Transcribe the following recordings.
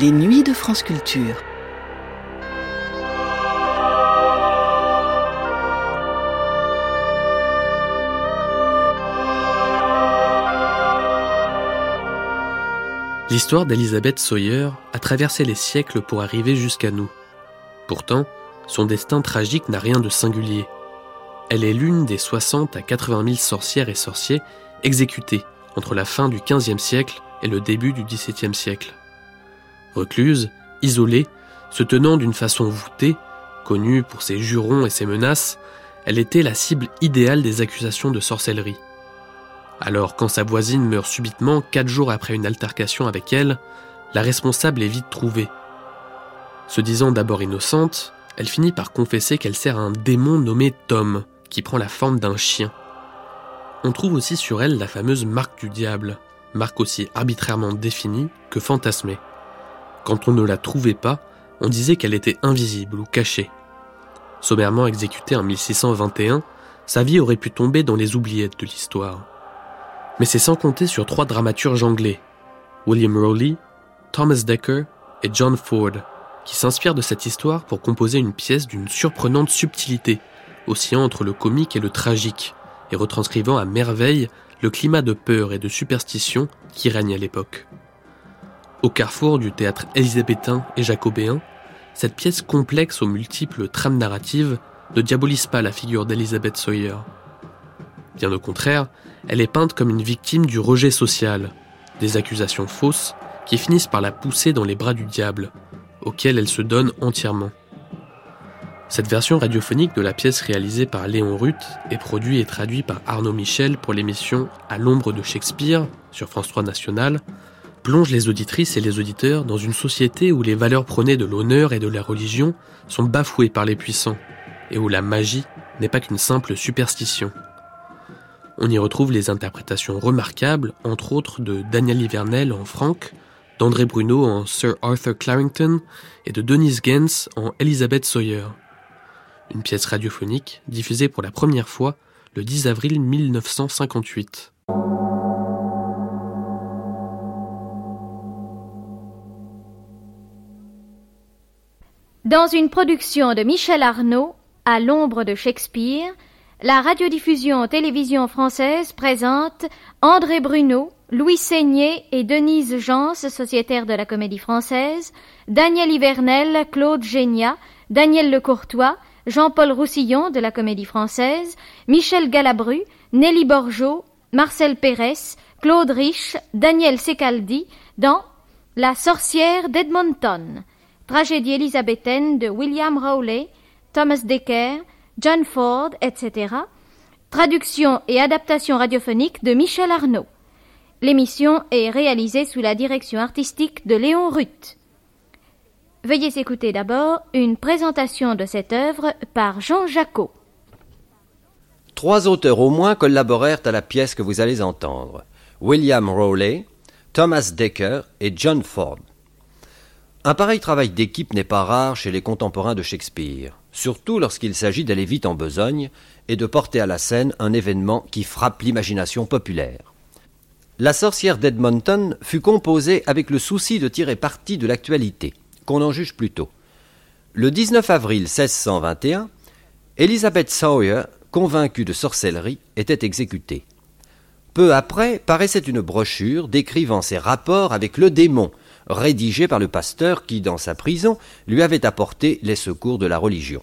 Les nuits de France Culture. L'histoire d'Elizabeth Sawyer a traversé les siècles pour arriver jusqu'à nous. Pourtant, son destin tragique n'a rien de singulier. Elle est l'une des 60 à 80 000 sorcières et sorciers exécutés entre la fin du XVe siècle et le début du XVIIe siècle. Recluse, isolée, se tenant d'une façon voûtée, connue pour ses jurons et ses menaces, elle était la cible idéale des accusations de sorcellerie. Alors quand sa voisine meurt subitement quatre jours après une altercation avec elle, la responsable est vite trouvée. Se disant d'abord innocente, elle finit par confesser qu'elle sert à un démon nommé Tom, qui prend la forme d'un chien. On trouve aussi sur elle la fameuse marque du diable, marque aussi arbitrairement définie que fantasmée. Quand on ne la trouvait pas, on disait qu'elle était invisible ou cachée. Sommairement exécutée en 1621, sa vie aurait pu tomber dans les oubliettes de l'histoire. Mais c'est sans compter sur trois dramaturges anglais, William Rowley, Thomas Dekker et John Ford, qui s'inspirent de cette histoire pour composer une pièce d'une surprenante subtilité, oscillant entre le comique et le tragique, et retranscrivant à merveille le climat de peur et de superstition qui règne à l'époque. Au carrefour du théâtre élisabétain et jacobéen, cette pièce complexe aux multiples trames narratives ne diabolise pas la figure d'Elizabeth Sawyer. Bien au contraire, elle est peinte comme une victime du rejet social, des accusations fausses qui finissent par la pousser dans les bras du diable, auquel elle se donne entièrement. Cette version radiophonique de la pièce réalisée par Léon Ruth est produite et traduite par Arnaud Michel pour l'émission À l'ombre de Shakespeare sur France 3 National, plonge les auditrices et les auditeurs dans une société où les valeurs prônées de l'honneur et de la religion sont bafouées par les puissants, et où la magie n'est pas qu'une simple superstition. On y retrouve les interprétations remarquables, entre autres de Daniel Ivernel en Franck, d'André Bruno en Sir Arthur Clarrington et de Denise Gens en Elizabeth Sawyer. Une pièce radiophonique diffusée pour la première fois le 10 avril 1958. Dans une production de Michel Arnaud, à l'ombre de Shakespeare, la radiodiffusion télévision française présente André Bruno, Louis Seigné et Denise Jans, sociétaires de la Comédie Française, Daniel Ivernel, Claude Génia, Daniel Lecourtois, Jean-Paul Roussillon de la Comédie Française, Michel Galabru, Nelly Borgeot, Marcel Pérez, Claude Rich, Daniel Secaldi dans La sorcière d'Edmonton, tragédie élisabéthaine de William Rowley, Thomas Dekker, John Ford, etc. Traduction et adaptation radiophonique de Michel Arnaud. L'émission est réalisée sous la direction artistique de Léon Ruth. Veuillez écouter d'abord une présentation de cette œuvre par Jean Jacot. Trois auteurs au moins collaborèrent à la pièce que vous allez entendre. William Rowley, Thomas Dekker et John Ford. Un pareil travail d'équipe n'est pas rare chez les contemporains de Shakespeare, surtout lorsqu'il s'agit d'aller vite en besogne et de porter à la scène un événement qui frappe l'imagination populaire. La sorcière d'Edmonton fut composée avec le souci de tirer parti de l'actualité, qu'on en juge plutôt. Le 19 avril 1621, Elizabeth Sawyer, convaincue de sorcellerie, était exécutée. Peu après paraissait une brochure décrivant ses rapports avec le démon, rédigée par le pasteur qui, dans sa prison, lui avait apporté les secours de la religion.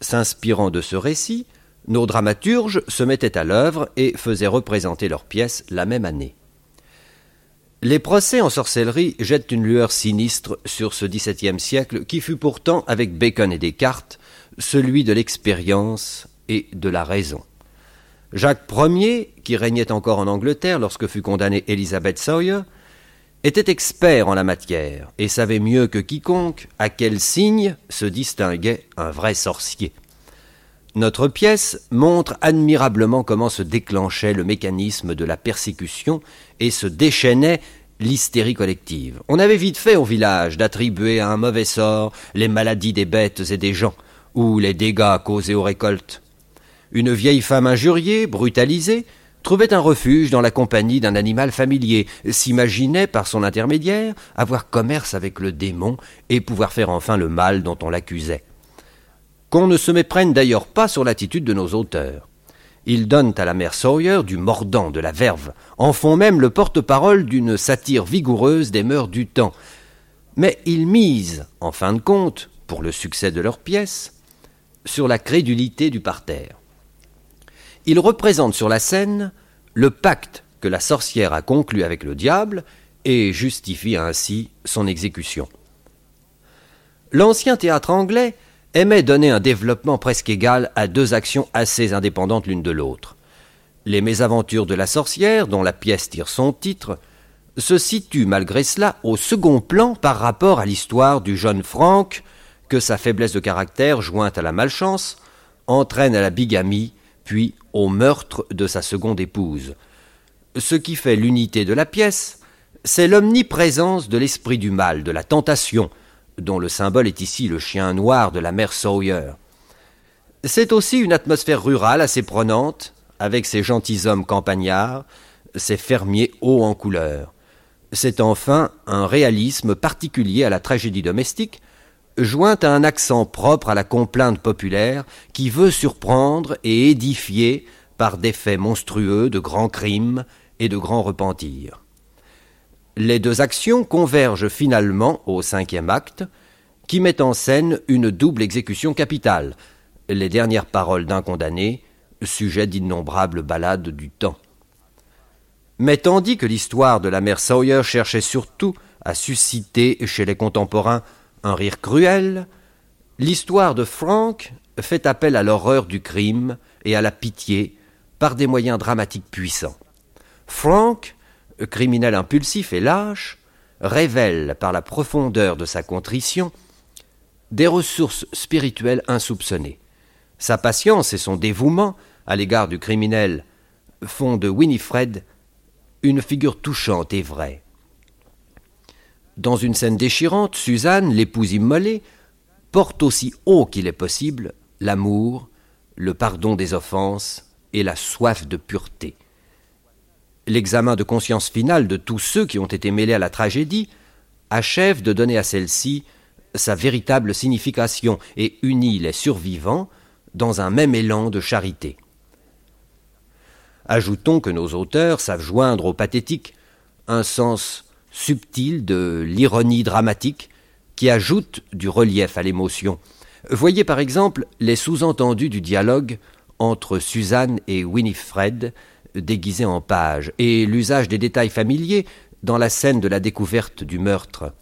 S'inspirant de ce récit, nos dramaturges se mettaient à l'œuvre et faisaient représenter leurs pièces la même année. Les procès en sorcellerie jettent une lueur sinistre sur ce XVIIe siècle qui fut pourtant, avec Bacon et Descartes, celui de l'expérience et de la raison. Jacques Ier, qui régnait encore en Angleterre lorsque fut condamnée Elizabeth Sawyer, était expert en la matière et savait mieux que quiconque à quel signe se distinguait un vrai sorcier. Notre pièce montre admirablement comment se déclenchait le mécanisme de la persécution et se déchaînait l'hystérie collective. On avait vite fait au village d'attribuer à un mauvais sort les maladies des bêtes et des gens, ou les dégâts causés aux récoltes. Une vieille femme injuriée, brutalisée, trouvait un refuge dans la compagnie d'un animal familier, s'imaginait par son intermédiaire avoir commerce avec le démon et pouvoir faire enfin le mal dont on l'accusait. Qu'on ne se méprenne d'ailleurs pas sur l'attitude de nos auteurs. Ils donnent à la mère Sawyer du mordant, de la verve, en font même le porte-parole d'une satire vigoureuse des mœurs du temps. Mais ils misent, en fin de compte, pour le succès de leur pièce, sur la crédulité du parterre. Il représente sur la scène le pacte que la sorcière a conclu avec le diable et justifie ainsi son exécution. L'ancien théâtre anglais aimait donner un développement presque égal à deux actions assez indépendantes l'une de l'autre. Les mésaventures de la sorcière, dont la pièce tire son titre, se situent malgré cela au second plan par rapport à l'histoire du jeune Franck, que sa faiblesse de caractère, jointe à la malchance, entraîne à la bigamie puis au meurtre de sa seconde épouse. Ce qui fait l'unité de la pièce, c'est l'omniprésence de l'esprit du mal, de la tentation, dont le symbole est ici le chien noir de la mère Sawyer. C'est aussi une atmosphère rurale assez prenante, avec ses gentilshommes campagnards, ses fermiers hauts en couleur. C'est enfin un réalisme particulier à la tragédie domestique, joint à un accent propre à la complainte populaire qui veut surprendre et édifier par des faits monstrueux de grands crimes et de grands repentirs. Les deux actions convergent finalement au cinquième acte, qui met en scène une double exécution capitale, les dernières paroles d'un condamné, sujet d'innombrables ballades du temps. Mais tandis que l'histoire de la mère Sawyer cherchait surtout à susciter chez les contemporains un rire cruel, l'histoire de Frank fait appel à l'horreur du crime et à la pitié par des moyens dramatiques puissants. Frank, criminel impulsif et lâche, révèle par la profondeur de sa contrition des ressources spirituelles insoupçonnées. Sa patience et son dévouement à l'égard du criminel font de Winifred une figure touchante et vraie. Dans une scène déchirante, Suzanne, l'épouse immolée, porte aussi haut qu'il est possible l'amour, le pardon des offenses et la soif de pureté. L'examen de conscience finale de tous ceux qui ont été mêlés à la tragédie achève de donner à celle-ci sa véritable signification et unit les survivants dans un même élan de charité. Ajoutons que nos auteurs savent joindre au pathétique un sens subtil de l'ironie dramatique qui ajoute du relief à l'émotion. Voyez par exemple les sous-entendus du dialogue entre Suzanne et Winifred, déguisés en pages, et l'usage des détails familiers dans la scène de la découverte du meurtre.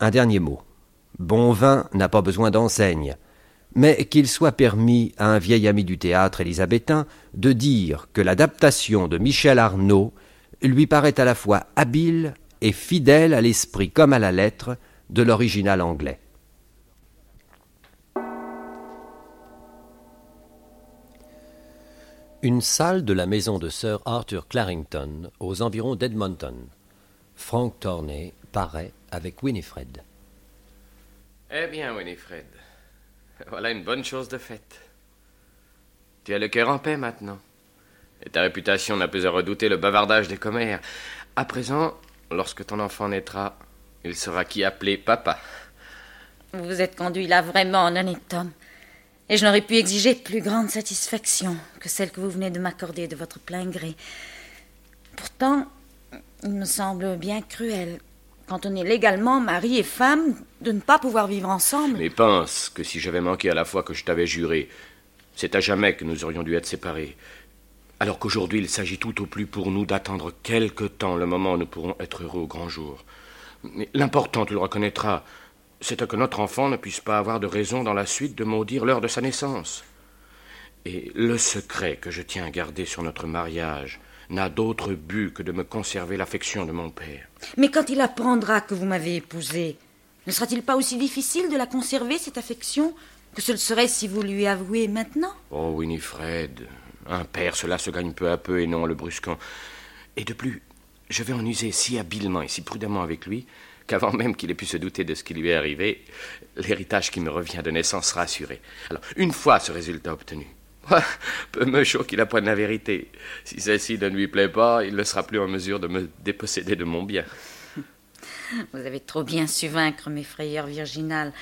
Un dernier mot. Bon vin n'a pas besoin d'enseigne, mais qu'il soit permis à un vieil ami du théâtre élisabétain de dire que l'adaptation de Michel Arnaud lui paraît à la fois habile et fidèle à l'esprit comme à la lettre de l'original anglais. Une salle de la maison de Sir Arthur Clarrington, aux environs d'Edmonton. Frank Torney paraît avec Winifred. Eh bien, Winifred, voilà une bonne chose de faite. Tu as le cœur en paix maintenant. Et ta réputation n'a plus à redouter le bavardage des commères. À présent, lorsque ton enfant naîtra, il sera qui appeler papa. Vous vous êtes conduit là vraiment en honnête homme. Et je n'aurais pu exiger plus grande satisfaction que celle que vous venez de m'accorder de votre plein gré. Pourtant, il me semble bien cruel, quand on est légalement mari et femme, de ne pas pouvoir vivre ensemble. Mais pense que si j'avais manqué à la fois que je t'avais juré, c'est à jamais que nous aurions dû être séparés alors qu'aujourd'hui il s'agit tout au plus pour nous d'attendre quelque temps le moment où nous pourrons être heureux au grand jour. Mais l'important, tu le reconnaîtras, c'est que notre enfant ne puisse pas avoir de raison dans la suite de maudire l'heure de sa naissance. Et le secret que je tiens à garder sur notre mariage n'a d'autre but que de me conserver l'affection de mon père. Mais quand il apprendra que vous m'avez épousée, ne sera-t-il pas aussi difficile de la conserver, cette affection, que ce le serait si vous lui avouiez maintenant? Oh, Winifred, un père, cela se gagne peu à peu et non en le brusquant. Et de plus, je vais en user si habilement et si prudemment avec lui qu'avant même qu'il ait pu se douter de ce qui lui est arrivé, l'héritage qui me revient de naissance sera assuré. Alors, une fois ce résultat obtenu, Peu me chaud qu'il apprenne la vérité. Si celle-ci ne lui plaît pas, il ne sera plus en mesure de me déposséder de mon bien. Vous avez trop bien su vaincre mes frayeurs virginales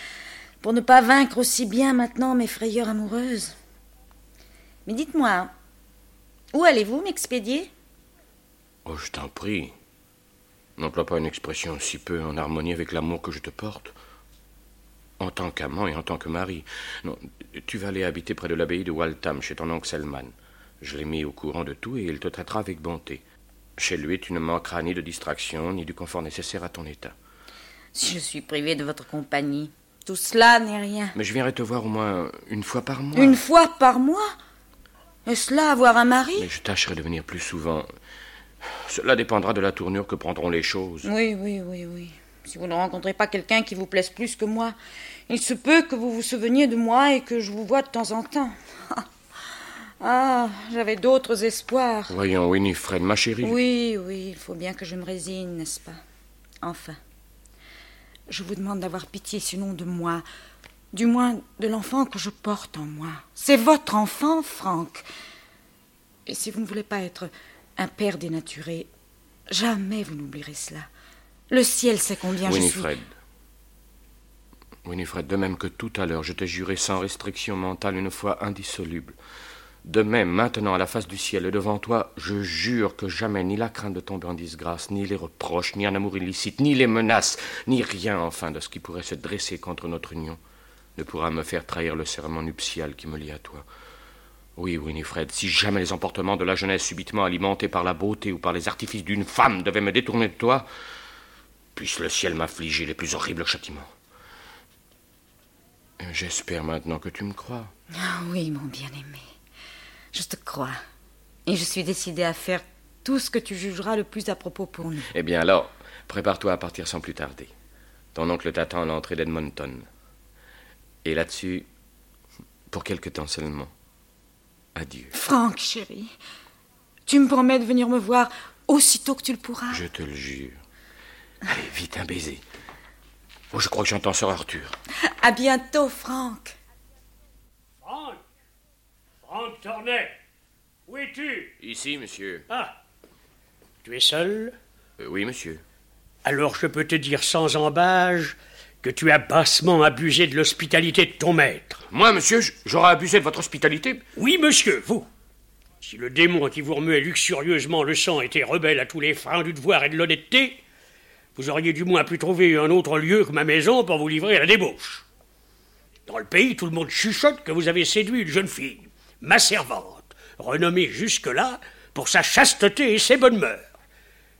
pour ne pas vaincre aussi bien maintenant mes frayeurs amoureuses. Mais dites-moi, où allez-vous m'expédier? Oh, je t'en prie. N'emploie pas une expression si peu en harmonie avec l'amour que je te porte. En tant qu'amant et en tant que mari. Non, tu vas aller habiter près de l'abbaye de Waltham, chez ton oncle Selman. Je l'ai mis au courant de tout et il te traitera avec bonté. Chez lui, tu ne manqueras ni de distraction, ni du confort nécessaire à ton état. Si je suis privée de votre compagnie, tout cela n'est rien. Mais je viendrai te voir au moins une fois par mois. Une fois par mois? Est-ce là avoir un mari Mais je tâcherai de venir plus souvent. Cela dépendra de la tournure que prendront les choses. Oui, oui, oui, oui. Si vous ne rencontrez pas quelqu'un qui vous plaise plus que moi, il se peut que vous vous souveniez de moi et que je vous vois de temps en temps. Ah, j'avais d'autres espoirs. Voyons, Winifred, ma chérie. Oui, oui, il faut bien que je me résigne, n'est-ce pas? Enfin, je vous demande d'avoir pitié sinon de moi, du moins de l'enfant que je porte en moi. C'est votre enfant, Franck. Et si vous ne voulez pas être un père dénaturé, jamais vous n'oublierez cela. Le ciel sait combien Winifred. je suis. Winifred, de même que tout à l'heure, je t'ai juré sans restriction mentale une foi indissoluble. De même, maintenant, à la face du ciel et devant toi, je jure que jamais ni la crainte de tomber en disgrâce, ni les reproches, ni un amour illicite, ni les menaces, ni rien, enfin, de ce qui pourrait se dresser contre notre union, ne pourra me faire trahir le serment nuptial qui me lie à toi. Oui, Winifred, si jamais les emportements de la jeunesse subitement alimentés par la beauté ou par les artifices d'une femme devaient me détourner de toi, puisse le ciel m'affliger les plus horribles châtiments. J'espère maintenant que tu me crois. Ah oui, mon bien-aimé. Je te crois. Et je suis décidée à faire tout ce que tu jugeras le plus à propos pour nous. Eh bien alors, prépare-toi à partir sans plus tarder. Ton oncle t'attend à l'entrée d'Edmonton. Et là-dessus, pour quelque temps seulement. Adieu. Franck, chéri, tu me promets de venir me voir aussitôt que tu le pourras. Je te le jure. Allez, vite, un baiser. Oh, je crois que j'entends Sir Arthur. À bientôt, Franck. Franck Franck Tornet Où es-tu? Ici, monsieur. Ah Tu es seul? Euh, oui, monsieur. Alors je peux te dire sans embâge que tu as bassement abusé de l'hospitalité de ton maître. Moi, monsieur, j'aurais abusé de votre hospitalité. Oui, monsieur, vous. Si le démon qui vous remuait luxurieusement le sang était rebelle à tous les freins du devoir et de l'honnêteté, vous auriez du moins pu trouver un autre lieu que ma maison pour vous livrer à la débauche. Dans le pays, tout le monde chuchote que vous avez séduit une jeune fille, ma servante, renommée jusque-là pour sa chasteté et ses bonnes mœurs.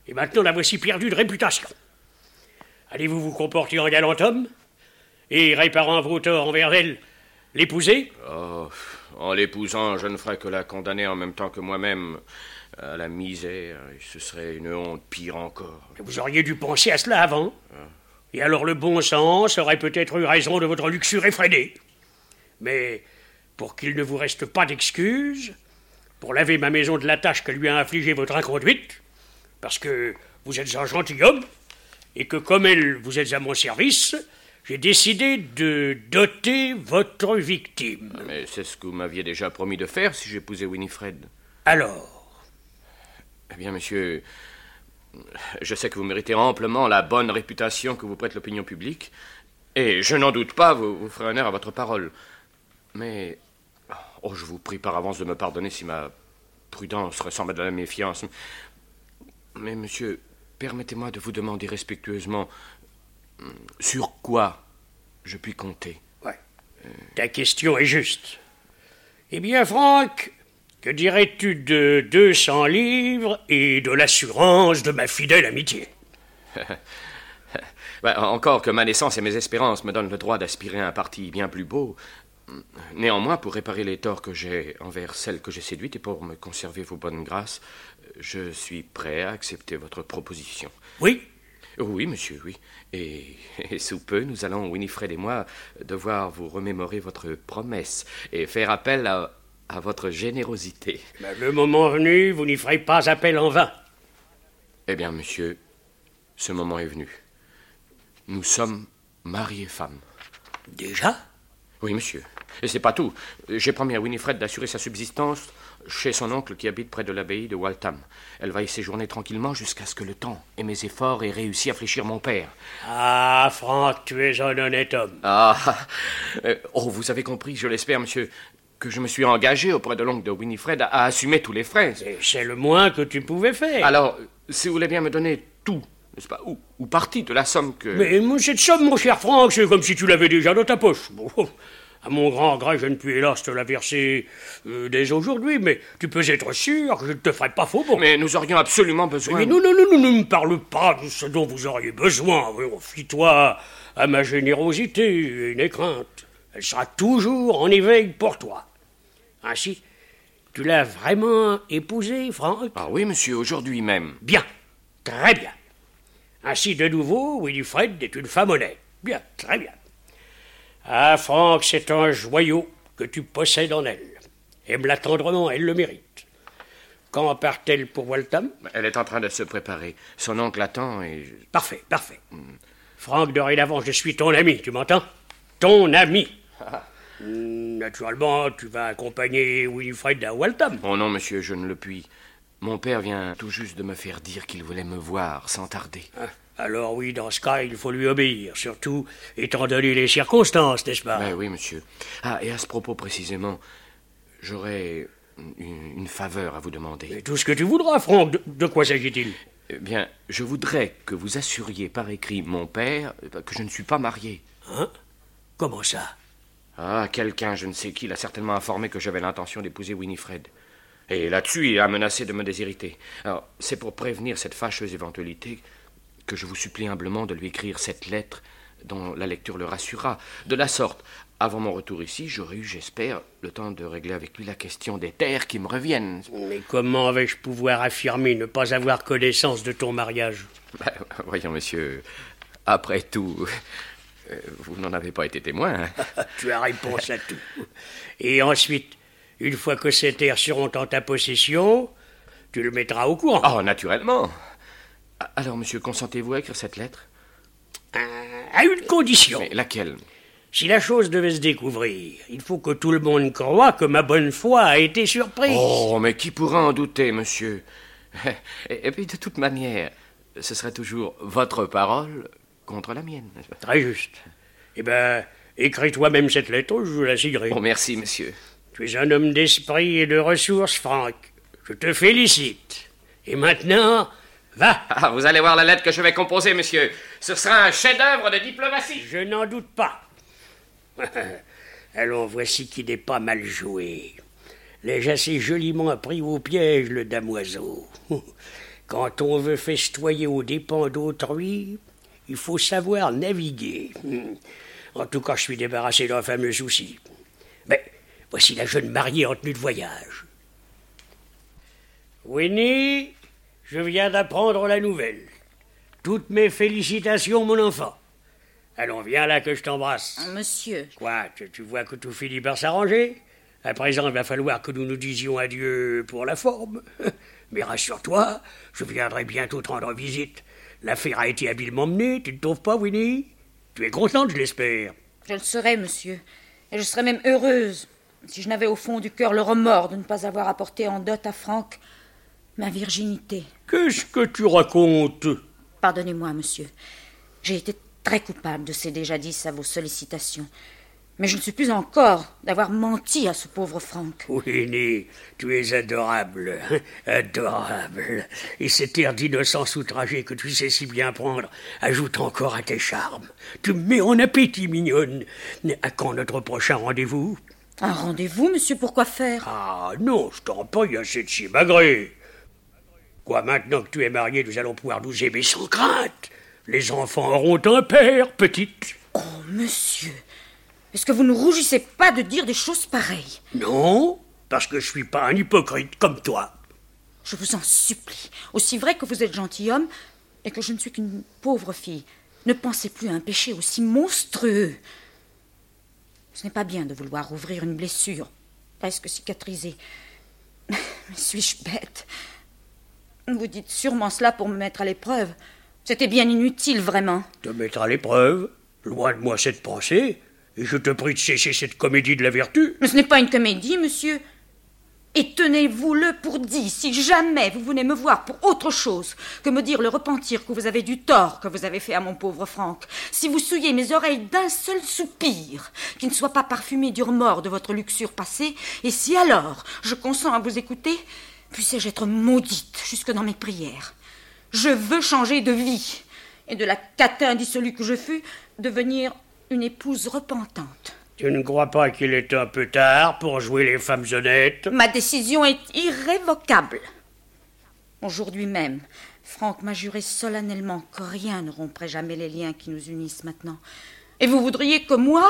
Et maintenant la voici perdue de réputation. Allez-vous vous comporter en galant homme Et réparant vos torts envers elle, l'épouser? Oh, en l'épousant, je ne ferais que la condamner en même temps que moi-même à la misère. Et ce serait une honte pire encore. Vous auriez dû penser à cela avant. Et alors le bon sens aurait peut-être eu raison de votre luxure effrénée. Mais pour qu'il ne vous reste pas d'excuses, pour laver ma maison de la tâche que lui a infligée votre inconduite, parce que vous êtes un gentilhomme, et que comme elle, vous êtes à mon service, j'ai décidé de doter votre victime. Mais c'est ce que vous m'aviez déjà promis de faire si j'épousais Winifred. Alors, Eh bien, monsieur, je sais que vous méritez amplement la bonne réputation que vous prête l'opinion publique, et je n'en doute pas, vous, vous ferez honneur à votre parole. Mais, oh, je vous prie par avance de me pardonner si ma prudence ressemble à de la méfiance. Mais, monsieur, permettez-moi de vous demander respectueusement hum, sur quoi je puis compter. ouais, ta question est juste. Eh bien, Franck, que dirais-tu de 200 livres et de l'assurance de ma fidèle amitié? Ben, encore que ma naissance et mes espérances me donnent le droit d'aspirer à un parti bien plus beau. Néanmoins, pour réparer les torts que j'ai envers celle que j'ai séduite et pour me conserver vos bonnes grâces, je suis prêt à accepter votre proposition. Oui Oui, monsieur, oui. Et, et sous peu, nous allons, Winifred et moi, devoir vous remémorer votre promesse et faire appel à, à votre générosité. Ben, Le moment venu, vous n'y ferez pas appel en vain. Eh bien, monsieur, ce moment est venu. Nous sommes mari et femme. Déjà? Oui, monsieur. Et c'est pas tout. J'ai promis à Winifred d'assurer sa subsistance chez son oncle qui habite près de l'abbaye de Waltham. Elle va y séjourner tranquillement jusqu'à ce que le temps et mes efforts aient réussi à fléchir mon père. Ah, Franck, tu es un honnête homme. Ah euh, Oh, vous avez compris, je l'espère, monsieur, que je me suis engagé auprès de l'oncle de Winifred à, à assumer tous les frais. C'est le moins que tu pouvais faire. Alors, si vous voulez bien me donner tout, n'est-ce pas, ou, ou partie de la somme que... Mais cette somme, mon cher Franck, c'est comme si tu l'avais déjà dans ta poche. Bon, à mon grand regret, je ne puis hélas te la verser euh, dès aujourd'hui, mais tu peux être sûr que je ne te ferai pas faux bon. Mais nous aurions absolument besoin... Mais non, non, non, non, ne me parle pas de ce dont vous auriez besoin. Fie-toi à ma générosité et n'aie crainte. Elle sera toujours en éveil pour toi. Ainsi, tu l'as vraiment épousée, Franck? Ah oui, monsieur, aujourd'hui même. Bien, très bien. Ainsi, de nouveau, Winifred est une femme honnête. Bien, très bien. Ah, Franck, c'est un joyau que tu possèdes en elle. Aime-la tendrement, elle le mérite. Quand part-elle pour Waltham? Elle est en train de se préparer. Son oncle attend et... Parfait, parfait. Franck, dorénavant, je suis ton ami, tu m'entends? Ton ami. Naturellement, tu vas accompagner Winifred à Waltham. Oh non, monsieur, je ne le puis. Mon père vient tout juste de me faire dire qu'il voulait me voir sans tarder. Alors oui, dans ce cas, il faut lui obéir, surtout étant donné les circonstances, n'est-ce pas? Ben oui, monsieur. Ah, et à ce propos précisément, j'aurais une, une faveur à vous demander. Tout ce que tu voudras, Franck. De, de quoi s'agit-il? Eh bien, je voudrais que vous assuriez par écrit mon père euh, que je ne suis pas marié. Hein? Comment ça? Ah, quelqu'un, je ne sais qui, l'a certainement informé que j'avais l'intention d'épouser Winifred. Et là-dessus, il a menacé de me déshériter. Alors, c'est pour prévenir cette fâcheuse éventualité que je vous supplie humblement de lui écrire cette lettre dont la lecture le rassurera. De la sorte, avant mon retour ici, j'aurai eu, j'espère, le temps de régler avec lui la question des terres qui me reviennent. Mais comment vais-je pouvoir affirmer ne pas avoir connaissance de ton mariage? Ben, voyons, monsieur, après tout, euh, vous n'en avez pas été témoin. hein. Tu as réponse à tout. Et ensuite, une fois que ces terres seront en ta possession, tu le mettras au courant. Oh, naturellement. Alors, monsieur, consentez-vous à écrire cette lettre? À une condition. Mais laquelle? Si la chose devait se découvrir, il faut que tout le monde croie que ma bonne foi a été surprise. Oh, mais qui pourra en douter, monsieur? Et, puis, de toute manière, ce serait toujours votre parole contre la mienne. n'est-ce pas Très juste. Eh ben, écris toi-même cette lettre, je la signerai. Oh, merci, monsieur. Tu es un homme d'esprit et de ressources, Franck. Je te félicite. Et maintenant, va. Ah, vous allez voir la lettre que je vais composer, monsieur. Ce sera un chef-d'œuvre de diplomatie. Je n'en doute pas. Alors voici qui n'est pas mal joué. L'ai-je assez joliment pris au piège, le damoiseau. Quand on veut festoyer aux dépens d'autrui, il faut savoir naviguer. En tout cas, je suis débarrassé d'un fameux souci. Mais voici la jeune mariée en tenue de voyage. Winnie, je viens d'apprendre la nouvelle. Toutes mes félicitations, mon enfant. Allons, viens là que je t'embrasse. Monsieur, Quoi, tu, tu vois que tout finit par s'arranger? À présent, il va falloir que nous nous disions adieu pour la forme. Mais rassure-toi, je viendrai bientôt te rendre visite. L'affaire a été habilement menée, tu ne trouves pas, Winnie? Tu es contente, je l'espère. je le serais, monsieur. Et je serais même heureuse si je n'avais au fond du cœur le remords de ne pas avoir apporté en dot à Franck ma virginité. Qu'est-ce que tu racontes? Pardonnez-moi, monsieur. J'ai été très coupable de céder jadis à vos sollicitations. Mais je ne suis plus encore d'avoir menti à ce pauvre Franck. Winnie, tu es adorable, hein, adorable. Et cet air d'innocence outragée que tu sais si bien prendre ajoute encore à tes charmes. Tu me mets en appétit, mignonne. À quand notre prochain rendez-vous? Un rendez-vous, monsieur, pourquoi faire? Ah non, je t'en prie, assez de chimagrée. Quoi, maintenant que tu es marié, nous allons pouvoir nous aimer sans crainte? Les enfants auront un père, petite. Oh, monsieur, est-ce que vous ne rougissez pas de dire des choses pareilles? Non, parce que je suis pas un hypocrite comme toi. Je vous en supplie, aussi vrai que vous êtes gentilhomme et que je ne suis qu'une pauvre fille, ne pensez plus à un péché aussi monstrueux. Ce n'est pas bien de vouloir ouvrir une blessure, presque cicatrisée. Mais suis-je bête? Vous dites sûrement cela pour me mettre à l'épreuve. C'était bien inutile, vraiment. Te mettre à l'épreuve? Loin de moi cette pensée. Et je te prie de cesser cette comédie de la vertu. Mais ce n'est pas une comédie, monsieur. Et tenez-vous-le pour dit, si jamais vous venez me voir pour autre chose que me dire le repentir que vous avez du tort que vous avez fait à mon pauvre Franck, si vous souillez mes oreilles d'un seul soupir, qui ne soit pas parfumé du remords de votre luxure passée, et si alors je consens à vous écouter, puissé-je être maudite jusque dans mes prières? Je veux changer de vie, et de la catin dissolue que je fus, devenir une épouse repentante. Tu ne crois pas qu'il est un peu tard pour jouer les femmes honnêtes? Ma décision est irrévocable. Aujourd'hui même, Franck m'a juré solennellement que rien ne romprait jamais les liens qui nous unissent maintenant. Et vous voudriez que moi,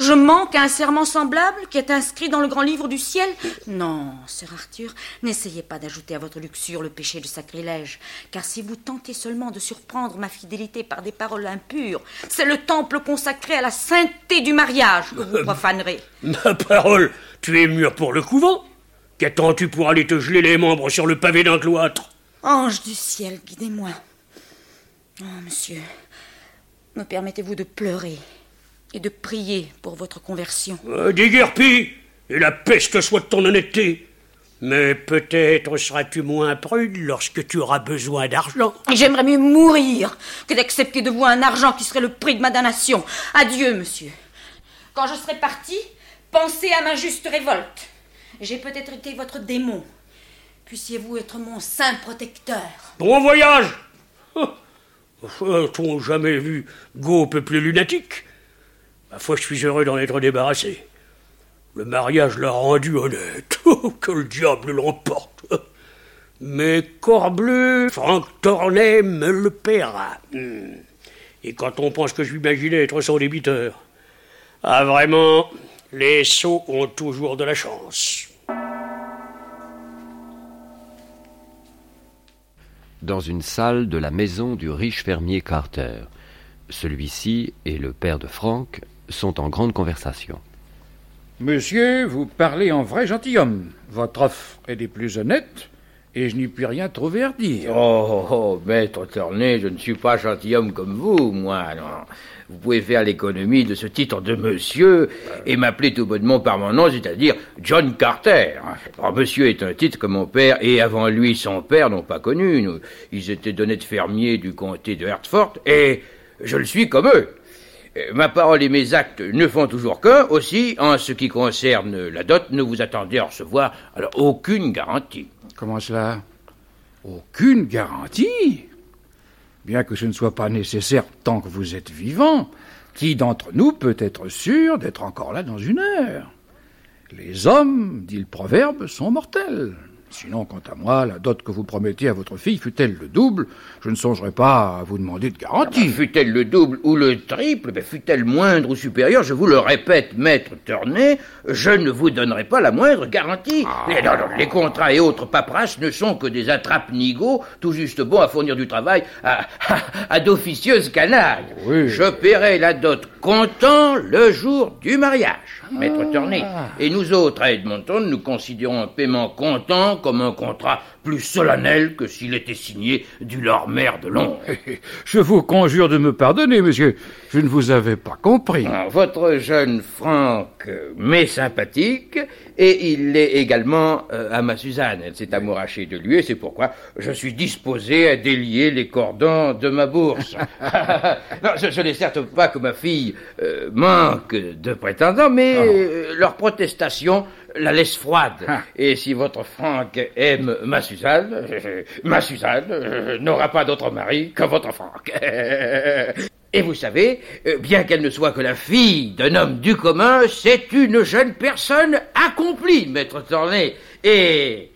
je manque à un serment semblable qui est inscrit dans le grand livre du ciel. Non, sœur Arthur, n'essayez pas d'ajouter à votre luxure le péché de sacrilège, car si vous tentez seulement de surprendre ma fidélité par des paroles impures, c'est le temple consacré à la sainteté du mariage que vous profanerez. Ma parole, tu es mûr pour le couvent. Qu'attends-tu pour aller te geler les membres sur le pavé d'un cloître? Ange du ciel, guidez-moi. Oh, monsieur, me permettez-vous de pleurer? Et de prier pour votre conversion. Euh, déguerpis Et la peste soit de ton honnêteté Mais peut-être seras-tu moins prude lorsque tu auras besoin d'argent. J'aimerais mieux mourir que d'accepter de vous un argent qui serait le prix de ma damnation. Adieu, monsieur. Quand je serai parti, pensez à ma juste révolte. J'ai peut-être été votre démon. Puissiez-vous être mon saint protecteur. Bon voyage oh. A-t-on jamais vu Go peuplé lunatique? Ma foi, je suis heureux d'en être débarrassé. Le mariage l'a rendu honnête. Oh, que le diable l'emporte. Mais Corbleu, Franck Tornet me le paiera. Hmm. Et quand on pense que je m'imaginais être son débiteur. Ah, vraiment, les sots ont toujours de la chance. Dans une salle de la maison du riche fermier Carter. Celui-ci et le père de Franck sont en grande conversation. Monsieur, vous parlez en vrai gentilhomme. Votre offre est des plus honnêtes, et je n'y puis rien trouver à dire. Oh, oh, maître Turney, je ne suis pas gentilhomme comme vous, moi, non. Vous pouvez faire l'économie de ce titre de monsieur et m'appeler tout bonnement par mon nom, c'est-à-dire John Carter. Alors, monsieur est un titre que mon père et avant lui son père n'ont pas connu. Ils étaient d'honnêtes fermiers du comté de Hertford et je le suis comme eux. Ma parole et mes actes ne font toujours qu'un. Aussi, en ce qui concerne la dot, ne vous attendez à recevoir aucune garantie. Comment cela? Aucune garantie? Bien que ce ne soit pas nécessaire tant que vous êtes vivant, qui d'entre nous peut être sûr d'être encore là dans une heure? Les hommes, dit le proverbe, sont mortels. Sinon, quant à moi, la dot que vous promettez à votre fille, fût-elle le double, je ne songerai pas à vous demander de garantie. Ah ben, fût-elle le double ou le triple, ben, fût-elle moindre ou supérieure, je vous le répète, maître Turney, je ne vous donnerai pas la moindre garantie. Ah. Les, non, non, les contrats et autres paperasses ne sont que des attrapes-nigauds, tout juste bons à fournir du travail à, à, à d'officieuses canailles. Oui. Je paierai la dot comptant le jour du mariage, maître. Ah. Et nous autres, à Edmonton, nous considérons un paiement comptant comme un contrat plus solennel que s'il était signé du Lord-Maire de Londres. Je vous conjure de me pardonner, monsieur. Je ne vous avais pas compris. Alors, votre jeune Franck m'est sympathique et il l'est également euh, à ma Suzanne. Elle s'est amourachée de lui et c'est pourquoi je suis disposé à délier les cordons de ma bourse. non, ce, ce n'est certes pas que ma fille euh, manque de prétendants, mais euh, leur protestation la laisse froide. Ah. Et si votre Franck aime ma Suzanne, ma Suzanne euh, n'aura pas d'autre mari que votre Franck. Et vous savez, euh, bien qu'elle ne soit que la fille d'un homme du commun, c'est une jeune personne accomplie, maître Tornay. Et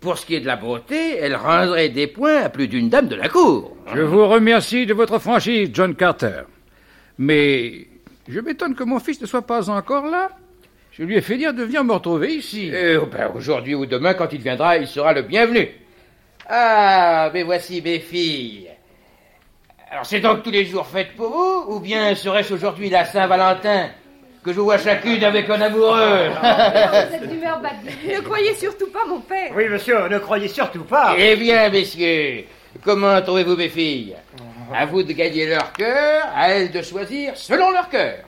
pour ce qui est de la beauté, elle rendrait des points à plus d'une dame de la cour. Je vous remercie de votre franchise, John Carter. Mais je m'étonne que mon fils ne soit pas encore là. Je lui ai fait dire de venir me retrouver ici. Euh, ben, aujourd'hui ou demain, quand il viendra, il sera le bienvenu. Ah, mais voici mes filles. Alors c'est donc tous les jours fête pour vous, ou bien serait-ce aujourd'hui la Saint-Valentin que je vois chacune avec un amoureux? Ne croyez surtout pas mon père. Oui, monsieur, ne croyez surtout pas. Eh bien, messieurs, comment trouvez-vous mes filles? À vous de gagner leur cœur, à elles de choisir selon leur cœur.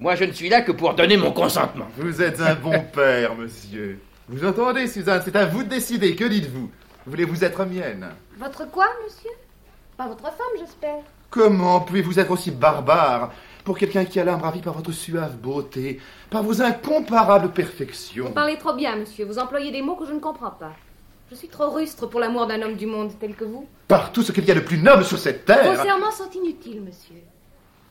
Moi, je ne suis là que pour donner mon consentement. Vous êtes un bon père, monsieur. Vous entendez, Suzanne? C'est à vous de décider. Que dites-vous? Voulez-vous être mienne? Votre quoi, monsieur? Pas votre femme, j'espère. Comment pouvez-vous être aussi barbare pour quelqu'un qui a l'âme ravie par votre suave beauté, par vos incomparables perfections? Vous parlez trop bien, monsieur. Vous employez des mots que je ne comprends pas. Je suis trop rustre pour l'amour d'un homme du monde tel que vous. Par tout ce qu'il y a de plus noble sur cette terre Vos serments sont inutiles, monsieur.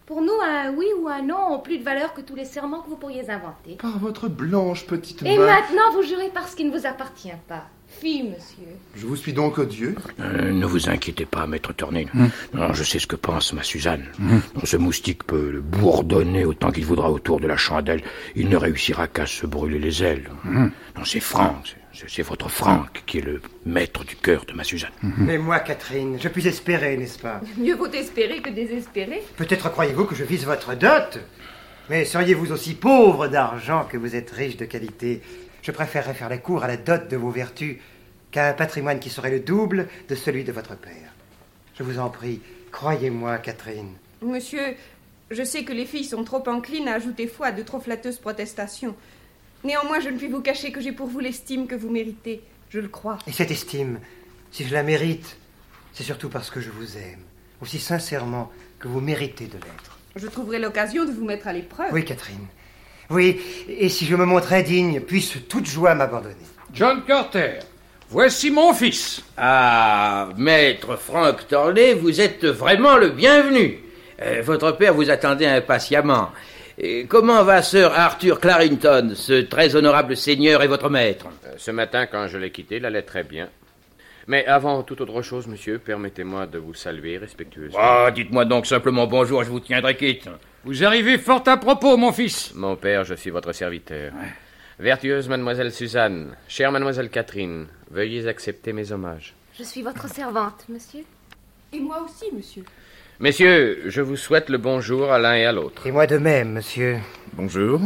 Pour nous, un oui ou un non ont plus de valeur que tous les serments que vous pourriez inventer. Par votre blanche petite Et main. maintenant, vous jurez par ce qui ne vous appartient pas. Fi, monsieur. Je vous suis donc odieux Euh, ne vous inquiétez pas, maître Turner. Non, je sais ce que pense ma Suzanne. Ce moustique peut le bourdonner autant qu'il voudra autour de la chandelle. Il ne réussira qu'à se brûler les ailes. Non, c'est Franck. C'est- votre Franck qui est le maître du cœur de ma Suzanne. Mais moi, Catherine, je puis espérer, n'est-ce pas? Mieux vaut espérer que désespérer. Peut-être croyez-vous que je vise votre dot Mais seriez-vous aussi pauvre d'argent que vous êtes riche de qualité? Je préférerais faire la cour à la dot de vos vertus qu'à un patrimoine qui serait le double de celui de votre père. Je vous en prie, croyez-moi, Catherine. Monsieur, je sais que les filles sont trop enclines à ajouter foi à de trop flatteuses protestations. Néanmoins, je ne puis vous cacher que j'ai pour vous l'estime que vous méritez. Je le crois. Et cette estime, si je la mérite, c'est surtout parce que je vous aime, aussi sincèrement que vous méritez de l'être. Je trouverai l'occasion de vous mettre à l'épreuve. Oui, Catherine. Oui, et si je me montre indigne, puisse toute joie m'abandonner. John Carter, voici mon fils. Ah, maître Frank Torley, vous êtes vraiment le bienvenu. Euh, votre père vous attendait impatiemment. Et comment va Sir Arthur Clarrington, ce très honorable seigneur et votre maître? Euh, Ce matin, quand je l'ai quitté, il allait très bien. Mais avant toute autre chose, monsieur, permettez-moi de vous saluer respectueusement. Ah, dites-moi donc simplement bonjour, je vous tiendrai quitte. Vous arrivez fort à propos, mon fils. Mon père, je suis votre serviteur. Vertueuse mademoiselle Suzanne, chère mademoiselle Catherine, veuillez accepter mes hommages. Je suis votre servante, monsieur. Et moi aussi, monsieur. Messieurs, je vous souhaite le bonjour à l'un et à l'autre. Et moi de même, monsieur. Bonjour.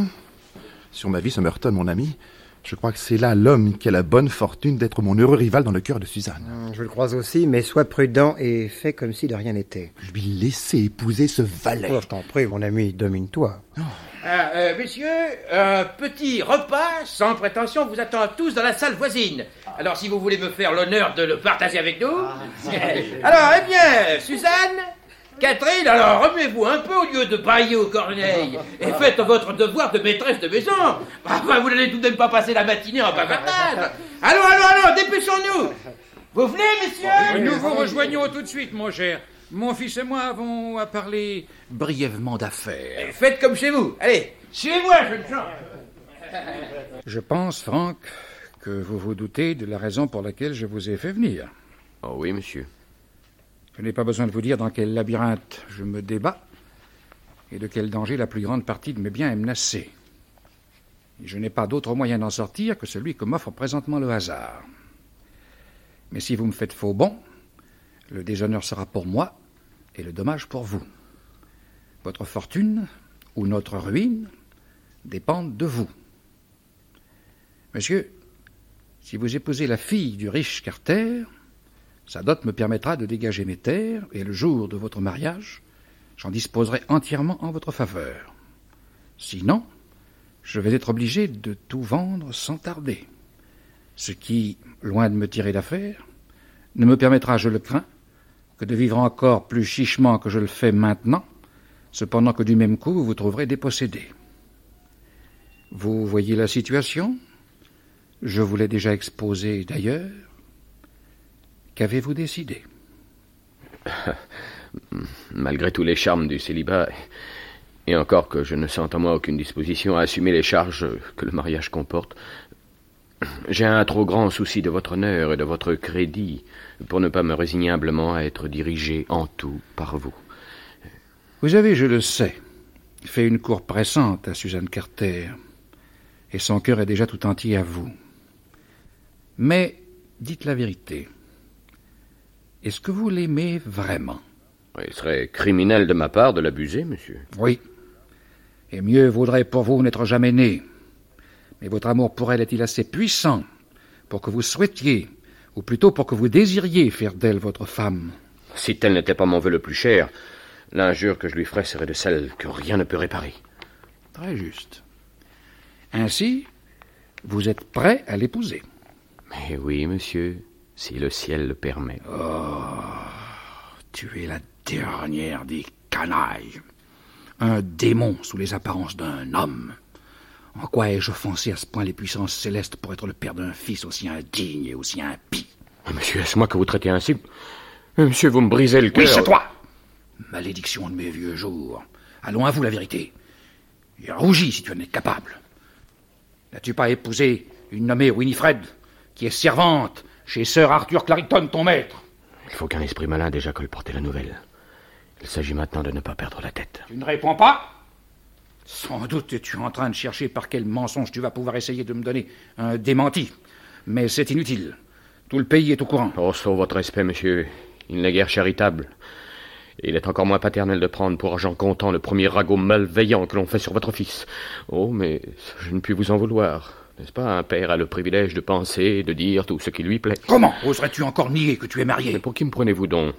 Sur ma vie, Somerton, mon ami, je crois que c'est là l'homme qui a la bonne fortune d'être mon heureux rival dans le cœur de Suzanne. Je le crois aussi, mais sois prudent et fais comme si de rien n'était. Lui laisser épouser ce valet. Oh, je t'en prie, mon ami, domine-toi. Ah, euh, messieurs, un petit repas sans prétention vous attend tous dans la salle voisine. Alors, si vous voulez me faire l'honneur de le partager avec nous. alors, eh bien, Suzanne, Catherine, alors remets-vous un peu au lieu de bailler aux corneilles et faites votre devoir de maîtresse de maison. Enfin, vous n'allez tout de même pas passer la matinée en bavardage. Allons, allons, allons, dépêchons-nous. Vous venez, messieurs Nous vous rejoignons tout de suite, mon cher. Mon fils et moi avons à parler brièvement d'affaires. Faites comme chez vous. Allez, suivez-moi, jeune gens. Je pense, Franck, que vous vous doutez de la raison pour laquelle je vous ai fait venir. Oh oui, monsieur. Je n'ai pas besoin de vous dire dans quel labyrinthe je me débat et de quel danger la plus grande partie de mes biens est menacée. Je n'ai pas d'autre moyen d'en sortir que celui que m'offre présentement le hasard. Mais si vous me faites faux bon, le déshonneur sera pour moi et le dommage pour vous. Votre fortune ou notre ruine dépendent de vous. Monsieur, si vous épousez la fille du riche Carter, sa dot me permettra de dégager mes terres, et le jour de votre mariage, j'en disposerai entièrement en votre faveur. Sinon, je vais être obligé de tout vendre sans tarder, ce qui, loin de me tirer d'affaire, ne me permettra, je le crains, que de vivre encore plus chichement que je le fais maintenant, cependant que du même coup vous vous trouverez dépossédé. Vous voyez la situation? Je vous l'ai déjà exposée d'ailleurs. Qu'avez-vous décidé Malgré tous les charmes du célibat, et encore que je ne sente en moi aucune disposition à assumer les charges que le mariage comporte, j'ai un trop grand souci de votre honneur et de votre crédit pour ne pas me résigner humblement à être dirigé en tout par vous. Vous avez, je le sais, fait une cour pressante à Suzanne Carter, et son cœur est déjà tout entier à vous. Mais dites la vérité. Est-ce que vous l'aimez vraiment? Il serait criminel de ma part de l'abuser, monsieur. Oui. Et mieux vaudrait pour vous n'être jamais né. Mais votre amour pour elle est-il assez puissant pour que vous souhaitiez, ou plutôt pour que vous désiriez faire d'elle votre femme? Si tel n'était pas mon vœu le plus cher, l'injure que je lui ferais serait de celle que rien ne peut réparer. Très juste. Ainsi, vous êtes prêt à l'épouser. Mais oui, monsieur, si le ciel le permet. Oh, tu es la dernière des canailles. Un démon sous les apparences d'un homme. En quoi ai-je offensé à ce point les puissances célestes pour être le père d'un fils aussi indigne et aussi impie? Monsieur, est-ce moi que vous traitez ainsi? Monsieur, vous me brisez le cœur. Oui, c'est toi Malédiction de mes vieux jours. Allons, à vous la vérité. Et rougis si tu en es capable. N'as-tu pas épousé une nommée Winifred, qui est servante chez Sir Arthur Clarington, ton maître Il faut qu'un esprit malin déjà colporter la nouvelle. Il s'agit maintenant de ne pas perdre la tête. Tu ne réponds pas? Sans doute es-tu en train de chercher par quel mensonge tu vas pouvoir essayer de me donner un démenti. Mais c'est inutile. Tout le pays est au courant. Oh, sauf votre respect, monsieur. Il n'est guère charitable. Et il est encore moins paternel de prendre pour argent comptant le premier ragot malveillant que l'on fait sur votre fils. Oh, mais je ne puis vous en vouloir. N'est-ce pas Un père a le privilège de penser de dire tout ce qui lui plaît. Comment oserais-tu encore nier que tu es marié? Mais pour qui me prenez-vous donc?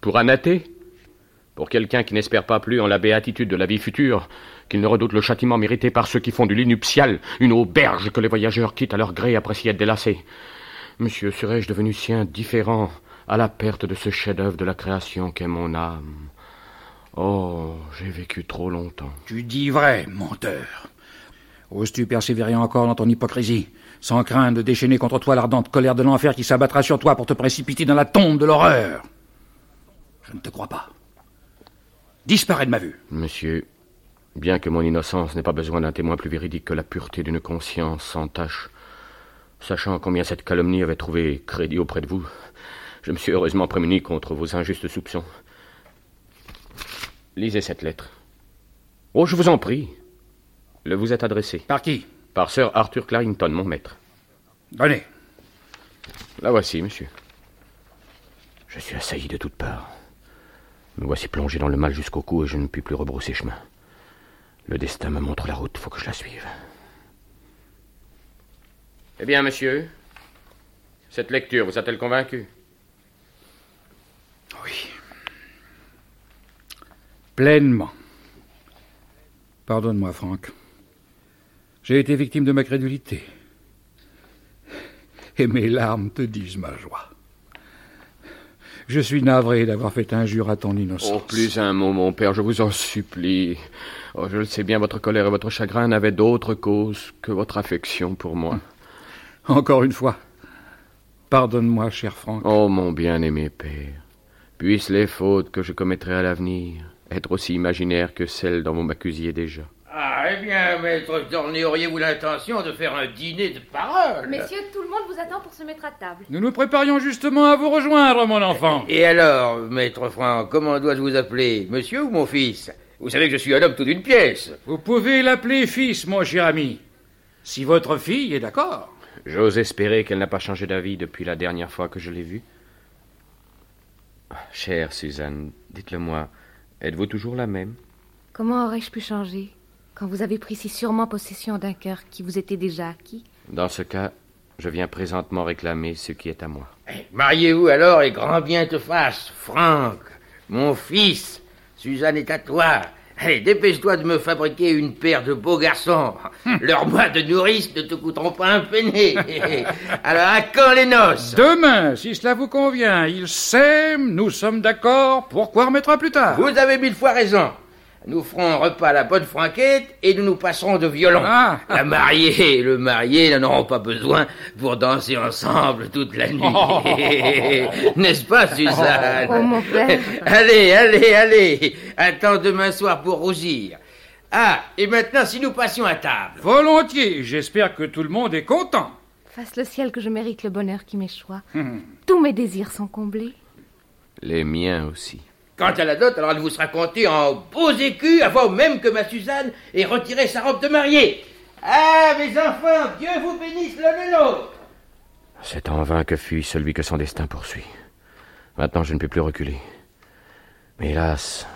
Pour un athée Pour quelqu'un qui n'espère pas plus en la béatitude de la vie future qu'il ne redoute le châtiment mérité par ceux qui font du lit nuptial une auberge que les voyageurs quittent à leur gré après s'y être délassés Monsieur, serais-je devenu si indifférent à la perte de ce chef-d'œuvre de la création qu'est mon âme? Oh, j'ai vécu trop longtemps. Tu dis vrai, menteur. Oses-tu persévérer encore dans ton hypocrisie, sans craindre de déchaîner contre toi l'ardente colère de l'enfer qui s'abattra sur toi pour te précipiter dans la tombe de l'horreur? Je ne te crois pas. Disparais de ma vue. Monsieur, bien que mon innocence n'ait pas besoin d'un témoin plus véridique que la pureté d'une conscience sans tache, Sachant combien cette calomnie avait trouvé crédit auprès de vous, je me suis heureusement prémuni contre vos injustes soupçons. Lisez cette lettre. Oh, je vous en prie. Le vous êtes adressé. Par qui? Par Sir Arthur Clarington, mon maître. Donnez. La voici, monsieur. Je suis assailli de toutes parts. Me voici plongé dans le mal jusqu'au cou et je ne puis plus rebrousser chemin. Le destin me montre la route, faut que je la suive. Eh bien, monsieur, cette lecture vous a-t-elle convaincu? Oui. Pleinement. Pardonne-moi, Franck. J'ai été victime de ma crédulité. Et mes larmes te disent ma joie. Je suis navré d'avoir fait injure à ton innocence. Oh, plus un mot, mon père, je vous en supplie. Oh, je le sais bien, votre colère et votre chagrin n'avaient d'autre cause que votre affection pour moi. Encore une fois, pardonne-moi, cher Franck. Oh, mon bien-aimé père, puissent les fautes que je commettrai à l'avenir être aussi imaginaires que celles dont vous m'accusiez déjà. Ah, eh bien, maître Torné, auriez-vous l'intention de faire un dîner de parole? Messieurs, tout le monde vous attend pour se mettre à table. Nous nous préparions justement à vous rejoindre, mon enfant. Et alors, maître Franck, comment dois-je vous appeler? Monsieur ou mon fils? Vous savez que je suis un homme tout d'une pièce. Vous pouvez l'appeler fils, mon cher ami. Si votre fille est d'accord. J'ose espérer qu'elle n'a pas changé d'avis depuis la dernière fois que je l'ai vue. Chère Suzanne, dites-le-moi, êtes-vous toujours la même? Comment aurais-je pu changer? Quand vous avez pris si sûrement possession d'un cœur qui vous était déjà acquis Dans ce cas, je viens présentement réclamer ce qui est à moi. Eh, Mariez-vous alors et grand bien te fasse, Franck, mon fils. Suzanne est à toi. Allez, dépêche-toi de me fabriquer une paire de beaux garçons. Leurs mois de nourrice ne te coûteront pas un penny. Alors, à quand les noces? Demain, si cela vous convient. Ils s'aiment, nous sommes d'accord. Pourquoi remettre à plus tard? Vous avez mille fois raison. Nous ferons un repas à la bonne franquette et nous nous passerons de violon. Ah. La mariée et le marié n'en auront pas besoin pour danser ensemble toute la nuit. N'est-ce pas, Suzanne? Oh, mon père. Allez, allez, allez. Attends demain soir pour rougir. Ah, et maintenant, si nous passions à table. Volontiers. J'espère que tout le monde est content. Fasse le ciel que je mérite le bonheur qui m'échoit. Tous mes désirs sont comblés. Les miens aussi. Quant à la dot, alors elle vous sera comptée en beaux écus avant même que ma Suzanne ait retiré sa robe de mariée. Ah, mes enfants, Dieu vous bénisse l'un et l'autre. C'est en vain que fuit celui que son destin poursuit. Maintenant, je ne peux plus reculer. Mais hélas,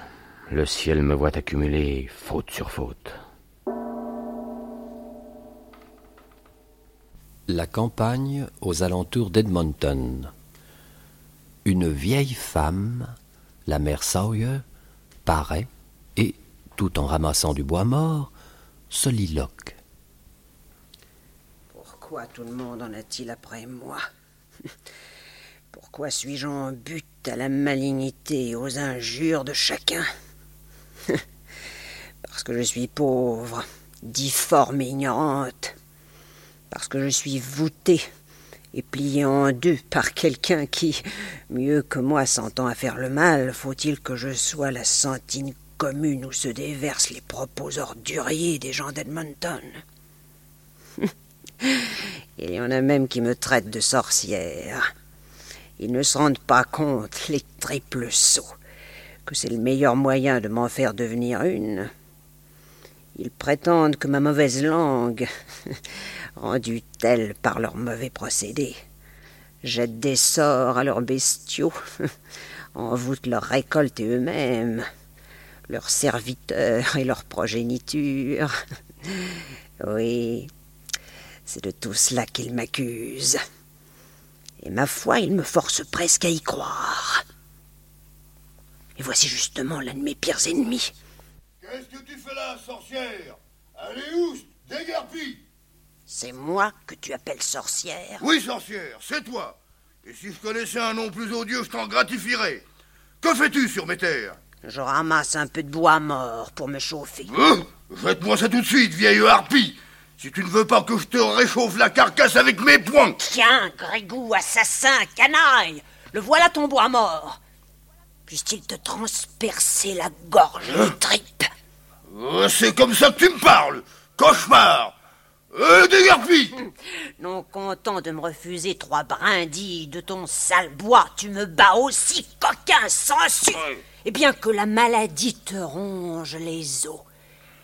le ciel me voit accumuler faute sur faute. La campagne aux alentours d'Edmonton. Une vieille femme, la mère Sawyer, paraît et, tout en ramassant du bois mort, soliloque. Pourquoi tout le monde en a-t-il après moi? Pourquoi suis-je en but à la malignité et aux injures de chacun? Parce que je suis pauvre, difforme et ignorante. Parce que je suis voûté et plié en deux par quelqu'un qui, mieux que moi, s'entend à faire le mal, faut-il que je sois la sentine commune où se déversent les propos orduriers des gens d'Edmonton? Il y en a même qui me traitent de sorcière. Ils ne se rendent pas compte, les triples sauts, que c'est le meilleur moyen de m'en faire devenir une. Ils prétendent que ma mauvaise langue, rendue telle par leurs mauvais procédés, jette des sorts à leurs bestiaux, envoûte leur récolte et eux-mêmes, leurs serviteurs et leur progéniture. Oui, c'est de tout cela qu'ils m'accusent. Et ma foi, ils me forcent presque à y croire. Et voici justement l'un de mes pires ennemis. Qu'est-ce que tu fais là, sorcière? Allez où Déguerpis C'est moi que tu appelles sorcière. Oui, sorcière, c'est toi. Et si je connaissais un nom plus odieux, je t'en gratifierais. Que fais-tu sur mes terres? Je ramasse un peu de bois mort pour me chauffer. Hein? Faites-moi ça tout de suite, vieille harpie. Si tu ne veux pas que je te réchauffe la carcasse avec mes poings. Tiens, Grégou, assassin, canaille. Le voilà ton bois mort. Puisse-t-il te transpercer la gorge les tripes Euh, C'est comme ça que tu me parles. Cauchemar Euh, Non content de me refuser trois brindilles de ton sale bois, tu me bats aussi, coquin, sans su Et bien que la maladie te ronge les os,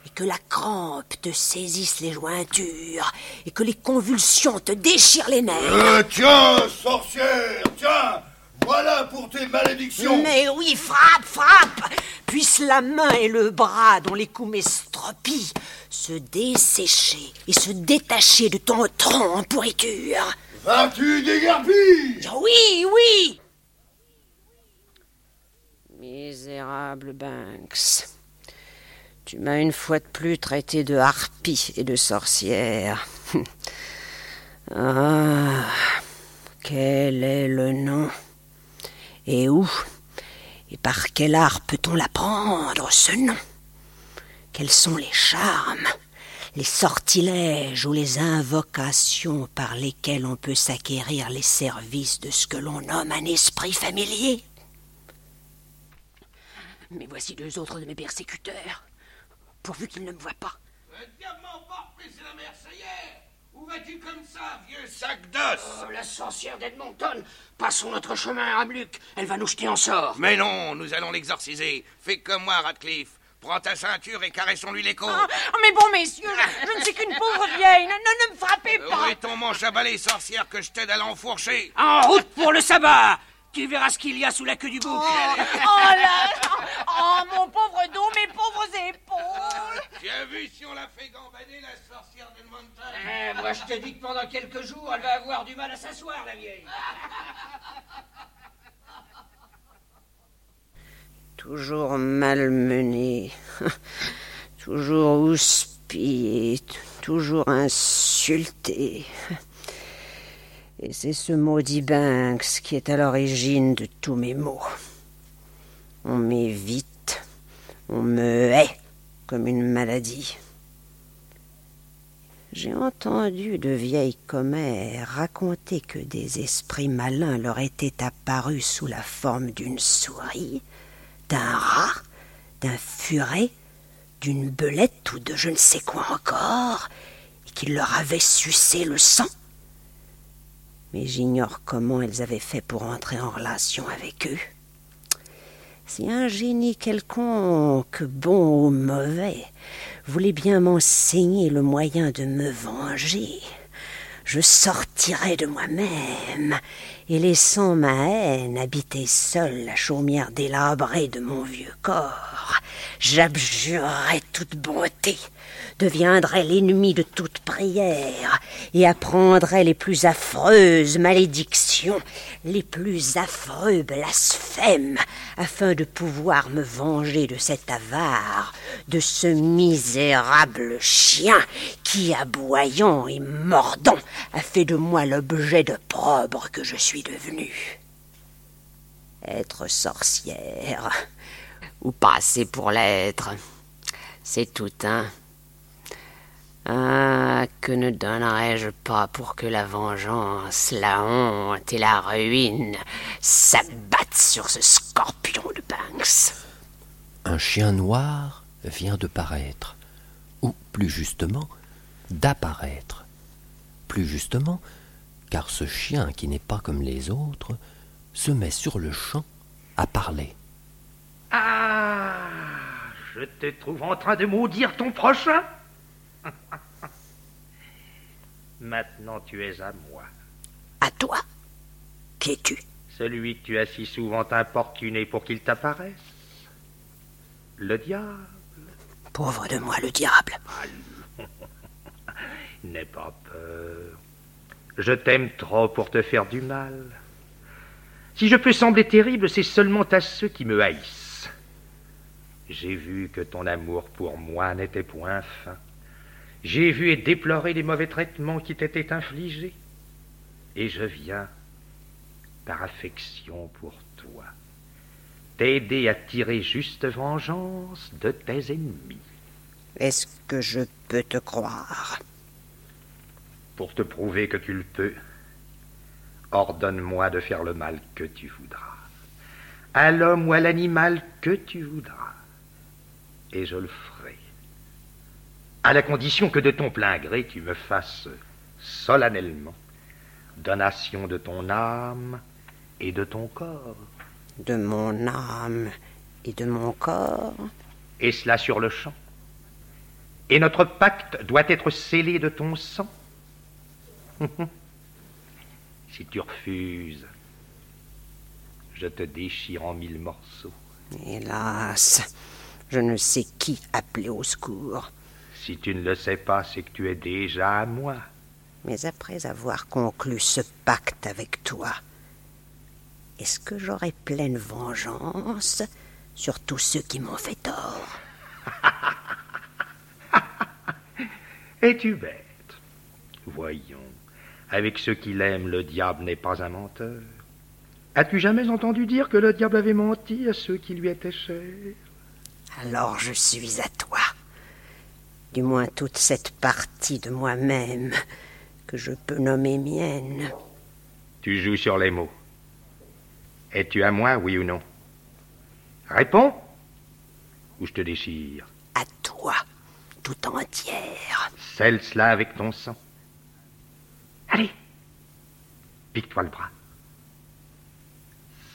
et que la crampe te saisisse les jointures, et que les convulsions te déchirent les nerfs. Euh, tiens, sorcière, tiens Voilà pour tes malédictions Mais oui, frappe, frappe Puisse la main et le bras dont les coups m'estropient se dessécher et se détacher de ton tronc en pourriture. Vas-tu déguerpis Oui, oui Misérable Banks. Tu m'as une fois de plus traité de harpie et de sorcière. ah, quel est le nom? Et où Et par quel art peut-on l'apprendre, ce nom? Quels sont les charmes, les sortilèges ou les invocations par lesquelles on peut s'acquérir les services de ce que l'on nomme un esprit familier? Mais voici deux autres de mes persécuteurs, pourvu qu'ils ne me voient pas. Vas-tu comme ça, vieux sac d'os Oh, la sorcière d'Edmonton Passons notre chemin, Hamluc. Elle va nous jeter en sort. Mais non, nous allons l'exorciser. Fais comme moi, Radcliffe. Prends ta ceinture et caressons-lui les côtes. Oh, mais bon, messieurs, je, je ne suis qu'une pauvre vieille. Ne, ne, ne me frappez pas. Où est ton manche à balai, sorcière, que je t'aide à l'enfourcher? En route pour le sabbat Tu verras ce qu'il y a sous la queue du bouc. Oh, oh là Oh, mon pauvre dos, mes pauvres épaules Tu as vu si on l'a fait gambader, la sorcière d'Edmonton Eh, moi, je te dis que pendant quelques jours, elle va avoir du mal à s'asseoir, la vieille. Toujours malmené, toujours houspillé, toujours insulté. Et c'est ce maudit Banks qui est à l'origine de tous mes maux. On m'évite, on me hait comme une maladie. J'ai entendu de vieilles commères raconter que des esprits malins leur étaient apparus sous la forme d'une souris, d'un rat, d'un furet, d'une belette ou de je ne sais quoi encore, et qu'ils leur avaient sucé le sang. Mais j'ignore comment elles avaient fait pour entrer en relation avec eux. Si un génie quelconque, bon ou mauvais, voulait bien m'enseigner le moyen de me venger, je sortirais de moi-même et laissant ma haine habiter seule la chaumière délabrée de mon vieux corps, j'abjurerais toute bonté, deviendrais l'ennemi de toute prière, et apprendrais les plus affreuses malédictions, les plus affreux blasphèmes, afin de pouvoir me venger de cet avare, de ce misérable chien qui, aboyant et mordant, a fait de moi l'objet d'opprobre que je suis devenu. Être sorcière, ou passer pour l'être, c'est tout un. Ah, que ne donnerais-je pas pour que la vengeance, la honte et la ruine s'abattent sur ce scorpion de Banks? Un chien noir vient de paraître, ou plus justement, d'apparaître. Plus justement, car ce chien qui n'est pas comme les autres se met sur le champ à parler. Ah Je te trouve en train de maudire ton prochain? Maintenant tu es à moi. À toi? Qui es-tu? Celui que tu as si souvent importuné pour qu'il t'apparaisse. Le diable. Pauvre de moi, le diable. N'aie pas peur. Je t'aime trop pour te faire du mal. Si je peux sembler terrible, c'est seulement à ceux qui me haïssent. J'ai vu que ton amour pour moi n'était point fin. J'ai vu et déploré les mauvais traitements qui t'étaient infligés. Et je viens, par affection pour toi, t'aider à tirer juste vengeance de tes ennemis. Est-ce que je peux te croire? Pour te prouver que tu le peux, ordonne-moi de faire le mal que tu voudras, à l'homme ou à l'animal que tu voudras, et je le ferai, à la condition que de ton plein gré tu me fasses solennellement donation de ton âme et de ton corps. De mon âme et de mon corps Et cela sur le champ. Et notre pacte doit être scellé de ton sang. si tu refuses, je te déchire en mille morceaux. Hélas, je ne sais qui appeler au secours. Si tu ne le sais pas, c'est que tu es déjà à moi. Mais après avoir conclu ce pacte avec toi, est-ce que j'aurai pleine vengeance sur tous ceux qui m'ont fait tort? Es-tu bête? Voyons, avec ceux qui l'aiment, le diable n'est pas un menteur. As-tu jamais entendu dire que le diable avait menti à ceux qui lui étaient chers? Alors je suis à toi. Du moins toute cette partie de moi-même que je peux nommer mienne. Tu joues sur les mots. Es-tu à moi, oui ou non? Réponds Ou je te déchire. À toi, tout entière. Scelle cela avec ton sang. Allez Pique-toi le bras.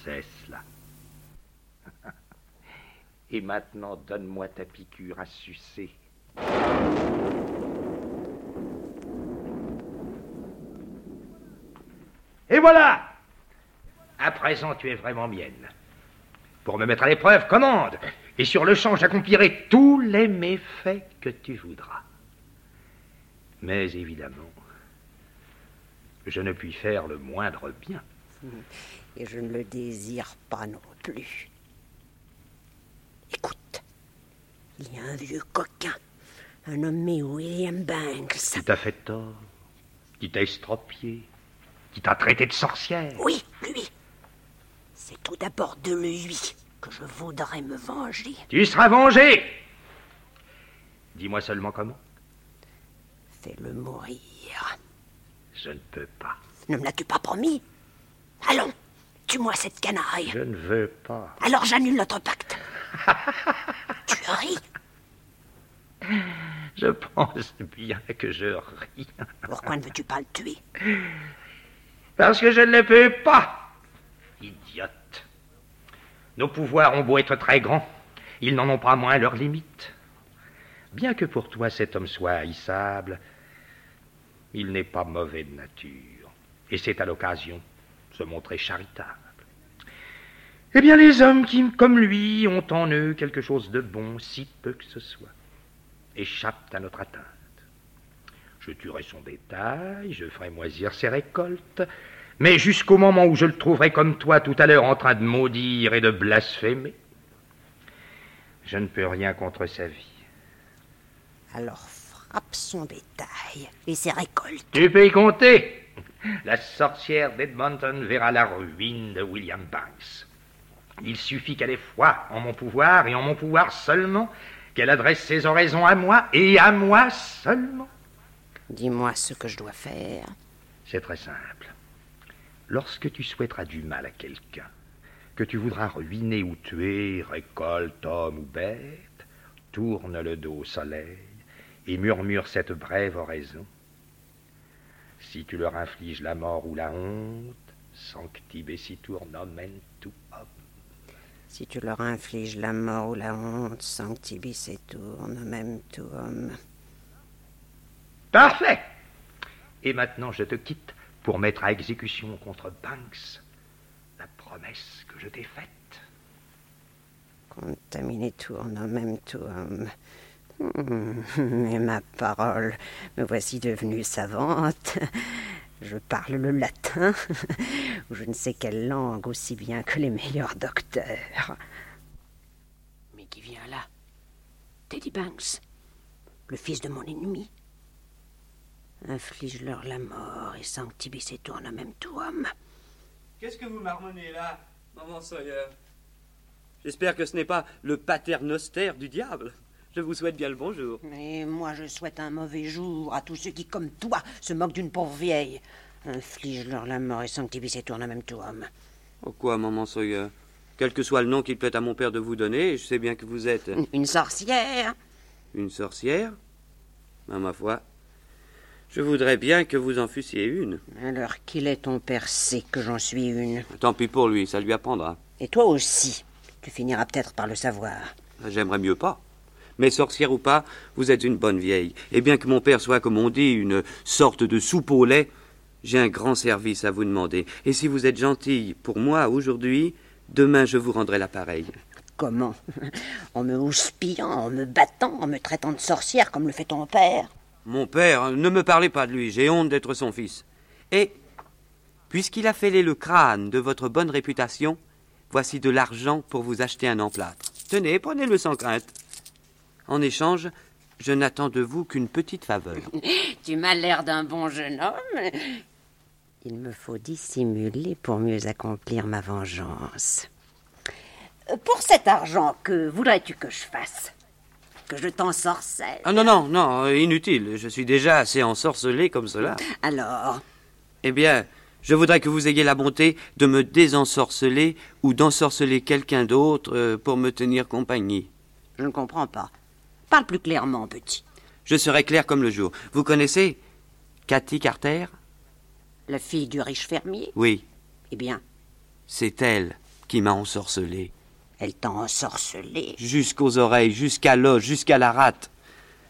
C'est cela. Et maintenant, donne-moi ta piqûre à sucer. Et voilà À présent, tu es vraiment mienne. Pour me mettre à l'épreuve, commande Et sur le champ, j'accomplirai tous les méfaits que tu voudras. Mais évidemment, je ne puis faire le moindre bien. Et je ne le désire pas non plus. Écoute, il y a un vieux coquin, un nommé William Banks. Qui t'a fait tort, qui t'a estropié, qui t'a traité de sorcière. Oui, lui. C'est tout d'abord de lui que je voudrais me venger. Tu seras vengé Dis-moi seulement comment. Fais-le mourir. Je ne peux pas. Ne me l'as-tu pas promis? Allons, tue-moi cette canaille. Je ne veux pas. Alors j'annule notre pacte. tu ris? Je pense bien que je ris. Pourquoi ne veux-tu pas le tuer? Parce que je ne le peux pas. Idiote. Nos pouvoirs ont beau être très grands, ils n'en ont pas moins leurs limites. Bien que pour toi cet homme soit haïssable, il n'est pas mauvais de nature, et c'est à l'occasion se montrer charitable. Eh bien, les hommes qui, comme lui, ont en eux quelque chose de bon, si peu que ce soit, échappent à notre atteinte. Je tuerai son bétail, je ferai moisir ses récoltes, mais jusqu'au moment où je le trouverai comme toi tout à l'heure en train de maudire et de blasphémer, je ne peux rien contre sa vie. Alors frappe son bétail et ses récoltes. Tu peux y compter. La sorcière d'Edmonton verra la ruine de William Banks. Il suffit qu'elle ait foi en mon pouvoir et en mon pouvoir seulement, qu'elle adresse ses oraisons à moi et à moi seulement. Dis-moi ce que je dois faire. C'est très simple. Lorsque tu souhaiteras du mal à quelqu'un, que tu voudras ruiner ou tuer, récolte, homme ou bête, tourne le dos au soleil et murmure cette brève oraison. Si tu leur infliges la mort ou la honte, sanctibesitur nomen tuum. Si tu leur infliges la mort ou la honte, sanctibesitur nomen tuum. Parfait. Et maintenant je te quitte pour mettre à exécution contre Banks la promesse que je t'ai faite. Contaminitur nomen tuum. Hmm, Mais ma parole, me voici devenue savante. Je parle le latin, ou je ne sais quelle langue aussi bien que les meilleurs docteurs. Mais qui vient là? Teddy Banks, le fils de mon ennemi. Inflige-leur la mort et sanctibis et tourne même tuum. Qu'est-ce que vous marmonnez là, maman Sawyer J'espère que ce n'est pas le paternoster du diable. Je vous souhaite bien le bonjour. Mais moi, je souhaite un mauvais jour à tous ceux qui, comme toi, se moquent d'une pauvre vieille. Inflige-leur la mort et sanctibis et tourne même tuum. Oh quoi, maman Sawyer? Quel que soit le nom qu'il plaît à mon père de vous donner, je sais bien que vous êtes... Une sorcière Une sorcière? À ma foi, je voudrais bien que vous en fussiez une. Alors qu'il est ton père sait que j'en suis une. Tant pis pour lui, ça lui apprendra. Et toi aussi. Tu finiras peut-être par le savoir. J'aimerais mieux pas. Mais sorcière ou pas, vous êtes une bonne vieille. Et bien que mon père soit, comme on dit, une sorte de soupe au lait, j'ai un grand service à vous demander. Et si vous êtes gentille pour moi aujourd'hui, demain je vous rendrai l'appareil. Comment? En me houspillant, en me battant, en me traitant de sorcière comme le fait ton père? Mon père, ne me parlez pas de lui, j'ai honte d'être son fils. Et, puisqu'il a fêlé le crâne de votre bonne réputation, voici de l'argent pour vous acheter un emplâtre. Tenez, prenez-le sans crainte. En échange, je n'attends de vous qu'une petite faveur. Tu m'as l'air d'un bon jeune homme. Il me faut dissimuler pour mieux accomplir ma vengeance. Euh, Pour cet argent, que voudrais-tu que je fasse? Que je t'ensorcelle? Ah non, non, non, euh, inutile. Je suis déjà assez ensorcelé comme cela. Alors? Eh bien, je voudrais que vous ayez la bonté de me désensorceler ou d'ensorceler quelqu'un d'autre euh, pour me tenir compagnie. Je ne comprends pas. Parle plus clairement, petit. Je serai clair comme le jour. Vous connaissez Cathy Carter? La fille du riche fermier? Oui, Eh bien, c'est elle qui m'a ensorcelé. elle t'a ensorcelé. Jusqu'aux oreilles, jusqu'à l'os, jusqu'à la rate.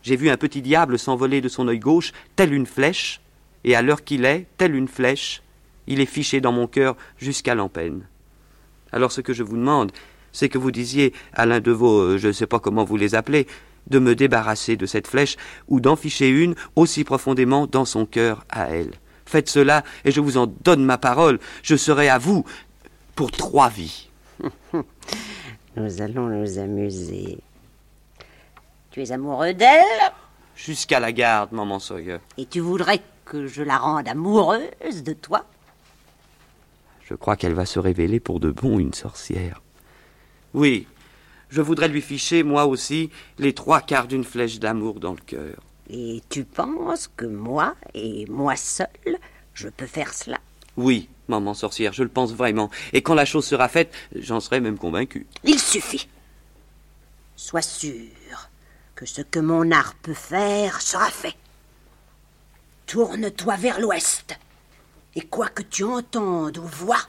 J'ai vu un petit diable s'envoler de son œil gauche, telle une flèche, et à l'heure qu'il est, telle une flèche, il est fiché dans mon cœur jusqu'à l'empeine. Alors ce que je vous demande, c'est que vous disiez à l'un de vos, euh, je ne sais pas comment vous les appelez, de me débarrasser de cette flèche ou d'en ficher une aussi profondément dans son cœur à elle. Faites cela et je vous en donne ma parole, je serai à vous pour trois vies. Nous allons nous amuser. Tu es amoureux d'elle? Jusqu'à la garde, maman Sawyer. et tu voudrais que je la rende amoureuse de toi? Je crois qu'elle va se révéler pour de bon une sorcière. Oui, je voudrais lui ficher, moi aussi, les trois quarts d'une flèche d'amour dans le cœur. Et tu penses que moi, et moi seul, je peux faire cela? Oui, maman sorcière, je le pense vraiment. Et quand la chose sera faite, j'en serai même convaincu. Il suffit. Sois sûr que ce que mon art peut faire sera fait. Tourne-toi vers l'ouest. Et quoi que tu entendes ou vois,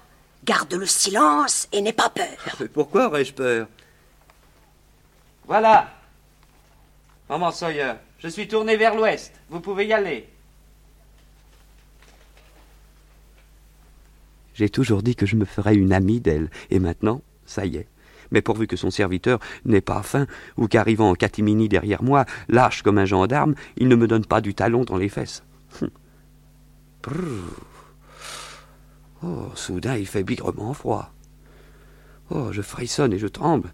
garde le silence et n'aie pas peur. Mais pourquoi aurais-je peur? Voilà. Maman Sawyer, je suis tourné vers l'ouest. Vous pouvez y aller. J'ai toujours dit que je me ferais une amie d'elle. Et maintenant, ça y est. Mais pourvu que son serviteur n'ait pas faim, ou qu'arrivant en catimini derrière moi, lâche comme un gendarme, il ne me donne pas du talon dans les fesses. Hum. Oh, soudain il fait bigrement froid. Oh, je frissonne et je tremble,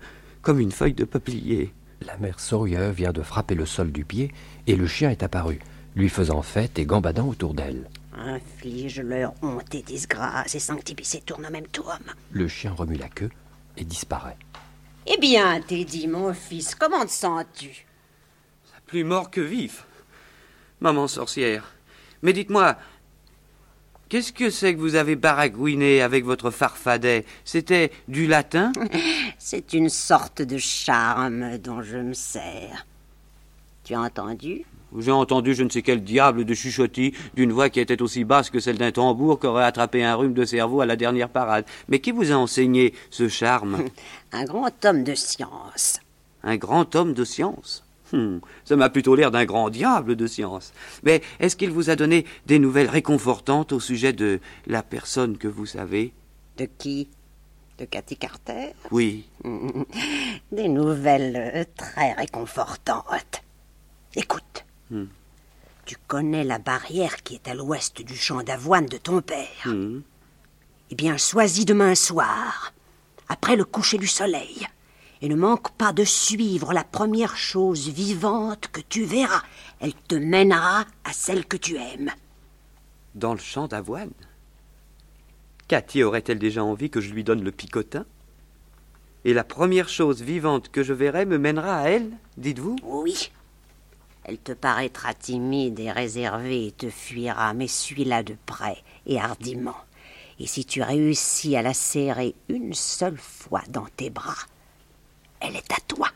comme une feuille de peuplier. La mère Sawyer vient de frapper le sol du pied et le chien est apparu, lui faisant fête et gambadant autour d'elle. Inflige-leur honte et disgrâce et sanctifie tourne même toi. Le chien remue la queue et disparaît. Eh bien, Teddy, mon fils, comment te sens-tu? Plus mort que vif. Maman sorcière. Mais dites-moi, qu'est-ce que c'est que vous avez baragouiné avec votre farfadet? C'était du latin? C'est une sorte de charme dont je me sers. Tu as entendu? J'ai entendu je ne sais quel diable de chuchotis d'une voix qui était aussi basse que celle d'un tambour qu'aurait attrapé un rhume de cerveau à la dernière parade. Mais qui vous a enseigné ce charme? Un grand homme de science. Un grand homme de science? Hum, ça m'a plutôt l'air d'un grand diable de science. Mais est-ce qu'il vous a donné des nouvelles réconfortantes au sujet de la personne que vous savez? De qui? De Cathy Carter Oui. Des nouvelles euh, très réconfortantes. Écoute. Hum. Tu connais la barrière qui est à l'ouest du champ d'avoine de ton père. Hum. Eh bien, sois-y demain soir, après le coucher du soleil et ne manque pas de suivre la première chose vivante que tu verras. Elle te mènera à celle que tu aimes. Dans le champ d'avoine? Cathy aurait-elle déjà envie que je lui donne le picotin? Et la première chose vivante que je verrai me mènera à elle, dites-vous? Oui. Elle te paraîtra timide et réservée et te fuira, mais suis-la de près et hardiment. Et si tu réussis à la serrer une seule fois dans tes bras, elle est à toi.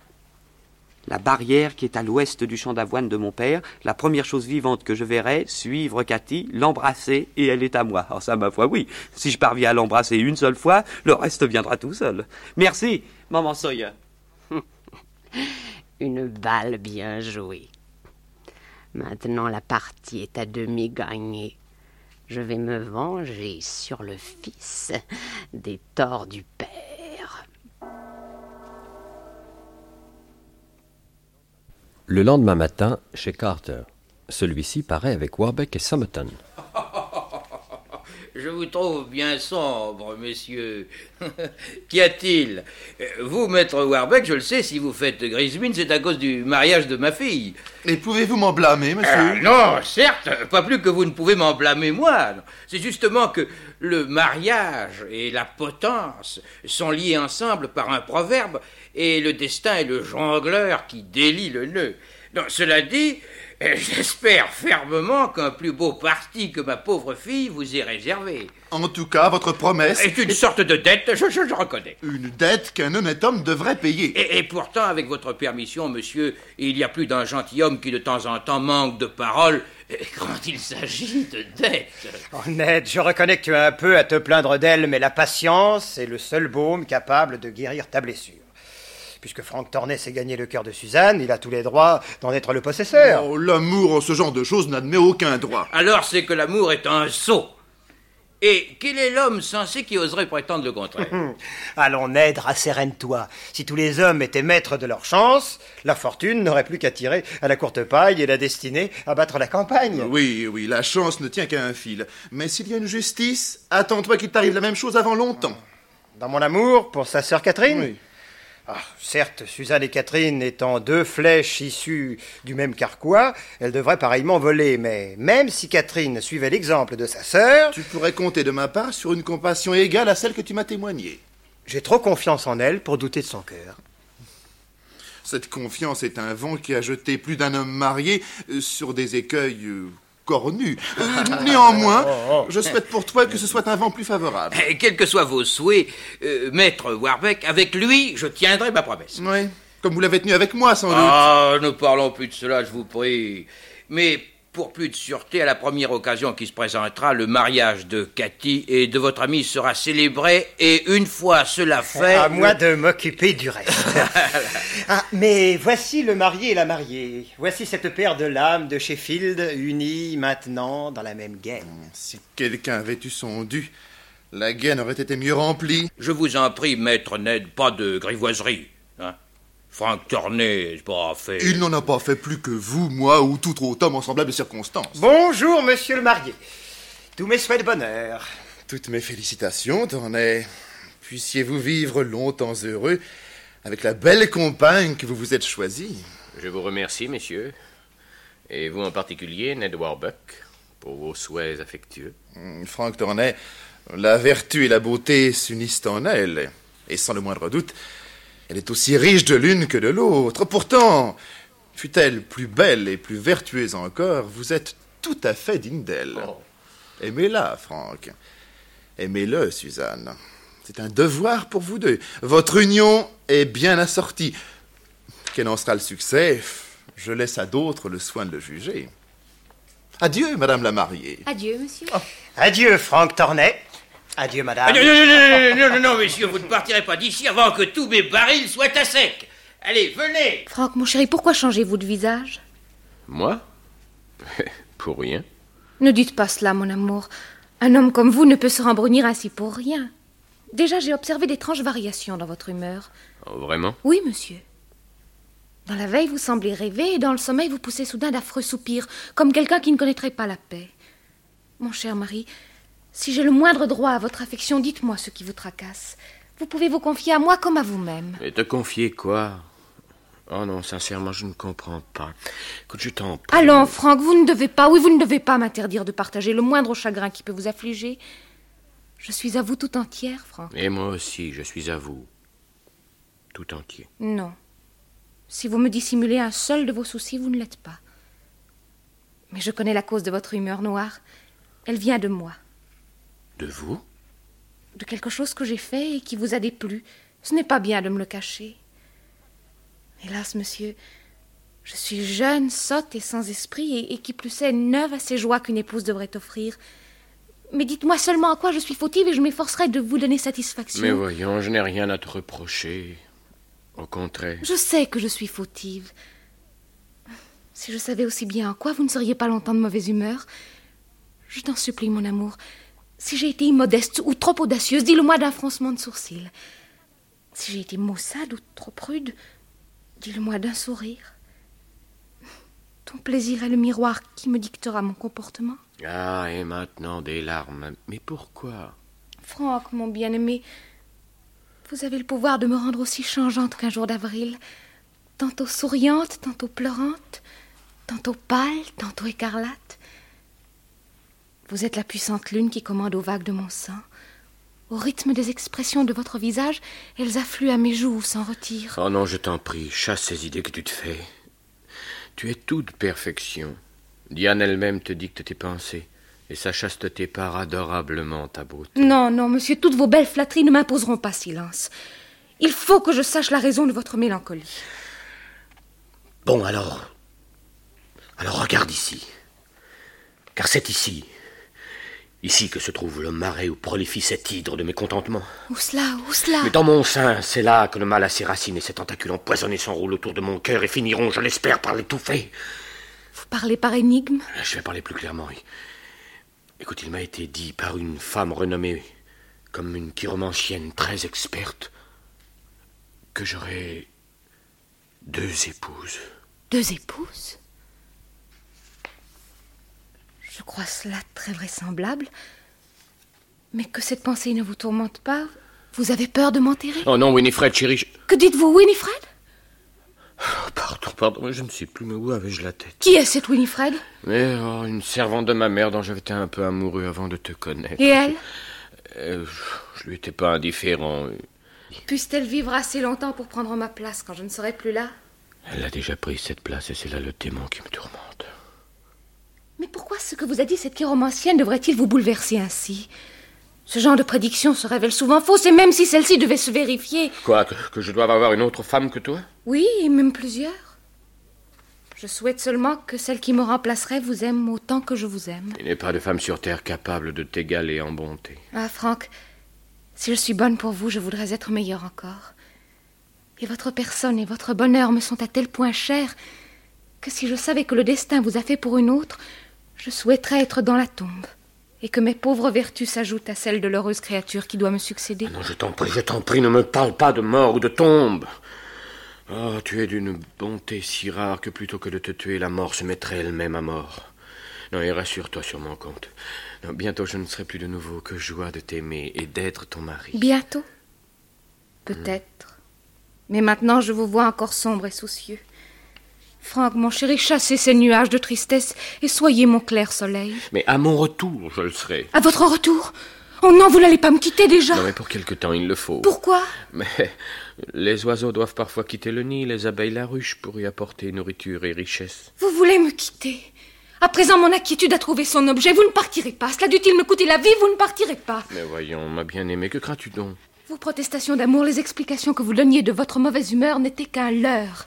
La barrière qui est à l'ouest du champ d'avoine de mon père, la première chose vivante que je verrai, suivre Cathy, l'embrasser, et elle est à moi. Alors ça, ma foi, oui. Si je parviens à l'embrasser une seule fois, le reste viendra tout seul. Merci, maman Sawyer. Une balle bien jouée. Maintenant, la partie est à demi gagnée. Je vais me venger sur le fils des torts du père. Le lendemain matin, chez Carter. Celui-ci paraît avec Warbeck et Somerton. Je vous trouve bien sombre, messieurs. Qu'y a-t-il? Vous, maître Warbeck, je le sais, si vous faites grise mine, c'est à cause du mariage de ma fille. Et pouvez-vous m'en blâmer, monsieur? Ah, Non, certes, pas plus que vous ne pouvez m'en blâmer moi. C'est justement que le mariage et la potence sont liés ensemble par un proverbe, et le destin est le jongleur qui délie le nœud. Donc, cela dit, euh, j'espère fermement qu'un plus beau parti que ma pauvre fille vous est réservé. En tout cas, votre promesse est une sorte de dette, je, je, je reconnais. Une dette qu'un honnête homme devrait payer. Et, et, pourtant, avec votre permission, monsieur, il y a plus d'un gentilhomme qui de temps en temps manque de parole quand il s'agit de dette. Honnête, je reconnais que tu as un peu à te plaindre d'elle, mais la patience est le seul baume capable de guérir ta blessure. Puisque Franck Tornet s'est gagné le cœur de Suzanne, il a tous les droits d'en être le possesseur. Oh, l'amour en ce genre de choses n'admet aucun droit. Alors c'est que l'amour est un sot. Et quel est l'homme sensé qui oserait prétendre le contraire Allons, Ned, rassérène-toi. Si tous les hommes étaient maîtres de leur chance, la fortune n'aurait plus qu'à tirer à la courte paille et la destinée à battre la campagne. Oui, oui, la chance ne tient qu'à un fil. Mais s'il y a une justice, attends-toi qu'il t'arrive la même chose avant longtemps. Dans mon amour pour sa sœur Catherine Oui. Ah, certes, Suzanne et Catherine étant deux flèches issues du même carquois, elles devraient pareillement voler, mais même si Catherine suivait l'exemple de sa sœur... Tu pourrais compter de ma part sur une compassion égale à celle que tu m'as témoignée. J'ai trop confiance en elle pour douter de son cœur. Cette confiance est un vent qui a jeté plus d'un homme marié euh, sur des écueils cornus. Euh, néanmoins, je souhaite pour toi que ce soit un vent plus favorable. Et quels que soient vos souhaits, euh, maître Warbeck, avec lui, je tiendrai ma promesse. Oui, comme vous l'avez tenu avec moi, sans doute. Ah, ne parlons plus de cela, je vous prie. Mais pour plus de sûreté, à la première occasion qui se présentera, le mariage de Cathy et de votre ami sera célébré, et une fois cela fait... À moi de m'occuper du reste. ah, mais voici le marié et la mariée. Voici cette paire de lames de Sheffield, unies maintenant dans la même gaine. Si quelqu'un avait eu son dû, La gaine aurait été mieux remplie. Je vous en prie, maître Ned, pas de grivoiserie. Franck Tornet, c'est pas fait. Il n'en a pas fait plus que vous, moi ou tout autre homme en semblable circonstance. Bonjour, monsieur le marié. Tous mes souhaits de bonheur. Toutes mes félicitations, Tornet. Puissiez-vous vivre longtemps heureux avec la belle compagne que vous vous êtes choisie. Je vous remercie, messieurs. Et vous en particulier, Ned Warbuck, pour vos souhaits affectueux. Hum, Franck Tornet, la vertu et la beauté s'unissent en elle. Et sans le moindre doute, elle est aussi riche de l'une que de l'autre. Pourtant, fût-elle plus belle et plus vertueuse encore, vous êtes tout à fait digne d'elle. Aimez-la, Franck. Aimez-le, Suzanne. C'est un devoir pour vous deux. Votre union est bien assortie. Quel en sera le succès? Je laisse à d'autres le soin de le juger. Adieu, Madame la mariée. Adieu, monsieur. Adieu, Franck Tornet. Adieu, madame. Ah, non, non, non, non, non, non, non, messieurs, vous ne partirez pas d'ici avant que tous mes barils soient à sec. Allez, venez. Franck, mon chéri, pourquoi changez-vous de visage? Moi? Pour rien. Ne dites pas cela, mon amour. Un homme comme vous ne peut se rembrunir ainsi pour rien. Déjà, j'ai observé d'étranges variations dans votre humeur. Oh, vraiment? Oui, monsieur. Dans la veille, vous semblez rêver, et dans le sommeil, vous poussez soudain d'affreux soupirs, comme quelqu'un qui ne connaîtrait pas la paix. Mon cher mari, si j'ai le moindre droit à votre affection, dites-moi ce qui vous tracasse. Vous pouvez vous confier à moi comme à vous-même. Et te confier quoi? Oh non, sincèrement, je ne comprends pas. Écoute, je t'en prie. Allons, Franck, vous ne devez pas, oui, vous ne devez pas m'interdire de partager le moindre chagrin qui peut vous affliger. Je suis à vous tout entière, Franck. Et moi aussi, je suis à vous. Tout entier. Non. Si vous me dissimulez un seul de vos soucis, vous ne l'êtes pas. Mais je connais la cause de votre humeur noire. Elle vient de moi. De vous De quelque chose que j'ai fait et qui vous a déplu. Ce n'est pas bien de me le cacher. Hélas, monsieur, je suis jeune, sotte et sans esprit, et, et qui plus est neuve à ces joies qu'une épouse devrait offrir. Mais dites-moi seulement à quoi je suis fautive et je m'efforcerai de vous donner satisfaction. Mais voyons, je n'ai rien à te reprocher. Au contraire. Je sais que je suis fautive. Si je savais aussi bien en quoi, vous ne seriez pas longtemps de mauvaise humeur. Je t'en supplie, mon amour. Si j'ai été immodeste ou trop audacieuse, dis-le-moi d'un froncement de sourcils. Si j'ai été maussade ou trop prude, dis-le-moi d'un sourire. Ton plaisir est le miroir qui me dictera mon comportement. Ah, et maintenant des larmes. Mais pourquoi? Franck, mon bien-aimé, vous avez le pouvoir de me rendre aussi changeante qu'un jour d'avril, tantôt souriante, tantôt pleurante, tantôt pâle, tantôt écarlate. Vous êtes la puissante lune qui commande aux vagues de mon sang. Au rythme des expressions de votre visage, elles affluent à mes joues sans retire. Oh non, je t'en prie, chasse ces idées que tu te fais. Tu es toute perfection. Diane elle-même te dicte tes pensées, et sa chasteté part adorablement ta beauté. Non, non, monsieur, toutes vos belles flatteries ne m'imposeront pas silence. Il faut que je sache la raison de votre mélancolie. Bon, alors. Alors regarde ici. Car c'est ici. Ici que se trouve le marais où prolifie cet hydre de mécontentement. Où cela Où cela Mais dans mon sein, c'est là que le mal a ses racines et ses tentacules empoisonnés s'enroulent autour de mon cœur et finiront, je l'espère, par l'étouffer. Vous parlez par énigme Je vais parler plus clairement. Écoute, il m'a été dit par une femme renommée comme une chiromancienne très experte que j'aurais deux épouses. Deux épouses? Je crois cela très vraisemblable. Mais que cette pensée ne vous tourmente pas? Vous avez peur de m'enterrer? Oh non, Winifred, chérie. je- Que dites-vous, Winifred? Oh, pardon, pardon, je ne sais plus, mais où avais-je la tête? Qui est cette Winifred? Mais oh, une servante de ma mère dont j'étais un peu amoureux avant de te connaître. Et elle? Euh, Je lui étais pas indifférent. Puisse-t-elle vivre assez longtemps pour prendre ma place quand je ne serai plus là? Elle a déjà pris cette place et c'est là le démon qui me tourmente. Mais pourquoi ce que vous a dit cette chiromancienne devrait-il vous bouleverser ainsi? Ce genre de prédiction se révèle souvent fausse, et même si celle-ci devait se vérifier. Quoi, que, que je doive avoir une autre femme que toi? Oui, et même plusieurs. Je souhaite seulement que celle qui me remplacerait vous aime autant que je vous aime. Il n'est pas de femme sur terre capable de t'égaler en bonté. Ah, Franck, si je suis bonne pour vous, je voudrais être meilleure encore. Et votre personne et votre bonheur me sont à tel point chers que si je savais que le destin vous a fait pour une autre, je souhaiterais être dans la tombe et que mes pauvres vertus s'ajoutent à celles de l'heureuse créature qui doit me succéder. Non, je t'en prie, je t'en prie, ne me parle pas de mort ou de tombe. Oh, tu es d'une bonté si rare que plutôt que de te tuer, la mort se mettrait elle-même à mort. Non, et rassure-toi sur mon compte. Non, bientôt je ne serai plus de nouveau que joie de t'aimer et d'être ton mari. Bientôt? Peut-être. Mais maintenant je vous vois encore sombre et soucieux. Franck, mon chéri, chassez ces nuages de tristesse et soyez mon clair soleil. Mais à mon retour, je le serai. À votre retour? Oh non, vous n'allez pas me quitter déjà Non, mais pour quelque temps, il le faut. Pourquoi? Mais les oiseaux doivent parfois quitter le nid, les abeilles la ruche pour y apporter nourriture et richesse. Vous voulez me quitter? À présent, mon inquiétude a trouvé son objet. Vous ne partirez pas. Cela dût-il me coûter la vie, vous ne partirez pas. Mais voyons, ma bien-aimée, que crains-tu donc? Vos protestations d'amour, les explications que vous donniez de votre mauvaise humeur n'étaient qu'un leurre.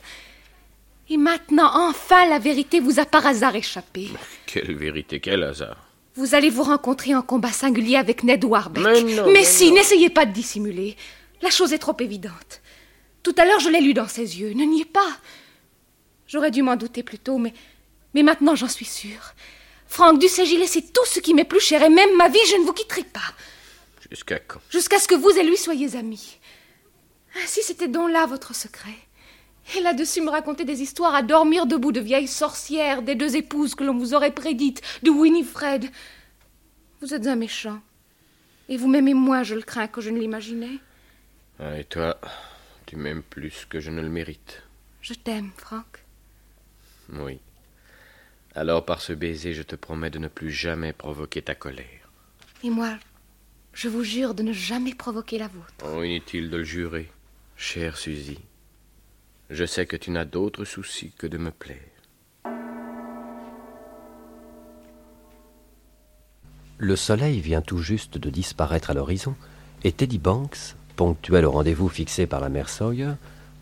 Et maintenant, enfin, la vérité vous a par hasard échappé. Quelle vérité, quel hasard. Vous allez vous rencontrer en combat singulier avec Ned Warbeck. Mais non, mais si, n'essayez pas de dissimuler. La chose est trop évidente. Tout à l'heure, je l'ai lu dans ses yeux. Ne niez pas. J'aurais dû m'en douter plus tôt, mais, mais maintenant, j'en suis sûre. Franck Dussé-Gillet, c'est tout ce qui m'est plus cher, et même ma vie, je ne vous quitterai pas. Jusqu'à quand? Jusqu'à ce que vous et lui soyez amis. Si c'était donc là votre secret. Et là-dessus me raconter des histoires à dormir debout de vieilles sorcières, des deux épouses que l'on vous aurait prédites, de Winifred. Vous êtes un méchant. Et vous m'aimez moins, je le crains, que je ne l'imaginais. Ah, et toi, tu m'aimes plus que je ne le mérite. Je t'aime, Franck. Oui. Alors par ce baiser, je te promets de ne plus jamais provoquer ta colère. Et moi, je vous jure de ne jamais provoquer la vôtre. Oh, inutile de le jurer, chère Suzy. Je sais que tu n'as d'autre souci que de me plaire. Le soleil vient tout juste de disparaître à l'horizon, et Teddy Banks, ponctuel au rendez-vous fixé par la mère Sawyer,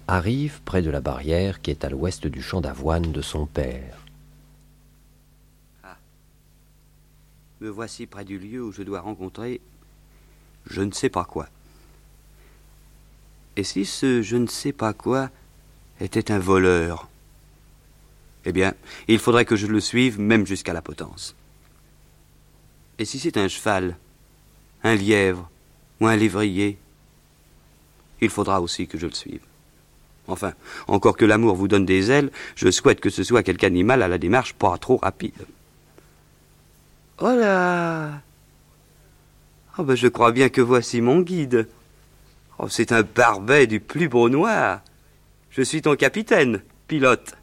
arrive près de la barrière qui est à l'ouest du champ d'avoine de son père. Me voici près du lieu où je dois rencontrer je ne sais pas quoi. Et si ce je ne sais pas quoi était un voleur Eh bien, il faudrait que je le suive même jusqu'à la potence. Et si c'est un cheval, un lièvre ou un lévrier Il faudra aussi que je le suive. Enfin, encore que l'amour vous donne des ailes, je souhaite que ce soit quelque animal à la démarche pas trop rapide. Oh là Oh ben je crois bien que voici mon guide. Oh, c'est un barbet du plus beau noir. Je suis ton capitaine, pilote.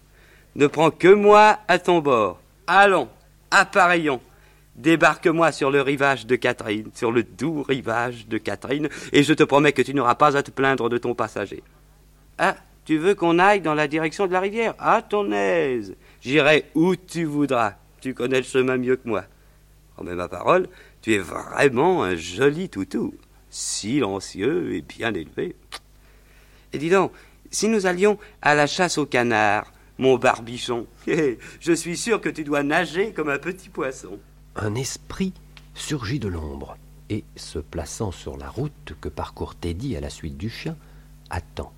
Ne prends que moi à ton bord. Allons, appareillons. Débarque-moi sur le rivage de Catherine, sur le doux rivage de Catherine, et je te promets que tu n'auras pas à te plaindre de ton passager. Ah, tu veux qu'on aille dans la direction de la rivière? À ton aise. J'irai où tu voudras. Tu connais le chemin mieux que moi. Oh, mais ma parole, tu es vraiment un joli toutou, silencieux et bien élevé. Et dis donc, si nous allions à la chasse au canard, mon barbichon, je suis sûr que tu dois nager comme un petit poisson. Un esprit surgit de l'ombre et, se plaçant sur la route que parcourt Teddy à la suite du chien, attend.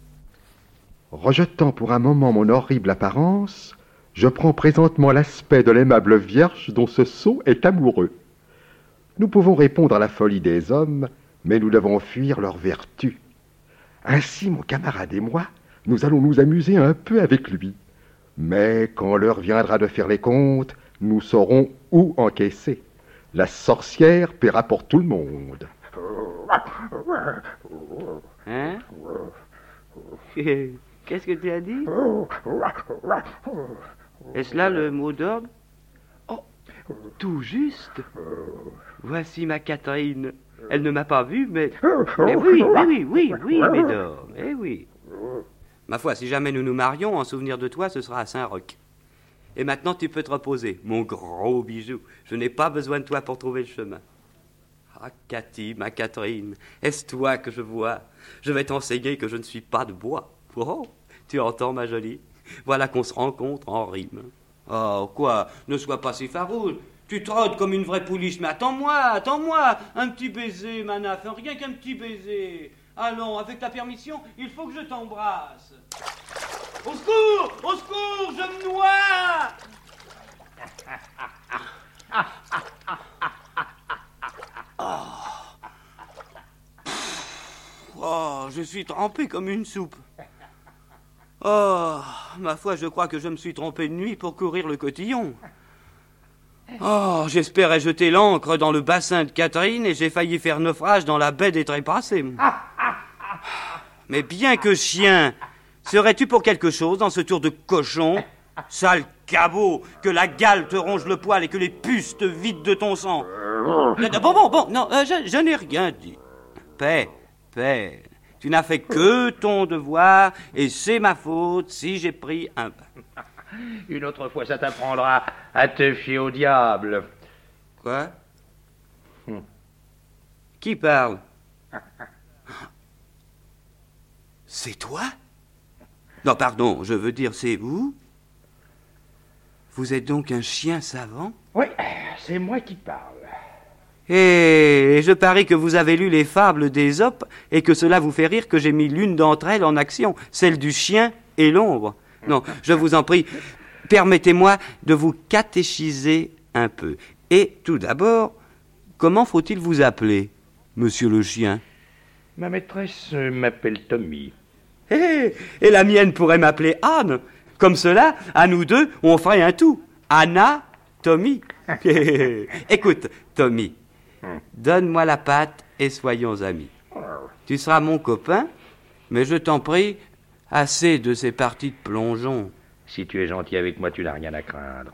Rejetant pour un moment mon horrible apparence, je prends présentement l'aspect de l'aimable vierge dont ce sot est amoureux. Nous pouvons répondre à la folie des hommes, mais nous devons fuir leur vertu. Ainsi, mon camarade et moi, nous allons nous amuser un peu avec lui. Mais quand l'heure viendra de faire les comptes, nous saurons où encaisser. La sorcière paiera pour tout le monde. Hein? Qu'est-ce que tu as dit? Est-ce là le mot d'ordre? Oh, tout juste. Voici ma Catherine. Elle ne m'a pas vu, mais... mais oui, oui, oui, oui, oui, Médor, eh oui. Ma foi, si jamais nous nous marions, en souvenir de toi, ce sera à Saint-Roch. Et maintenant, tu peux te reposer, mon gros bijou. Je n'ai pas besoin de toi pour trouver le chemin. Ah, Cathy, ma Catherine, est-ce toi que je vois? Je vais t'enseigner que je ne suis pas de bois. Oh, tu entends, ma jolie? Voilà qu'on se rencontre en rime. Oh, quoi? Ne sois pas si farouche. Tu trottes comme une vraie pouliche, mais attends-moi, attends-moi Un petit baiser, Manaf, rien qu'un petit baiser. Ah Allons, avec ta permission, il faut que je t'embrasse. Au secours Au secours Je me noie oh. oh, je suis trempé comme une soupe. Oh, ma foi, je crois que je me suis trompé de nuit pour courir le cotillon. Oh, j'espérais jeter l'ancre dans le bassin de Catherine et j'ai failli faire naufrage dans la baie des Trépassés. Mais bien que chien, serais-tu pour quelque chose dans ce tour de cochon Sale cabot, que la gale te ronge le poil et que les puces te vident de ton sang? Bon, bon, bon, non, euh, je, je n'ai rien dit. Paix, paix. Tu n'as fait que ton devoir et c'est ma faute si j'ai pris un bain. Une autre fois, ça t'apprendra à te fier au diable. Quoi Qui parle C'est toi Non, pardon, je veux dire, c'est vous Vous êtes donc un chien savant Oui, c'est moi qui parle. Et je parie que vous avez lu les fables d'Ésope et que cela vous fait rire que j'ai mis l'une d'entre elles en action, celle du chien et l'ombre. Non, je vous en prie, permettez-moi de vous catéchiser un peu. Et tout d'abord, comment faut-il vous appeler, monsieur le chien? Ma maîtresse euh, m'appelle Tommy. Eh, et la mienne pourrait m'appeler Anne. Comme cela, à nous deux, on ferait un tout. Anna, Tommy. Écoute, Tommy, donne-moi la patte et soyons amis. Tu seras mon copain, mais je t'en prie, assez de ces parties de plongeon. Si tu es gentil avec moi, tu n'as rien à craindre.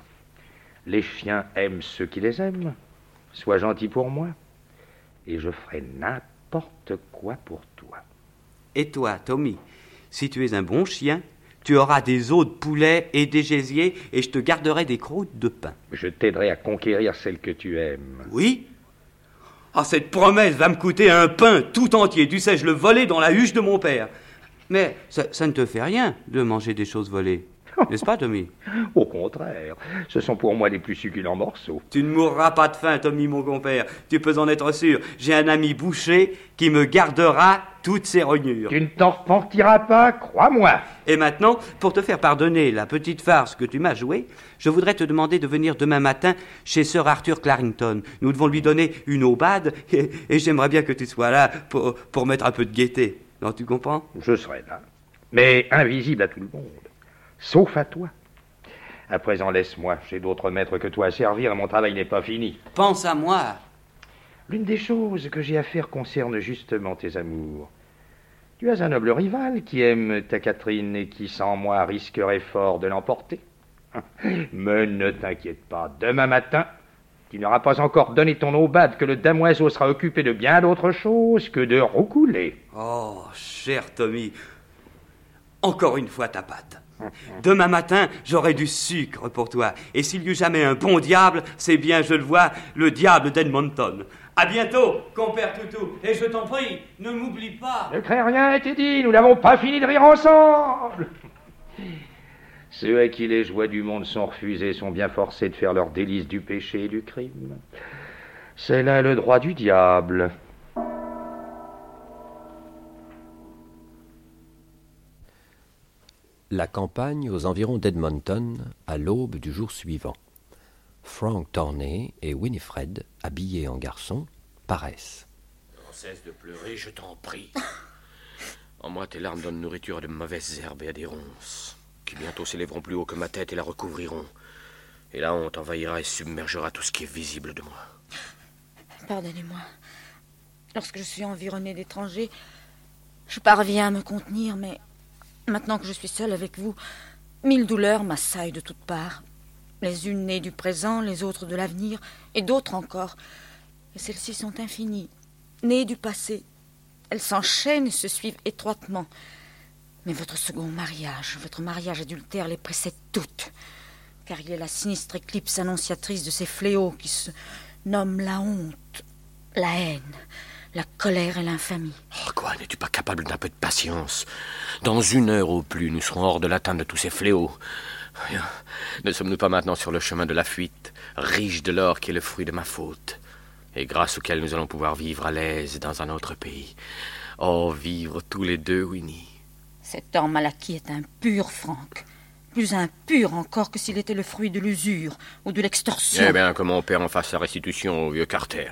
Les chiens aiment ceux qui les aiment. Sois gentil pour moi, et je ferai n'importe quoi pour toi. Et toi, Tommy, si tu es un bon chien, tu auras des os de poulet et des gésiers, et je te garderai des croûtes de pain. Je t'aiderai à conquérir celle que tu aimes. Oui Ah, cette promesse va me coûter un pain tout entier. Tu sais, je le volais dans la huche de mon père. Mais ça, ça ne te fait rien de manger des choses volées. N'est-ce pas, Tommy? Au contraire, ce sont pour moi les plus succulents morceaux. Tu ne mourras pas de faim, Tommy, mon compère. Tu peux en être sûr. J'ai un ami boucher qui me gardera toutes ses rognures. Tu ne t'en repentiras pas, crois-moi. Et maintenant, pour te faire pardonner la petite farce que tu m'as jouée, je voudrais te demander de venir demain matin chez Sir Arthur Clarrington. Nous devons lui donner une aubade et, et j'aimerais bien que tu sois là pour, pour mettre un peu de gaieté. Non, tu comprends? Je serai là, mais invisible à tout le monde, sauf à toi. À présent, laisse-moi. J'ai d'autres maîtres que toi à servir et mon travail n'est pas fini. Pense à moi. L'une des choses que j'ai à faire concerne justement tes amours. Tu as un noble rival qui aime ta Catherine et qui, sans moi, risquerait fort de l'emporter. Mais ne t'inquiète pas, demain matin, tu n'auras pas encore donné ton aubade que le damoiseau sera occupé de bien d'autres choses que de roucouler. Oh, cher Tommy, encore une fois ta patte. Demain matin, j'aurai du sucre pour toi. Et s'il y eut jamais un bon diable, c'est bien, je le vois, le diable d'Edmonton. À bientôt, compère Toutou. Et je t'en prie, ne m'oublie pas. Ne crains rien, Teddy, nous n'avons pas fini de rire ensemble. Ceux à qui les joies du monde sont refusées sont bien forcés de faire leurs délices du péché et du crime. C'est là le droit du diable. La campagne aux environs d'Edmonton à l'aube du jour suivant. Frank Torney et Winifred, habillés en garçons, paraissent. Cesse de pleurer, je t'en prie. En moi, tes larmes donnent nourriture à de mauvaises herbes et à des ronces, qui bientôt s'élèveront plus haut que ma tête et la recouvriront. Et la honte envahira et submergera tout ce qui est visible de moi. Pardonnez-moi. Lorsque je suis environnée d'étrangers, je parviens à me contenir, mais maintenant que je suis seule avec vous, mille douleurs m'assaillent de toutes parts. Les unes nées du présent, les autres de l'avenir, et d'autres encore. Et celles-ci sont infinies, nées du passé. Elles s'enchaînent et se suivent étroitement. Mais votre second mariage, votre mariage adultère les précède toutes. Car il est la sinistre éclipse annonciatrice de ces fléaux qui se nomment la honte, la haine, la colère et l'infamie. Oh, quoi, n'es-tu pas capable d'un peu de patience? Dans une heure au plus, nous serons hors de l'atteinte de tous ces fléaux. Ne sommes-nous pas maintenant sur le chemin de la fuite, riche de l'or qui est le fruit de ma faute, et grâce auquel nous allons pouvoir vivre à l'aise dans un autre pays? Oh, vivre tous les deux, Winnie. Cet or mal acquis est impur, Franck. Plus impur encore que s'il était le fruit de l'usure ou de l'extorsion. Eh bien, que mon père en fasse la restitution au vieux Carter?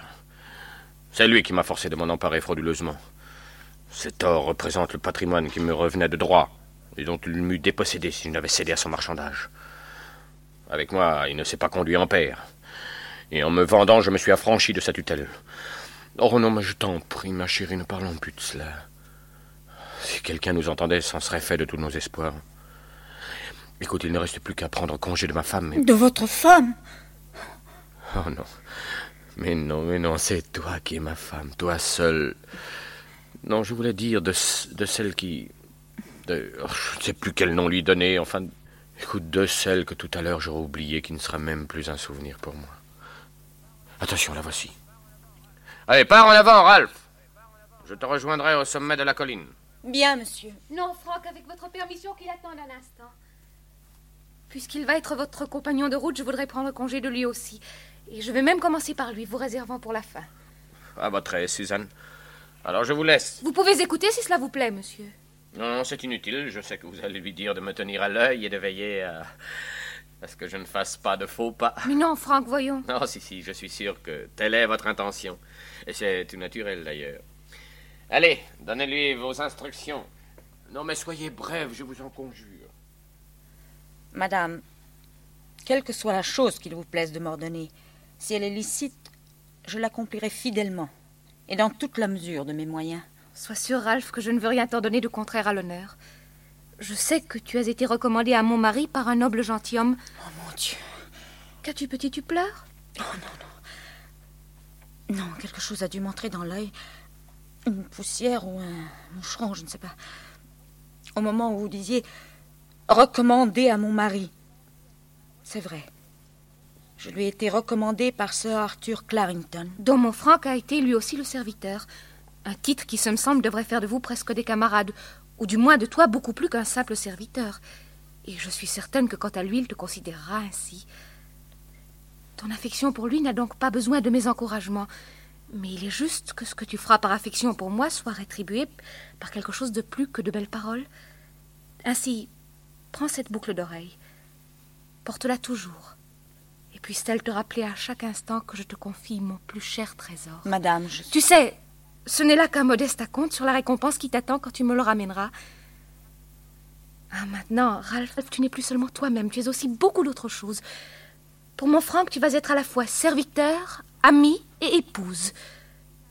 C'est lui qui m'a forcé de m'en emparer frauduleusement. Cet or représente le patrimoine qui me revenait de droit et dont il m'eût dépossédé si je n'avais cédé à son marchandage. Avec moi, il ne s'est pas conduit en père. Et en me vendant, je me suis affranchi de sa tutelle. Oh non, mais je t'en prie, ma chérie, ne parlons plus de cela. Si quelqu'un nous entendait, c'en serait fait de tous nos espoirs. Écoute, il ne reste plus qu'à prendre congé de ma femme. mais- De votre femme? Oh non. Mais non, mais non, c'est toi qui es ma femme, toi seule. Non, je voulais dire de, de celle qui. De, oh, je ne sais plus quel nom lui donner, enfin. Écoute, de celle que tout à l'heure j'aurais oubliée, qui ne sera même plus un souvenir pour moi. Attention, la voici. Allez, pars en avant, Ralph. Je te rejoindrai au sommet de la colline. Bien, monsieur. Non, Franck, avec votre permission, qu'il attende un instant. Puisqu'il va être votre compagnon de route, je voudrais prendre congé de lui aussi. Et je vais même commencer par lui, vous réservant pour la fin. À votre aise, Suzanne. Alors je vous laisse. Vous pouvez écouter si cela vous plaît, monsieur. Non, non, c'est inutile. Je sais que vous allez lui dire de me tenir à l'œil et de veiller à. à ce que je ne fasse pas de faux pas. Mais non, Franck, voyons. Non, si, si, je suis sûr que telle est votre intention. Et c'est tout naturel, d'ailleurs. Allez, donnez-lui vos instructions. Non, mais soyez brève, je vous en conjure. Madame, quelle que soit la chose qu'il vous plaise de m'ordonner, si elle est licite, je l'accomplirai fidèlement et dans toute la mesure de mes moyens. Sois sûr, Ralph, que je ne veux rien t'en donner de contraire à l'honneur. Je sais que tu as été recommandé à mon mari par un noble gentilhomme. Oh mon Dieu. Qu'as-tu, petit, tu pleures? Non, quelque chose a dû m'entrer dans l'œil. Une poussière ou un moucheron, je ne sais pas. Au moment où vous disiez recommandé à mon mari. C'est vrai. Je lui ai été recommandé par Sir Arthur Clarrington. Dont mon Franck a été lui aussi le serviteur. Un titre qui, ce me semble, devrait faire de vous presque des camarades, ou du moins de toi beaucoup plus qu'un simple serviteur. Et je suis certaine que quant à lui, il te considérera ainsi. Ton affection pour lui n'a donc pas besoin de mes encouragements. Mais il est juste que ce que tu feras par affection pour moi soit rétribué par quelque chose de plus que de belles paroles. Ainsi, prends cette boucle d'oreille. Porte-la toujours. Et puisse-t-elle te rappeler à chaque instant que je te confie mon plus cher trésor. Madame, je... Tu sais, ce n'est là qu'un modeste acompte sur la récompense qui t'attend quand tu me le ramèneras. Ah, maintenant, Ralph, tu n'es plus seulement toi-même, tu es aussi beaucoup d'autres choses. Pour mon Franck, tu vas être à la fois serviteur, ami et épouse.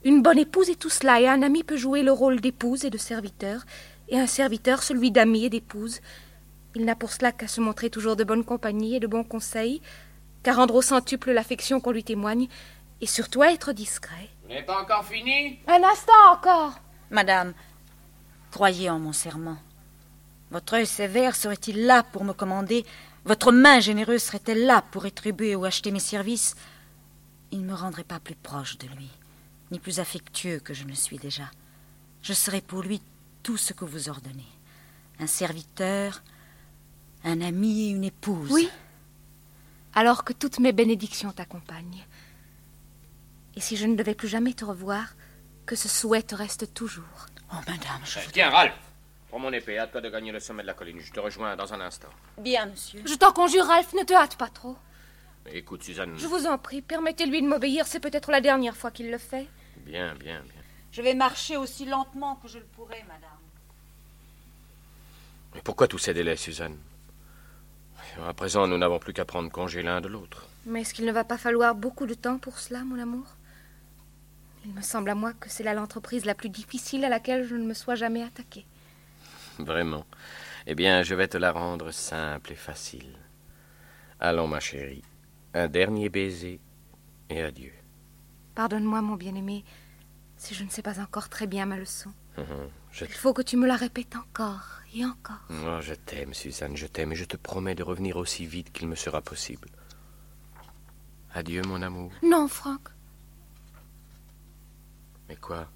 Une bonne épouse est tout cela, et un ami peut jouer le rôle d'épouse et de serviteur, et un serviteur celui d'ami et d'épouse. Il n'a pour cela qu'à se montrer toujours de bonne compagnie et de bons conseils, qu'à rendre au centuple l'affection qu'on lui témoigne, et surtout à être discret. Vous n'avez pas encore fini? Un instant encore. Madame, croyez en mon serment. Votre œil sévère serait-il là pour me commander? Votre main généreuse serait-elle là pour rétribuer ou acheter mes services? Il ne me rendrait pas plus proche de lui, ni plus affectueux que je ne suis déjà. Je serai pour lui tout ce que vous ordonnez. Un serviteur, un ami et une épouse. Oui. Alors que toutes mes bénédictions t'accompagnent. Et si je ne devais plus jamais te revoir, que ce souhait te reste toujours. Oh, madame, je Euh, Tiens, Ralph, prends mon épée, hâte-toi de gagner le sommet de la colline. Je te rejoins dans un instant. Bien, monsieur. Je t'en conjure, Ralph, ne te hâte pas trop. Écoute, Suzanne. Je vous en prie, permettez-lui de m'obéir, c'est peut-être la dernière fois qu'il le fait. Bien, bien, bien. Je vais marcher aussi lentement que je le pourrai, madame. Mais pourquoi tous ces délais, Suzanne? À présent, nous n'avons plus qu'à prendre congé l'un de l'autre. Mais est-ce qu'il ne va pas falloir beaucoup de temps pour cela, mon amour? Il me semble à moi que c'est là l'entreprise la plus difficile à laquelle je ne me sois jamais attaquée. Vraiment. Eh bien, je vais te la rendre simple et facile. Allons, ma chérie. Un dernier baiser et adieu. Pardonne-moi, mon bien-aimé, si je ne sais pas encore très bien ma leçon. Mhm. Je, Il faut que tu me la répètes encore et encore. Oh, je t'aime, Suzanne, je t'aime, et je te promets de revenir aussi vite qu'il me sera possible. Adieu, mon amour. Non, Franck. Mais quoi?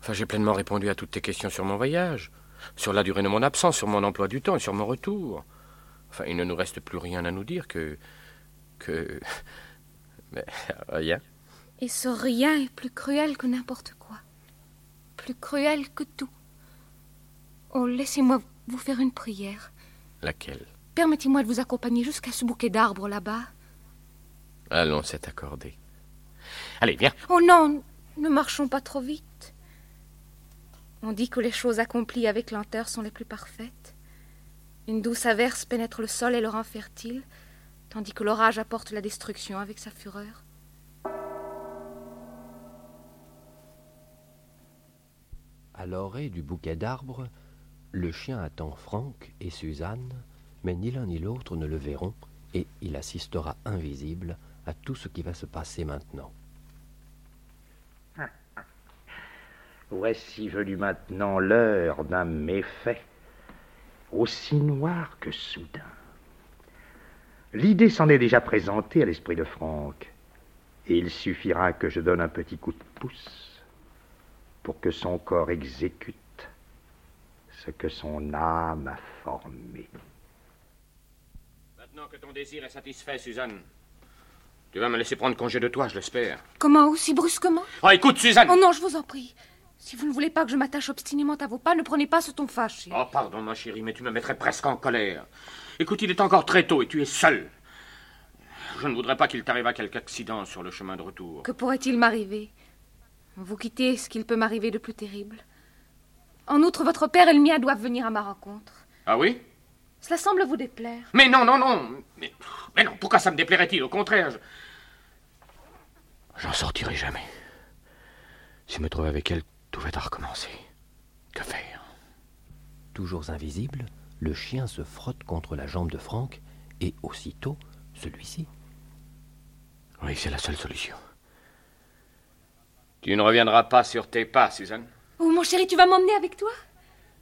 Enfin, j'ai pleinement répondu à toutes tes questions sur mon voyage, sur la durée de mon absence, sur mon emploi du temps et sur mon retour. Enfin, il ne nous reste plus rien à nous dire que. Que. Mais, rien. Et ce rien est plus cruel que n'importe quoi. Plus cruel que tout. Oh, laissez-moi vous faire une prière. Laquelle? Permettez-moi de vous accompagner jusqu'à ce bouquet d'arbres là-bas. Allons, c'est accordé. Allez, viens. Oh non, ne marchons pas trop vite. On dit que les choses accomplies avec lenteur sont les plus parfaites. Une douce averse pénètre le sol et le rend fertile, tandis que l'orage apporte la destruction avec sa fureur. À l'orée du bouquet d'arbres, le chien attend Franck et Suzanne, mais ni l'un ni l'autre ne le verront, et il assistera invisible à tout ce qui va se passer maintenant. Voici venue maintenant l'heure d'un méfait, aussi noir que soudain. L'idée s'en est déjà présentée à l'esprit de Franck, et il suffira que je donne un petit coup de pouce pour que son corps exécute ce que son âme a formé. Maintenant que ton désir est satisfait, Suzanne, tu vas me laisser prendre congé de toi, je l'espère. Comment aussi brusquement? Oh, écoute, Suzanne Oh non, je vous en prie. Si vous ne voulez pas que je m'attache obstinément à vos pas, ne prenez pas ce ton fâché. Oh, pardon, ma chérie, mais tu me mettrais presque en colère. Écoute, il est encore très tôt et tu es seul. Je ne voudrais pas qu'il t'arrivât quelque accident sur le chemin de retour. Que pourrait-il m'arriver? Vous quittez ce qu'il peut m'arriver de plus terrible. En outre, votre père et le mien doivent venir à ma rencontre. Ah oui? Cela semble vous déplaire. Mais non, non, non. Mais, mais non, pourquoi ça me déplairait-il? Au contraire, je... J'en sortirai jamais. Si me trouver avec elle, tout va à recommencer. Que faire? Toujours invisible, le chien se frotte contre la jambe de Franck, et aussitôt, celui-ci. Oui, c'est la seule solution. Tu ne reviendras pas sur tes pas, Suzanne Oh, mon chéri, tu vas m'emmener avec toi?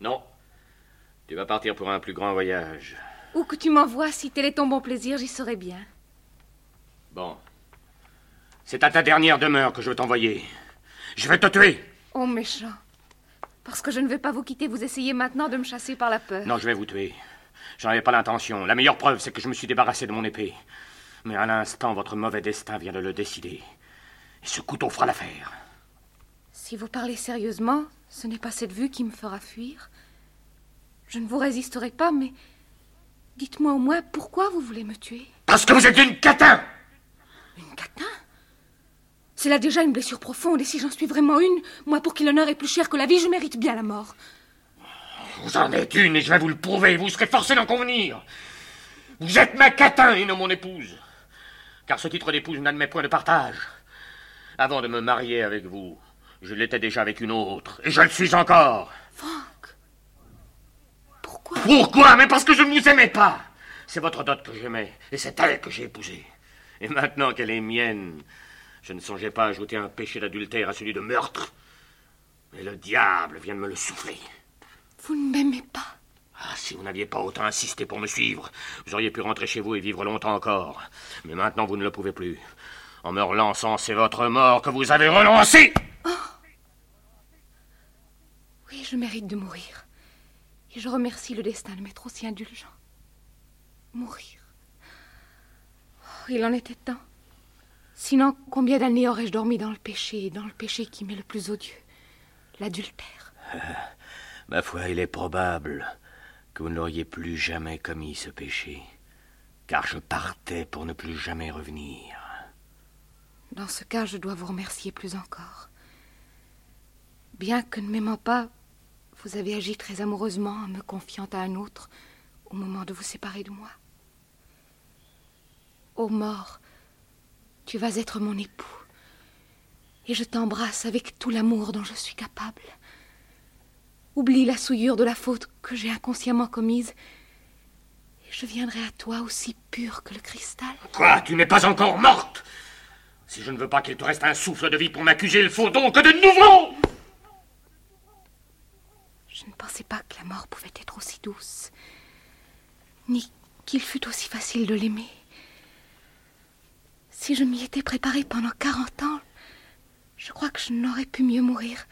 Non. Tu vas partir pour un plus grand voyage. Où que tu m'envoies, si tel est ton bon plaisir, j'y serai bien. Bon. C'est à ta dernière demeure que je veux t'envoyer. Je vais te tuer. Oh, méchant. Parce que je ne vais pas vous quitter, vous essayez maintenant de me chasser par la peur. Non, je vais vous tuer. J'en avais pas l'intention. La meilleure preuve, c'est que je me suis débarrassé de mon épée. Mais à l'instant, votre mauvais destin vient de le décider. Et ce couteau fera l'affaire. Si vous parlez sérieusement, ce n'est pas cette vue qui me fera fuir. Je ne vous résisterai pas, mais dites-moi au moins pourquoi vous voulez me tuer. Parce que vous êtes une catin Une catin? C'est là déjà une blessure profonde, et si j'en suis vraiment une, moi pour qui l'honneur est plus cher que la vie, je mérite bien la mort. Vous en êtes une et je vais vous le prouver. Vous serez forcé d'en convenir. Vous êtes ma catin et non mon épouse. Car ce titre d'épouse n'admet point de partage. Avant de me marier avec vous, je l'étais déjà avec une autre, et je le suis encore. Franck Pourquoi? Pourquoi? Mais parce que je ne vous aimais pas. C'est votre dot que j'aimais, et c'est elle que j'ai épousée. Et maintenant qu'elle est mienne, je ne songeais pas ajouter un péché d'adultère à celui de meurtre. Mais le diable vient de me le souffler. Vous ne m'aimez pas Ah, si vous n'aviez pas autant insisté pour me suivre, vous auriez pu rentrer chez vous et vivre longtemps encore. Mais maintenant, vous ne le pouvez plus. En me relançant, c'est votre mort que vous avez relancée. Oh Oui, je mérite de mourir. Et je remercie le destin de m'être aussi indulgent. Mourir. Oh, il en était temps. Sinon, combien d'années aurais-je dormi dans le péché, dans le péché qui m'est le plus odieux? L'adultère. Ma foi, il est probable que vous n'auriez plus jamais commis ce péché, car je partais pour ne plus jamais revenir. Dans ce cas, je dois vous remercier plus encore. Bien que ne m'aimant pas, vous avez agi très amoureusement en me confiant à un autre au moment de vous séparer de moi. Ô mort, tu vas être mon époux, et je t'embrasse avec tout l'amour dont je suis capable. Oublie la souillure de la faute que j'ai inconsciemment commise, et je viendrai à toi aussi pure que le cristal. Quoi Tu n'es pas encore morte? Si je ne veux pas qu'il te reste un souffle de vie pour m'accuser, il faut donc de nouveau Je ne pensais pas que la mort pouvait être aussi douce, ni qu'il fût aussi facile de l'aimer. Si je m'y étais préparée pendant quarante ans, je crois que je n'aurais pu mieux mourir,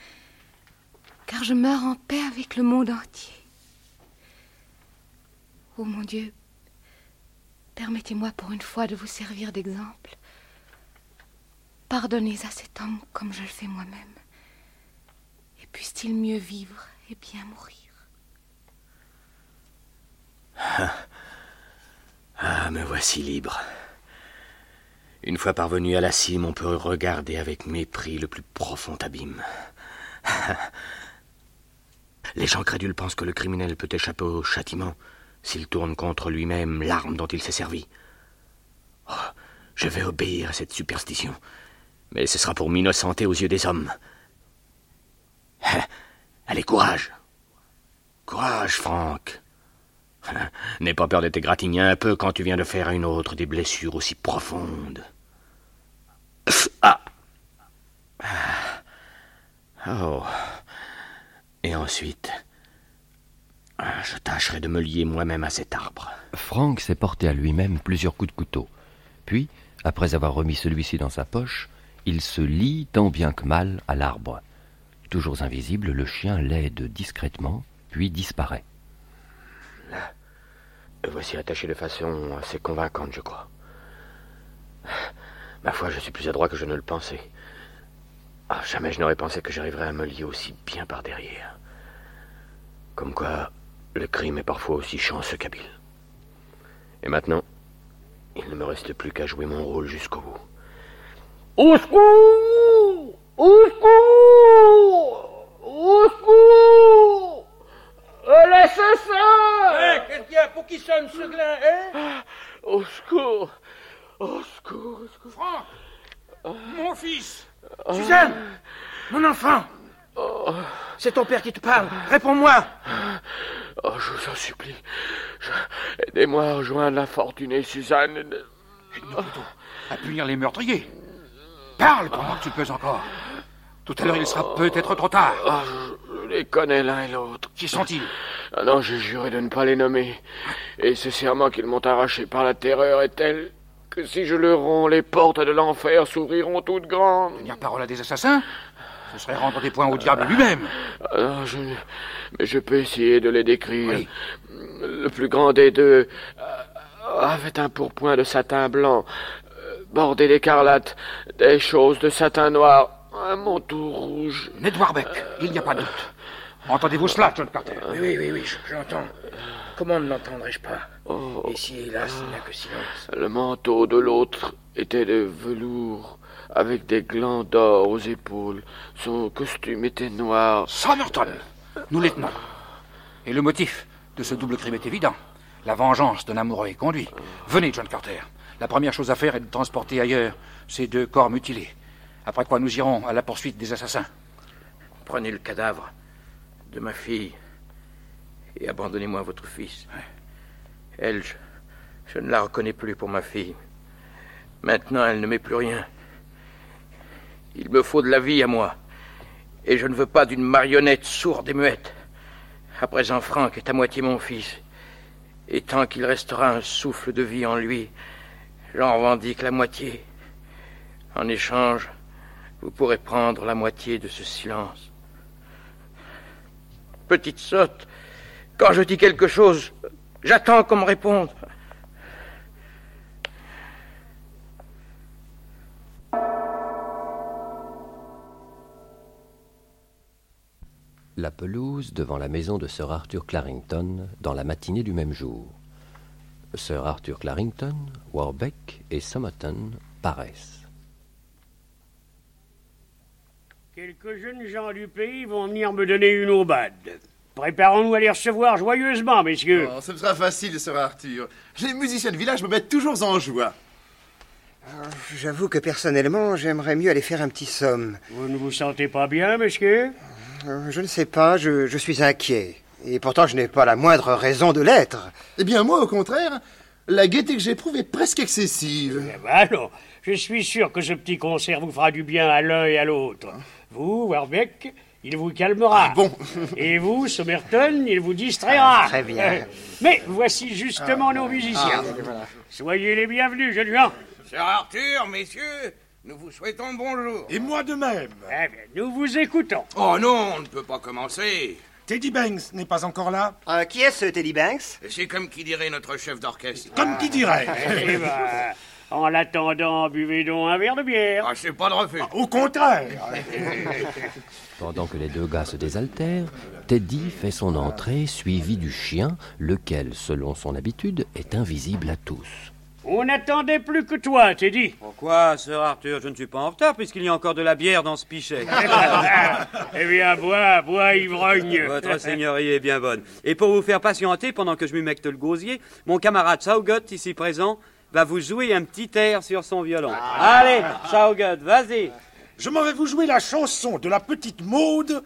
car je meurs en paix avec le monde entier. Oh mon Dieu, permettez-moi pour une fois de vous servir d'exemple. Pardonnez à cet homme comme je le fais moi-même, et puisse-t-il mieux vivre et bien mourir? Ah, ah me voici libre. Une fois parvenu à la cime, on peut regarder avec mépris le plus profond abîme. Les gens crédules pensent que le criminel peut échapper au châtiment s'il tourne contre lui-même l'arme dont il s'est servi. Oh, je vais obéir à cette superstition, mais ce sera pour m'innocenter aux yeux des hommes. Allez, courage. Courage, Franck. N'aie pas peur de t'égratigner un peu quand tu viens de faire à une autre des blessures aussi profondes. Ah. Oh. Et ensuite, je tâcherai de me lier moi-même à cet arbre. Frank s'est porté à lui-même plusieurs coups de couteau. Puis, après avoir remis celui-ci dans sa poche, il se lie tant bien que mal à l'arbre. Toujours invisible, le chien l'aide discrètement, puis disparaît. Le voici attaché de façon assez convaincante, je crois. Ma foi, je suis plus adroit que je ne le pensais. Ah, jamais je n'aurais pensé que j'arriverais à me lier aussi bien par derrière. Comme quoi, le crime est parfois aussi chanceux qu'habile. Et maintenant, il ne me reste plus qu'à jouer mon rôle jusqu'au bout. Au secours Au secours Au secours L'assassin Hein, Qu'est-ce qu'il y a pour qui sonne ce glas, hein? Au secours Au secours, au secours Franck Mon fils Suzanne Mon enfant C'est ton père qui te parle. Réponds-moi Oh, je vous en supplie. Je- Aidez-moi à rejoindre l'infortunée Suzanne. Aide-nous plutôt à punir les meurtriers. Parle pendant que tu peux encore. Tout à l'heure, il sera peut-être trop tard. Ah, je, je les connais l'un et l'autre. Qui sont-ils? Ah non, j'ai juré de ne pas les nommer. Et ce serment qu'ils m'ont arraché par la terreur est tel que si je le romps, les portes de l'enfer s'ouvriront toutes grandes. Tenir parole à des assassins Ce serait rendre des points au diable lui-même. Ah non, je... Mais je peux essayer de les décrire. Le plus grand des deux euh, avait un pourpoint de satin blanc, euh, bordé d'écarlate, des choses de satin noir, un manteau rouge. Ned Warbeck, il n'y a pas de doute. Entendez-vous cela, John Carter? Oui, oui, oui, oui, je- j'entends. Comment ne l'entendrais-je pas Oh. Et si, hélas, il n'y a que silence. Le manteau de l'autre était de velours, avec des glands d'or aux épaules. Son costume était noir. Somerton Nous les tenons. Et le motif de ce double crime est évident. La vengeance d'un amoureux est conduit. Venez, John Carter. La première chose à faire est de transporter ailleurs ces deux corps mutilés. Après quoi nous irons à la poursuite des assassins. Prenez le cadavre de ma fille et abandonnez-moi votre fils. Elle, je, je ne la reconnais plus pour ma fille. Maintenant, elle ne m'est plus rien. Il me faut de la vie à moi. Et je ne veux pas d'une marionnette sourde et muette. À présent, Franck est à moitié mon fils. Et tant qu'il restera un souffle de vie en lui, j'en revendique la moitié. En échange, vous pourrez prendre la moitié de ce silence. Petite sotte, quand je dis quelque chose, j'attends qu'on me réponde. La pelouse devant la maison de Sir Arthur Clarrington dans la matinée du même jour. Sir Arthur Clarrington, Warbeck et Somerton paraissent. Quelques jeunes gens du pays vont venir me donner une aubade. Préparons-nous à les recevoir joyeusement, messieurs. Oh, ce sera facile, Sir Arthur. Les musiciens de village me mettent toujours en joie. J'avoue que personnellement, j'aimerais mieux aller faire un petit somme. Vous ne vous sentez pas bien, monsieur? Euh, Je ne sais pas, je, je suis inquiet. Et pourtant, je n'ai pas la moindre raison de l'être. Eh bien, moi, au contraire, la gaieté que j'éprouve est presque excessive. Eh ben alors, je suis sûr que ce petit concert vous fera du bien à l'un et à l'autre. Vous, Warbeck, il vous calmera. bon Et vous, Somerton, il vous distraira. Ah, très bien. Euh, Mais voici justement nos musiciens. Ah, Soyez les bienvenus, jeunes gens. Sir Arthur, messieurs, nous vous souhaitons bonjour. Et moi de même. Eh bien, nous vous écoutons. Oh non, on ne peut pas commencer. Teddy Banks n'est pas encore là Euh, qui est ce Teddy Banks? C'est comme qui dirait notre chef d'orchestre. Comme qui dirait Eh ben, en l'attendant, buvez donc un verre de bière. Ah, c'est pas de refus. Au contraire Pendant que les deux gars se désaltèrent, Teddy fait son entrée suivi du chien, lequel, selon son habitude, est invisible à tous. On n'attendait plus que toi, t'es dit. Pourquoi, sœur Arthur Je ne suis pas en retard puisqu'il y a encore de la bière dans ce pichet? eh bien, bois, bois, ivrogne. Votre seigneurie est bien bonne. Et pour vous faire patienter pendant que je m'humecte le gosier, mon camarade Saugot, ici présent, va vous jouer un petit air sur son violon. Allez, Saugot, vas-y. Je m'en vais vous jouer la chanson de la petite Maude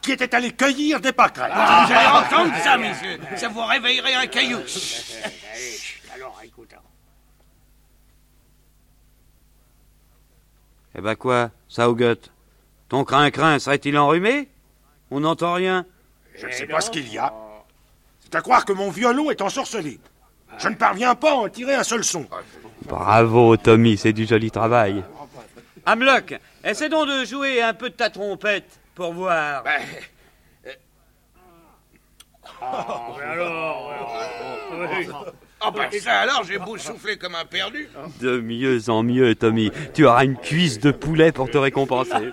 qui était allée cueillir des pâquerettes. Ah, vous allez entendre ça, messieurs. Ça vous réveillerait un caillou. Alors, écoute. Eh ben quoi, Saugot Ton crin-crin serait-il enrhumé? On n'entend rien. Je ne sais pas ce qu'il y a. C'est à croire que mon violon est ensorcelé. Je ne parviens pas à en tirer un seul son. Bravo, Tommy, c'est du joli travail. Hamlock, essaie donc de jouer un peu de ta trompette pour voir. Ben, mais alors, oui. Ah ben ça alors, j'ai beau souffler comme un perdu. De mieux en mieux, Tommy. Tu auras une cuisse de poulet pour te récompenser.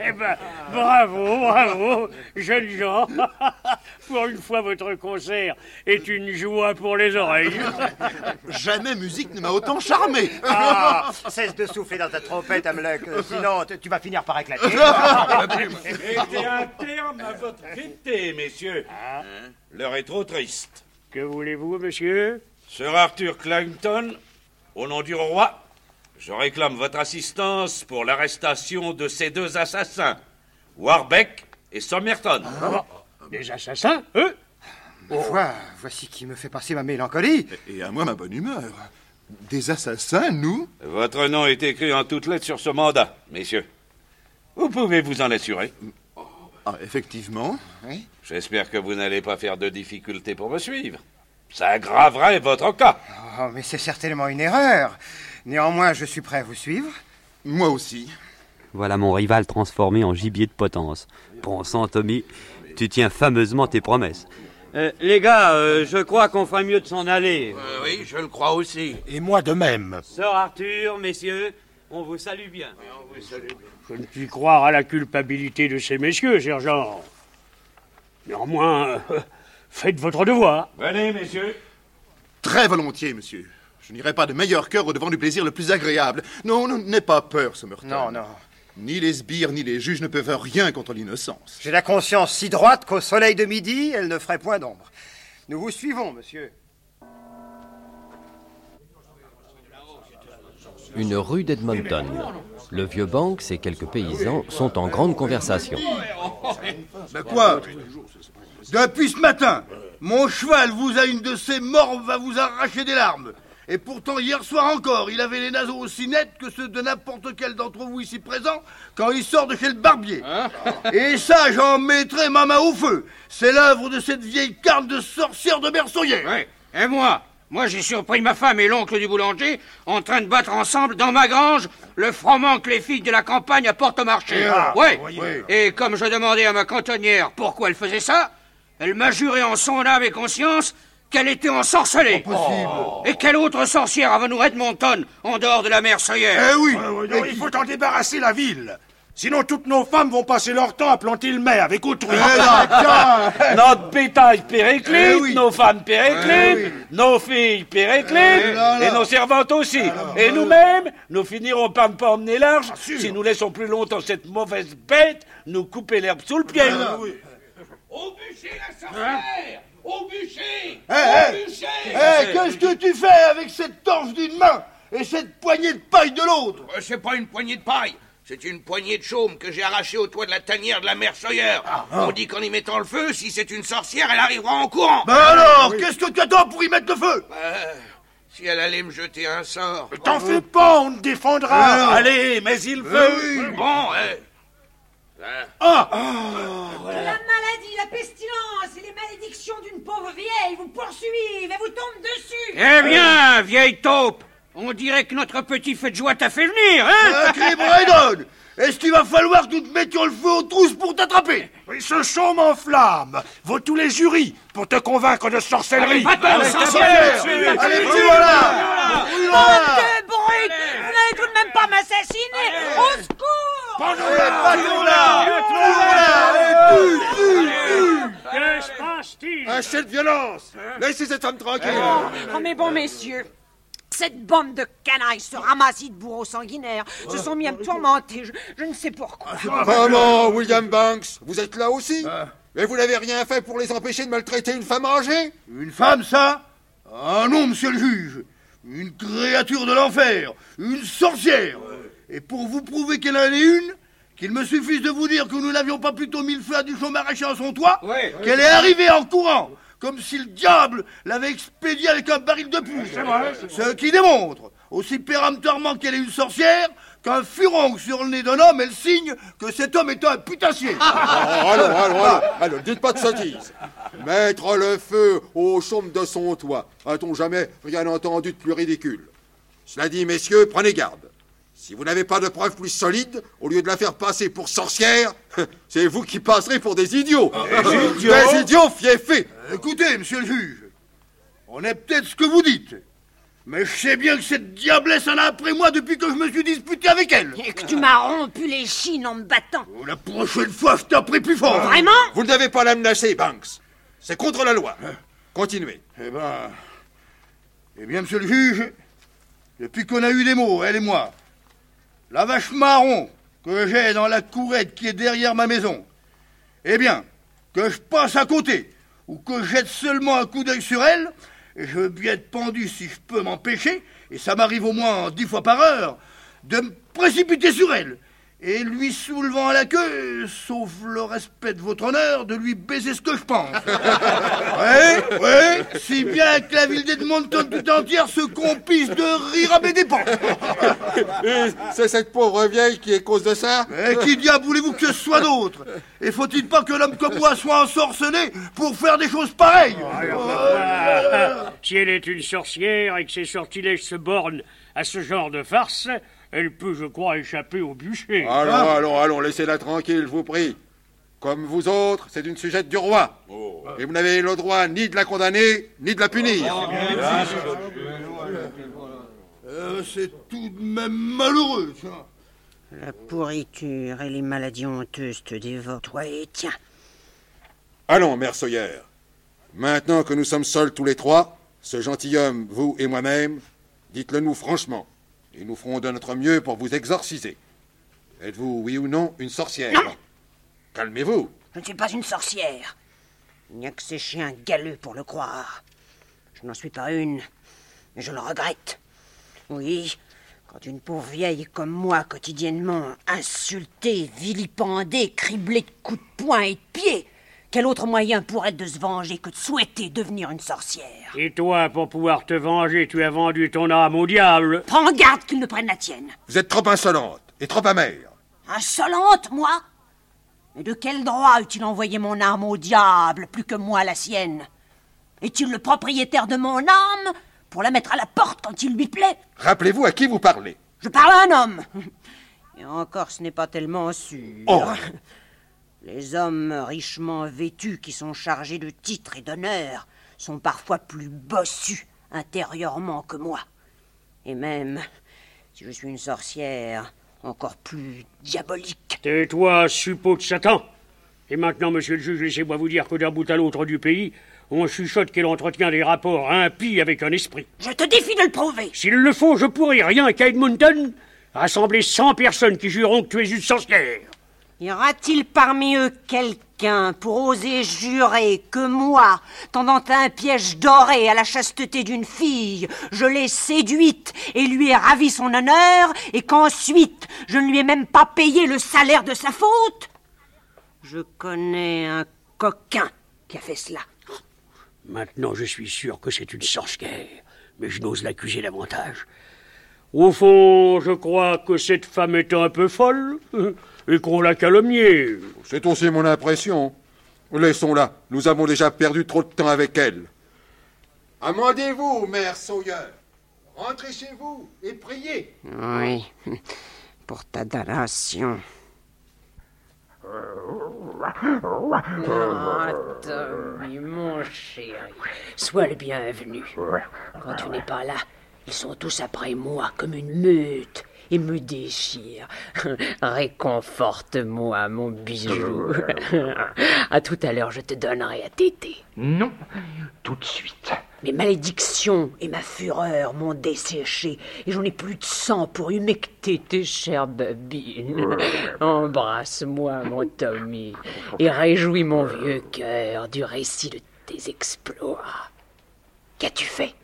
eh ben, bravo, bravo, jeunes gens. pour une fois, votre concert est une joie pour les oreilles. Jamais musique ne m'a autant charmé. Ah, cesse de souffler dans ta trompette, Amlec. Sinon, tu- vas finir par éclater. Mettez un terme à votre gaieté, messieurs. L'heure est trop triste. Que voulez-vous, monsieur Sir Arthur Clanton, au nom du roi, je réclame votre assistance pour l'arrestation de ces deux assassins, Warbeck et Somerton. Des assassins, eux Vois, voici qui me fait passer ma mélancolie. Et à moi ma bonne humeur. Des assassins, nous Votre nom est écrit en toutes lettres sur ce mandat, messieurs. Vous pouvez vous en assurer. Ah, effectivement. J'espère que vous n'allez pas faire de difficultés pour me suivre. Ça aggraverait votre cas. Oh, mais c'est certainement une erreur. Néanmoins, je suis prêt à vous suivre. Moi aussi. Voilà mon rival transformé en gibier de potence. Bon sang, Tommy, tu tiens fameusement tes promesses. Euh, les gars, euh, je crois qu'on ferait mieux de s'en aller. Euh, oui, je le crois aussi. Et moi de même. Sœur Arthur, messieurs, on vous salue bien. Je ne puis croire à la culpabilité de ces messieurs, sergent. Néanmoins, euh, faites votre devoir. Venez, messieurs. Très volontiers, monsieur. Je n'irai pas de meilleur cœur au devant du plaisir le plus agréable. Non, non, n'aie pas peur, Somerton. Non, non. Ni les sbires ni les juges ne peuvent rien contre l'innocence. J'ai la conscience si droite qu'au soleil de midi, elle ne ferait point d'ombre. Nous vous suivons, monsieur. Une rue d'Edmonton. Le vieux Banks et quelques paysans sont en grande conversation. Ben quoi Depuis ce matin, mon cheval vous a une de ces morts va vous arracher des larmes. Et pourtant, hier soir encore, il avait les naseaux aussi nets que ceux de n'importe quel d'entre vous ici présents quand il sort de chez le barbier. Et ça, j'en mettrai ma main au feu. C'est l'œuvre de cette vieille carne de sorcière de Bersoyer. Ouais. Et moi Moi, j'ai surpris ma femme et l'oncle du boulanger en train de battre ensemble dans ma grange le froment que les filles de la campagne apportent au marché. Ah, ouais. voyez. Et comme je demandais à ma cantonnière pourquoi elle faisait ça, elle m'a juré en son âme et conscience qu'elle était ensorcelée. Et quelle autre sorcière a nous Edmonton en dehors de la mer Sawyer Eh oui, non, il faut en débarrasser la ville. Sinon, toutes nos femmes vont passer leur temps à planter le mai avec autrui. Notre bétail périclite, Eh oui. nos femmes périclites, nos filles périclites, Eh et nos servantes aussi. et nous-mêmes, nous finirons par ne pas emmener large si nous laissons plus longtemps cette mauvaise bête nous couper l'herbe sous le pied. Au bûcher, la sorcière. Au bûcher. Eh, Au eh, bûcher Eh, qu'est-ce que tu fais avec cette torche d'une main et cette poignée de paille de l'autre? Euh, C'est pas une poignée de paille. C'est une poignée de chaume que j'ai arrachée au toit de la tanière de la mère Sawyer. On dit qu'en y mettant le feu, si c'est une sorcière, elle arrivera en courant. Ben alors, qu'est-ce que tu attends pour y mettre le feu? Euh, si elle allait me jeter un sort. T'en fais pas, on te défendra. Allez, mais il veut. Bon, eh. Ah La maladie, la pestilence et les malédictions d'une pauvre vieille vous poursuivent et vous tombent dessus. Eh bien, vieille taupe, on dirait que notre petit feu de joie t'a fait venir, hein Sacré Braydon Est-ce qu'il va falloir que nous te mettions le feu aux trousses pour t'attraper? Oui, ce chaume en flamme vaut tous les jurys pour te convaincre de sorcellerie. Allez, Allez, sorcière sorcière Allez, voilà. Bande de brutes Vous n'allez tout de même pas m'assassiner. Au secours. Pas tue. Que se passe-t-il? Un chef de violence. Laissez cette femme tranquille. Oh mais bon messieurs, cette bande de canailles, ce ramassis de bourreaux sanguinaires, se sont mis à me tourmenter. Je, je ne sais pourquoi. Maman, William Banks, vous êtes là aussi Mais vous n'avez rien fait pour les empêcher de maltraiter une femme âgée Une femme, ça Ah non, monsieur le juge. Une créature de l'enfer. Une sorcière. Et pour vous prouver qu'elle en est une, qu'il me suffise de vous dire que nous n'avions pas plutôt mis le feu à du chaume maraîcher à son toit, qu'elle est arrivée en courant, comme si le diable l'avait expédié avec un baril de plus. Ce qui démontre, aussi péremptoirement qu'elle est une sorcière, qu'un furon sur le nez d'un homme, elle signe que cet homme est un putassier. Oh, allons, allons, allons, allons, dites pas de sottises. Mettre le feu au chaume de son toit, a-t-on jamais rien entendu de plus ridicule? Cela dit, messieurs, prenez garde. Si vous n'avez pas de preuves plus solides, au lieu de la faire passer pour sorcière, c'est vous qui passerez pour des idiots. Des idiots Des idiots fiefés. Écoutez, monsieur le juge, on est peut-être ce que vous dites, mais je sais bien que cette diablesse en a après moi depuis que je me suis disputé avec elle. Et que tu m'as rompu les chines en me battant. La prochaine fois, je taperai plus fort. Vraiment? Vous ne devez pas la menacer, Banks. C'est contre la loi. Continuez. Eh ben. Eh bien, monsieur le juge, depuis qu'on a eu des mots, elle et moi, la vache marron que j'ai dans la courette qui est derrière ma maison, eh bien, que je passe à côté, ou que je jette seulement un coup d'œil sur elle, et je veux bien être pendu si je peux m'empêcher, et ça m'arrive au moins dix fois par heure, de me précipiter sur elle, et lui soulevant à la queue, sauf le respect de votre honneur, de lui baiser ce que je pense. Oui, oui, si bien que la ville d'Edmonton tout entière se compisse de rire à mes dépens. Et C'est cette pauvre vieille qui est cause de ça Et qui diable voulez-vous que ce soit d'autre? Et faut-il pas que l'homme comme moi soit ensorcelé pour faire des choses pareilles? Ah, si elle est une sorcière et que ses sortilèges se bornent à ce genre de farce, elle peut, je crois, échapper au bûcher. Allons, Hein allons, allons, laissez-la tranquille, je vous prie. Comme vous autres, c'est une sujette du roi. Et vous n'avez le droit ni de la condamner, ni de la punir. Euh, C'est tout de même malheureux, ça. La pourriture et les maladies honteuses te dévorent, toi et tiens. Allons, mère Sawyer. Maintenant que nous sommes seuls tous les trois, ce gentilhomme, vous et moi-même, dites-le nous franchement. Et nous ferons de notre mieux pour vous exorciser. Êtes-vous, oui ou non, une sorcière Calmez-vous. Je ne suis pas une sorcière. Il n'y a que ces chiens galeux pour le croire. Je n'en suis pas une, mais je le regrette. Oui, quand une pauvre vieille comme moi, quotidiennement insultée, vilipendée, criblée de coups de poing et de pied, quel autre moyen pourrait de se venger que de souhaiter devenir une sorcière? Et toi, pour pouvoir te venger, tu as vendu ton âme au diable. Prends garde qu'il ne prenne la tienne. Vous êtes trop insolente et trop amère. Insolente, moi? Mais de quel droit eût-il envoyé mon âme au diable plus que moi la sienne? Est-il le propriétaire de mon âme? Pour la mettre à la porte quand il lui plaît Rappelez-vous à qui vous parlez. Je parle à un homme. Et encore, ce n'est pas tellement sûr. Oh. Les hommes richement vêtus qui sont chargés de titres et d'honneurs sont parfois plus bossus intérieurement que moi. Et même, si je suis une sorcière, encore plus diabolique. Tais-toi, suppôt de Satan. Et maintenant, monsieur le juge, laissez-moi vous dire que d'un bout à l'autre du pays, on chuchote qu'elle entretient des rapports impies avec un esprit. Je te défie de le prouver. S'il le faut, je pourrais rien qu'à Edmonton rassembler 100 personnes qui jureront que tu es une sorcière. Y aura-t-il parmi eux quelqu'un pour oser jurer que moi, tendant un piège doré à la chasteté d'une fille, je l'ai séduite et lui ai ravi son honneur, et qu'ensuite je ne lui ai même pas payé le salaire de sa faute? Je connais un coquin qui a fait cela. Maintenant, je suis sûr que c'est une sorcière, mais je n'ose l'accuser davantage. Au fond, je crois que cette femme est un peu folle et qu'on l'a calomniée. C'est aussi mon impression. Laissons-la. Nous avons déjà perdu trop de temps avec elle. Amendez-vous, mère Sawyer. Rentrez chez vous et priez. Oui, pour ta damnation. Mon chéri, sois le bienvenu. Quand tu n'es pas là, ils sont tous après moi comme une meute et me déchirent. Réconforte-moi, mon bijou. à tout à l'heure, je te donnerai à téter. Non, tout de suite. Mes malédictions et ma fureur m'ont desséché et j'en ai plus de sang pour humecter tes chères babines. Embrasse-moi, mon Tommy, et réjouis mon vieux cœur du récit de tes exploits. Qu'as-tu fait?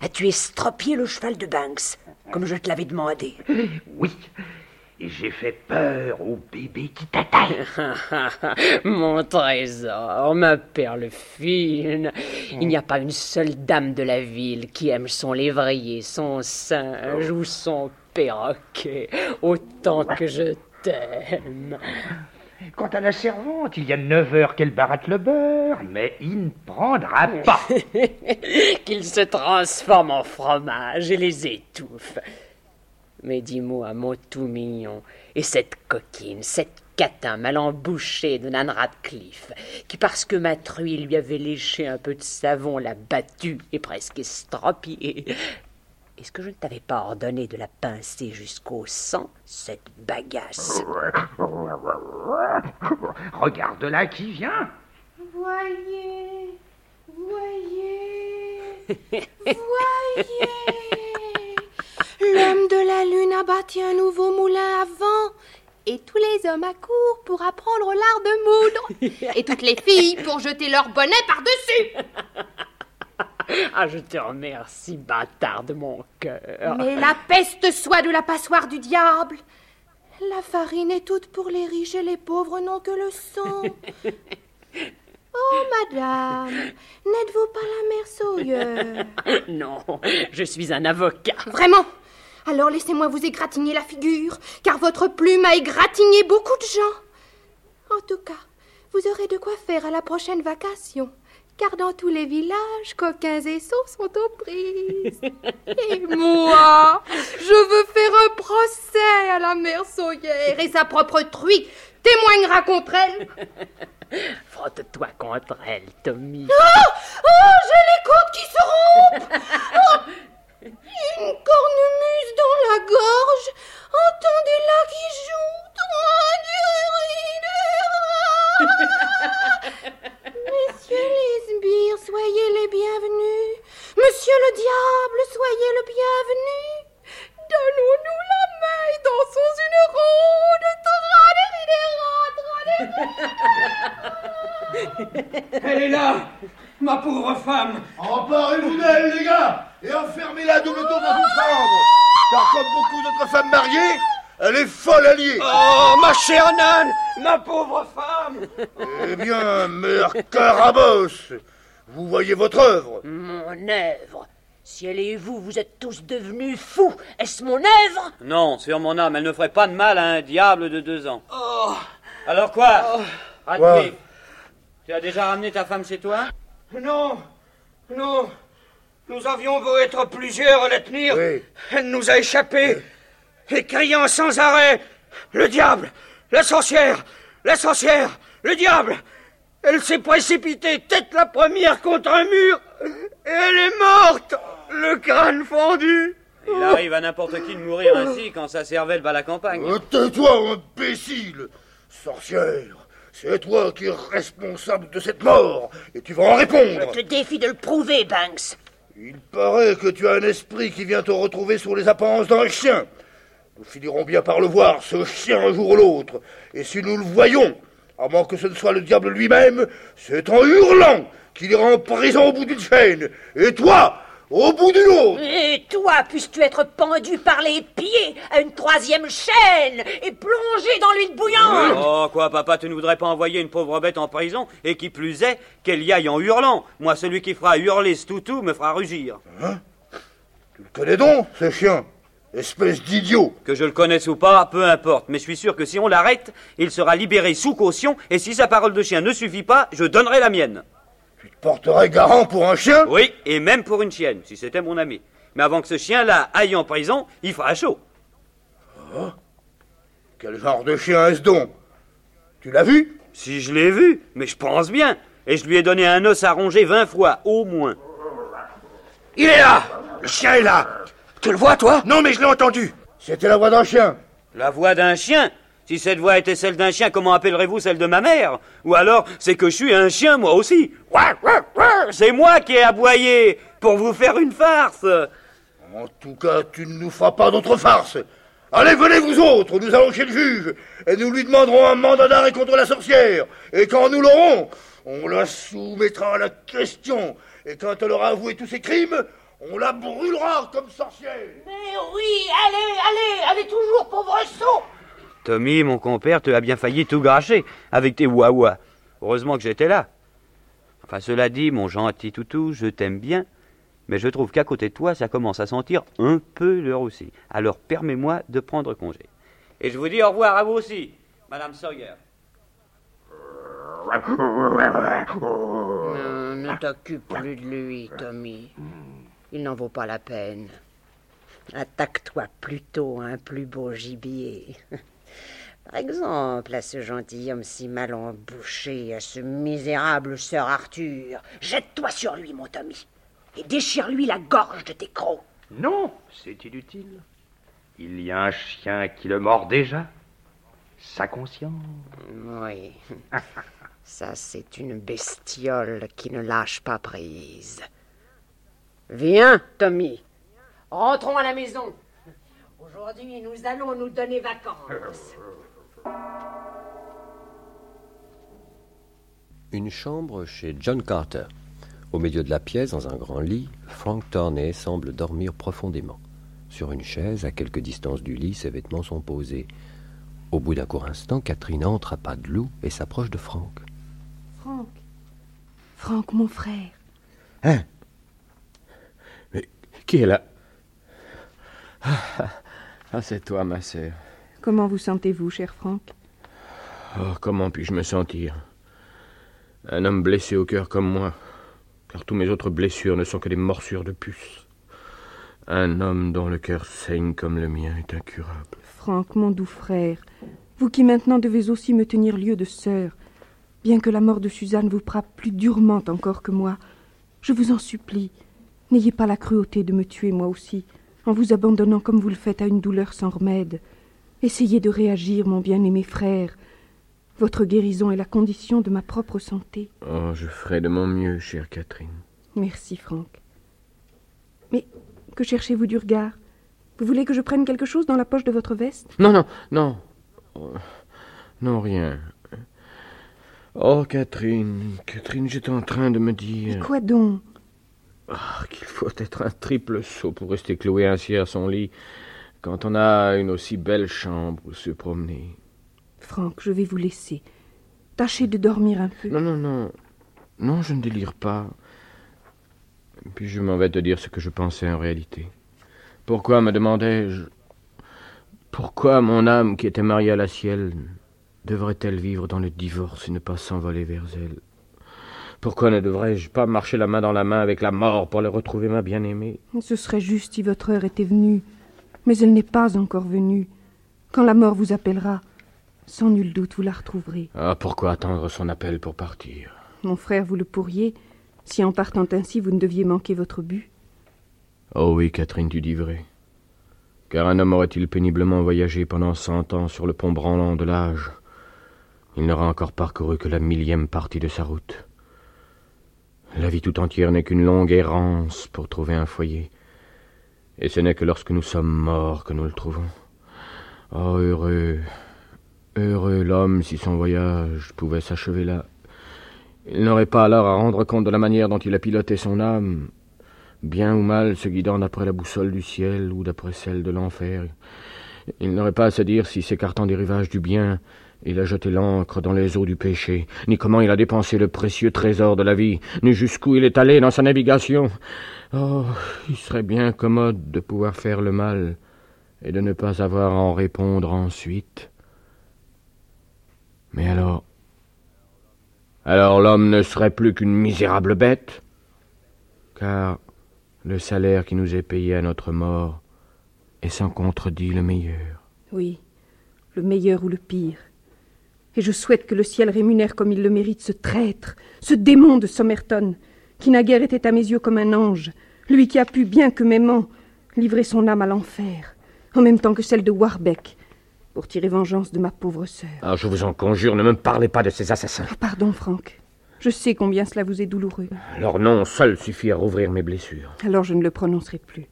As-tu estropié le cheval de Banks, comme je te l'avais demandé? Oui, et j'ai fait peur au bébé qui t'attaque. Mon trésor, ma perle fine. Il n'y a pas une seule dame de la ville qui aime son lévrier, son singe ou son perroquet autant que je t'aime. Quant à la servante, il y a neuf heures qu'elle baratte le beurre, mais il ne prendra pas. Qu'il se transforme en fromage et les étouffe. Mais dis-moi, mon tout mignon, et cette coquine, cette catin mal embouchée de Nan Radcliffe, qui parce que ma truie lui avait léché un peu de savon, l'a battue et presque estropiée. Est-ce que je ne t'avais pas ordonné de la pincer jusqu'au sang, cette bagasse? Regarde là qui vient. Voyez, voyez, voyez. L'homme de la lune a bâti un nouveau moulin à vent. Et tous les hommes accourent pour apprendre l'art de moudre. Et toutes les filles pour jeter leur bonnet par-dessus. Ah, je te remercie, bâtard de mon cœur. Mais la peste soit de la passoire du diable. La farine est toute pour les riches et les pauvres n'ont que le sang. Oh, madame, n'êtes-vous pas la mère Sawyer Non, je suis un avocat. Vraiment? Alors laissez-moi vous égratigner la figure, car votre plume a égratigné beaucoup de gens. En tout cas, vous aurez de quoi faire à la prochaine vacation, car dans tous les villages, coquins et sots sont aux prises. Et moi, je veux faire un procès à la mère Sawyer et sa propre truie témoignera contre elle. Frotte-toi contre elle, Tommy. Oh, oh j'ai les côtes qui se rompent. Oh, une cornemuse dans la gorge. Entendez-la qui joue. Messieurs les sbires, soyez les bienvenus. Monsieur le diable, soyez le bienvenu. Donnons-nous la main et dansons une ronde. Elle est là, ma pauvre femme. Emparez-vous d'elle, les gars, et enfermez-la double tour dans une chambre. Car comme beaucoup d'autres femmes mariées, elle est folle alliée. Oh, ma chère Nan, ma pauvre femme. Eh bien, mère Carabosse, vous voyez votre œuvre. Mon œuvre Si elle et vous, vous êtes tous devenus fous, est-ce mon œuvre? Non, sur mon âme, elle ne ferait pas de mal à un diable de deux ans. Oh. Alors quoi? Oh. Radcliffe, Tu as déjà ramené ta femme chez toi? Non, non. Nous avions beau être plusieurs à la tenir, elle nous a échappé. Et criant sans arrêt Le diable La sorcière La sorcière Le diable Elle s'est précipitée tête la première contre un mur et elle est morte Le crâne fendu Il arrive à n'importe qui de mourir ainsi quand sa cervelle va à la campagne. Euh, Tais-toi, imbécile Sorcière, c'est toi qui es responsable de cette mort, et tu vas en répondre Je te défie de le prouver, Banks. Il paraît que tu as un esprit qui vient te retrouver sur les apparences d'un chien. Nous finirons bien par le voir, ce chien, un jour ou l'autre. Et si nous le voyons, à moins que ce ne soit le diable lui-même, c'est en hurlant qu'il ira en prison au bout d'une chaîne. Et toi, au bout d'une autre Et toi, puisses-tu être pendu par les pieds à une troisième chaîne et plongé dans l'huile bouillante Oh, quoi, papa, tu ne voudrais pas envoyer une pauvre bête en prison et qui plus est, qu'elle y aille en hurlant. Moi, celui qui fera hurler ce toutou me fera rugir. Tu le connais donc, ce chien? Espèce d'idiot Que je le connaisse ou pas, peu importe, mais je suis sûr que si on l'arrête, il sera libéré sous caution, et si sa parole de chien ne suffit pas, je donnerai la mienne. Porterais garant pour un chien Oui, et même pour une chienne, si c'était mon ami. Mais avant que ce chien-là aille en prison, il fera chaud. Oh Quel genre de chien est-ce donc Tu l'as vu Si je l'ai vu, mais je pense bien. Et je lui ai donné un os à ronger vingt fois, au moins. Il est là Le chien est là Tu le vois, toi Non, mais je l'ai entendu C'était la voix d'un chien. La voix d'un chien Si cette voix était celle d'un chien, comment appellerez-vous celle de ma mère? Ou alors, c'est que je suis un chien, moi aussi. C'est moi qui ai aboyé pour vous faire une farce. En tout cas, tu ne nous feras pas d'autre farce. Allez, venez vous autres, nous allons chez le juge, et nous lui demanderons un mandat d'arrêt contre la sorcière. Et quand nous l'aurons, on la soumettra à la question. Et quand elle aura avoué tous ses crimes, on la brûlera comme sorcière. Mais oui, allez, allez, allez toujours, pauvre sot Tommy, mon compère, te a bien failli tout gâcher avec tes ouah Heureusement que j'étais là. Enfin, cela dit, mon gentil toutou, je t'aime bien, mais je trouve qu'à côté de toi, ça commence à sentir un peu l'heure aussi. Alors permets-moi de prendre congé. Et je vous dis au revoir à vous aussi, Madame Sawyer. Non, ne t'occupe plus de lui, Tommy. Il n'en vaut pas la peine. Attaque-toi plutôt à un plus beau gibier. Par exemple, à ce gentilhomme si mal embouché, à ce misérable sœur Arthur. Jette-toi sur lui, mon Tommy et déchire-lui la gorge de tes crocs. Non, c'est inutile. Il y a un chien qui le mord déjà. Sa conscience. Oui. Ça, c'est une bestiole qui ne lâche pas prise. Viens, Tommy. Rentrons à la maison. Aujourd'hui, nous allons nous donner vacances. Une chambre chez John Carter. Au milieu de la pièce, dans un grand lit, Frank Torney semble dormir profondément. Sur une chaise, à quelque distance du lit, ses vêtements sont posés. Au bout d'un court instant, Catherine entre à pas de loup et s'approche de Frank. Frank. Frank, mon frère. Hein? Mais qui est là? Ah, c'est toi, ma sœur. Comment vous sentez-vous, cher Frank Oh, comment puis-je me sentir? Un homme blessé au cœur comme moi, car tous mes autres blessures ne sont que des morsures de puce. Un homme dont le cœur saigne comme le mien est incurable. Franck, mon doux frère, vous qui maintenant devez aussi me tenir lieu de sœur, bien que la mort de Suzanne vous frappe plus durement encore que moi, je vous en supplie, n'ayez pas la cruauté de me tuer moi aussi, en vous abandonnant comme vous le faites à une douleur sans remède. Essayez de réagir, mon bien-aimé frère. Votre guérison est la condition de ma propre santé. Oh, je ferai de mon mieux, chère Catherine. Merci, Franck. Mais que cherchez-vous du regard? Vous voulez que je prenne quelque chose dans la poche de votre veste? Non, non, non. Oh, non, rien. Oh, Catherine, Catherine, j'étais en train de me dire. Quoi donc? Ah, qu'il faut être un triple saut pour rester cloué ainsi à son lit quand on a une aussi belle chambre où se promener. Franck, je vais vous laisser. Tâchez de dormir un peu. Non, non, non. Non, je ne délire pas. Puis je m'en vais te dire ce que je pensais en réalité. Pourquoi, me demandais-je, pourquoi mon âme qui était mariée à la ciel devrait-elle vivre dans le divorce et ne pas s'envoler vers elle? Pourquoi ne devrais-je pas marcher la main dans la main avec la mort pour le retrouver ma bien-aimée? Ce serait juste si votre heure était venue. Mais elle n'est pas encore venue. Quand la mort vous appellera, sans nul doute vous la retrouverez. Ah, pourquoi attendre son appel pour partir? Mon frère, vous le pourriez, si en partant ainsi vous ne deviez manquer votre but. Oh oui, Catherine, tu dis vrai. Car un homme aurait-il péniblement voyagé pendant cent ans sur le pont branlant de l'âge? Il n'aura encore parcouru que la millième partie de sa route. La vie tout entière n'est qu'une longue errance pour trouver un foyer. Et ce n'est que lorsque nous sommes morts que nous le trouvons. Oh, heureux, heureux l'homme si son voyage pouvait s'achever là. Il n'aurait pas alors à rendre compte de la manière dont il a piloté son âme, bien ou mal se guidant d'après la boussole du ciel ou d'après celle de l'enfer. Il n'aurait pas à se dire si, s'écartant des rivages du bien, il a jeté l'ancre dans les eaux du péché, ni comment il a dépensé le précieux trésor de la vie, ni jusqu'où il est allé dans sa navigation. Oh, il serait bien commode de pouvoir faire le mal et de ne pas avoir à en répondre ensuite. Mais alors, alors l'homme ne serait plus qu'une misérable bête, car le salaire qui nous est payé à notre mort est sans contredit le meilleur. Oui, le meilleur ou le pire. Et je souhaite que le ciel rémunère comme il le mérite ce traître, ce démon de Somerton, qui naguère était à mes yeux comme un ange, lui qui a pu, bien que m'aimant, livrer son âme à l'enfer, en même temps que celle de Warbeck, pour tirer vengeance de ma pauvre sœur. Ah, je vous en conjure, ne me parlez pas de ces assassins. Ah, pardon, Franck. Je sais combien cela vous est douloureux. Leur nom seul suffit à rouvrir mes blessures. Alors je ne le prononcerai plus.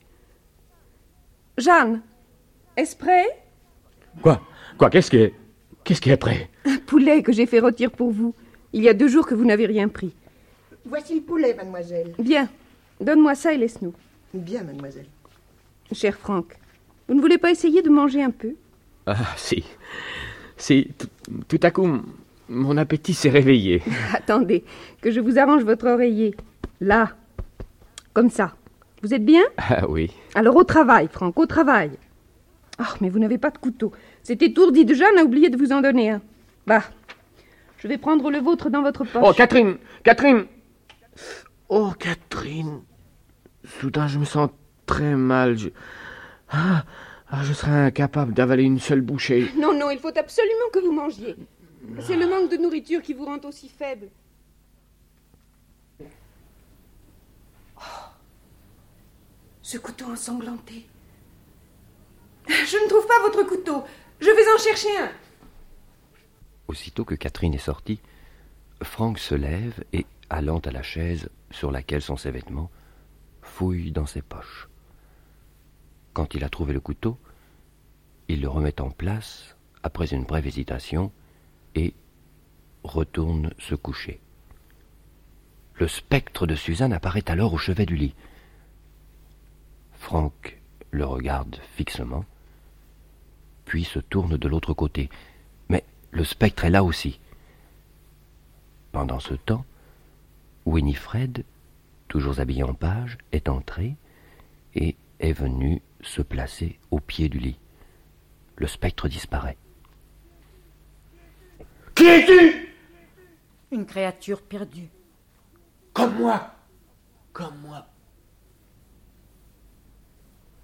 Jeanne, est-ce prêt? Quoi? Quoi? Qu'est-ce qui est. Qu'est-ce qui est prêt? Un poulet que j'ai fait rôtir pour vous. Il y a deux jours que vous n'avez rien pris. Voici le poulet, mademoiselle. Bien. Donne-moi ça et laisse-nous. Bien, mademoiselle. Cher Franck, vous ne voulez pas essayer de manger un peu? Ah, si. Si, tout- à coup, mon appétit s'est réveillé. Attendez, que je vous arrange votre oreiller. Là. Comme ça. Vous êtes bien? Ah oui. Alors au travail, Franck, au travail. Ah, mais vous n'avez pas de couteau. Cet étourdi de Jeanne a oublié de vous en donner un. Bah, je vais prendre le vôtre dans votre poche. Oh, Catherine Catherine Oh, Catherine Soudain, je me sens très mal. Je... Ah, ah, je serais incapable d'avaler une seule bouchée. Non, non, il faut absolument que vous mangiez. C'est le manque de nourriture qui vous rend aussi faible. Oh, ce couteau ensanglanté. Je ne trouve pas votre couteau. Je vais en chercher un. Aussitôt que Catherine est sortie, Franck se lève et, allant à la chaise sur laquelle sont ses vêtements, fouille dans ses poches. Quand il a trouvé le couteau, il le remet en place après une brève hésitation et retourne se coucher. Le spectre de Suzanne apparaît alors au chevet du lit. Franck le regarde fixement, puis se tourne de l'autre côté. Le spectre est là aussi. Pendant ce temps, Winifred, toujours habillée en page, est entrée et est venue se placer au pied du lit. Le spectre disparaît. Qui es-tu Une créature perdue. Comme moi. Comme moi.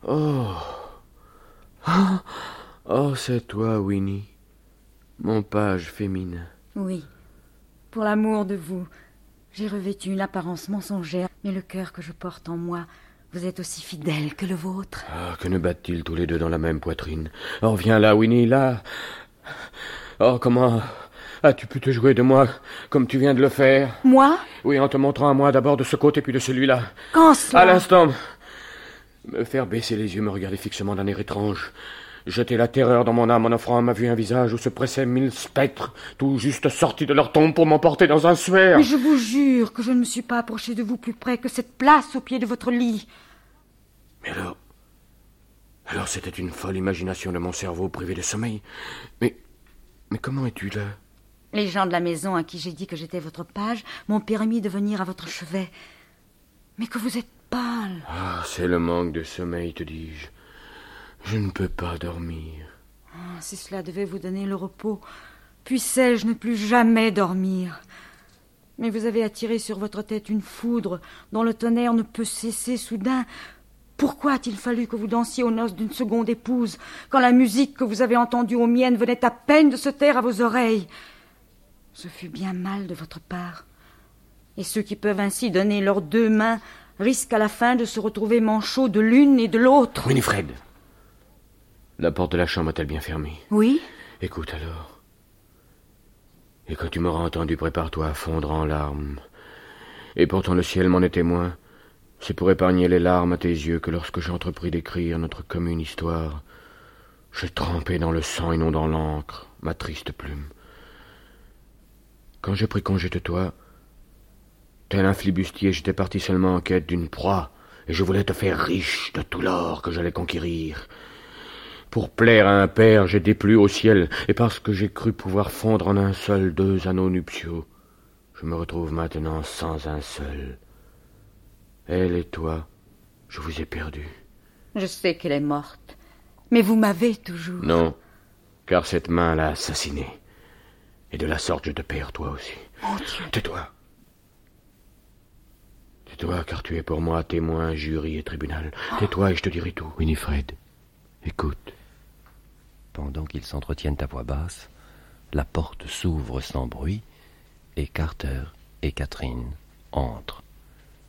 Oh. Oh, oh c'est toi, Winnie. Mon page féminin. Oui. Pour l'amour de vous, j'ai revêtu une apparence mensongère, mais le cœur que je porte en moi, vous êtes aussi fidèle que le vôtre. Ah, que ne battent-ils tous les deux dans la même poitrine? Oh, viens là, Winnie, là. Oh, comment as-tu pu te jouer de moi comme tu viens de le faire? Moi? Oui, en te montrant à moi d'abord de ce côté puis de celui-là. Quand cela? À l'instant. Me faire baisser les yeux, me regarder fixement d'un air étrange. Jeter la terreur dans mon âme en offrant à ma vue un visage où se pressaient mille spectres, tout juste sortis de leur tombe pour m'emporter dans un suaire. Mais je vous jure que je ne me suis pas approché de vous plus près que cette place au pied de votre lit. Mais alors. Alors c'était une folle imagination de mon cerveau privé de sommeil. Mais. Mais comment es-tu là? Les gens de la maison à qui j'ai dit que j'étais votre page m'ont permis de venir à votre chevet. Mais que vous êtes pâle. Ah, c'est le manque de sommeil, te dis-je. Je ne peux pas dormir. Ah, si cela devait vous donner le repos, puissais-je ne plus jamais dormir? Mais vous avez attiré sur votre tête une foudre dont le tonnerre ne peut cesser soudain. Pourquoi a-t-il fallu que vous dansiez aux noces d'une seconde épouse, quand la musique que vous avez entendue aux miennes venait à peine de se taire à vos oreilles? Ce fut bien mal de votre part. Et ceux qui peuvent ainsi donner leurs deux mains risquent à la fin de se retrouver manchots de l'une et de l'autre. Winifred La porte de la chambre est-elle bien fermée Oui Écoute alors. Et quand tu m'auras entendu, prépare-toi à fondre en larmes. Et pourtant le ciel m'en est témoin. C'est pour épargner les larmes à tes yeux que lorsque j'entrepris d'écrire notre commune histoire, j'ai trempé dans le sang et non dans l'encre ma triste plume. Quand j'ai pris congé de toi, tel un flibustier, j'étais parti seulement en quête d'une proie, et je voulais te faire riche de tout l'or que j'allais conquérir. Pour plaire à un père, j'ai déplu au ciel, et parce que j'ai cru pouvoir fondre en un seul deux anneaux nuptiaux, je me retrouve maintenant sans un seul. Elle et toi, je vous ai perdus. Je sais qu'elle est morte, mais vous m'avez toujours. Non, car cette main l'a assassinée. Et de la sorte, je te perds toi aussi. Mon Dieu. Tais-toi. Tais-toi, car tu es pour moi témoin, jury et tribunal. Tais-toi et je te dirai tout. Winifred, écoute. Pendant qu'ils s'entretiennent à voix basse, la porte s'ouvre sans bruit et Carter et Catherine entrent.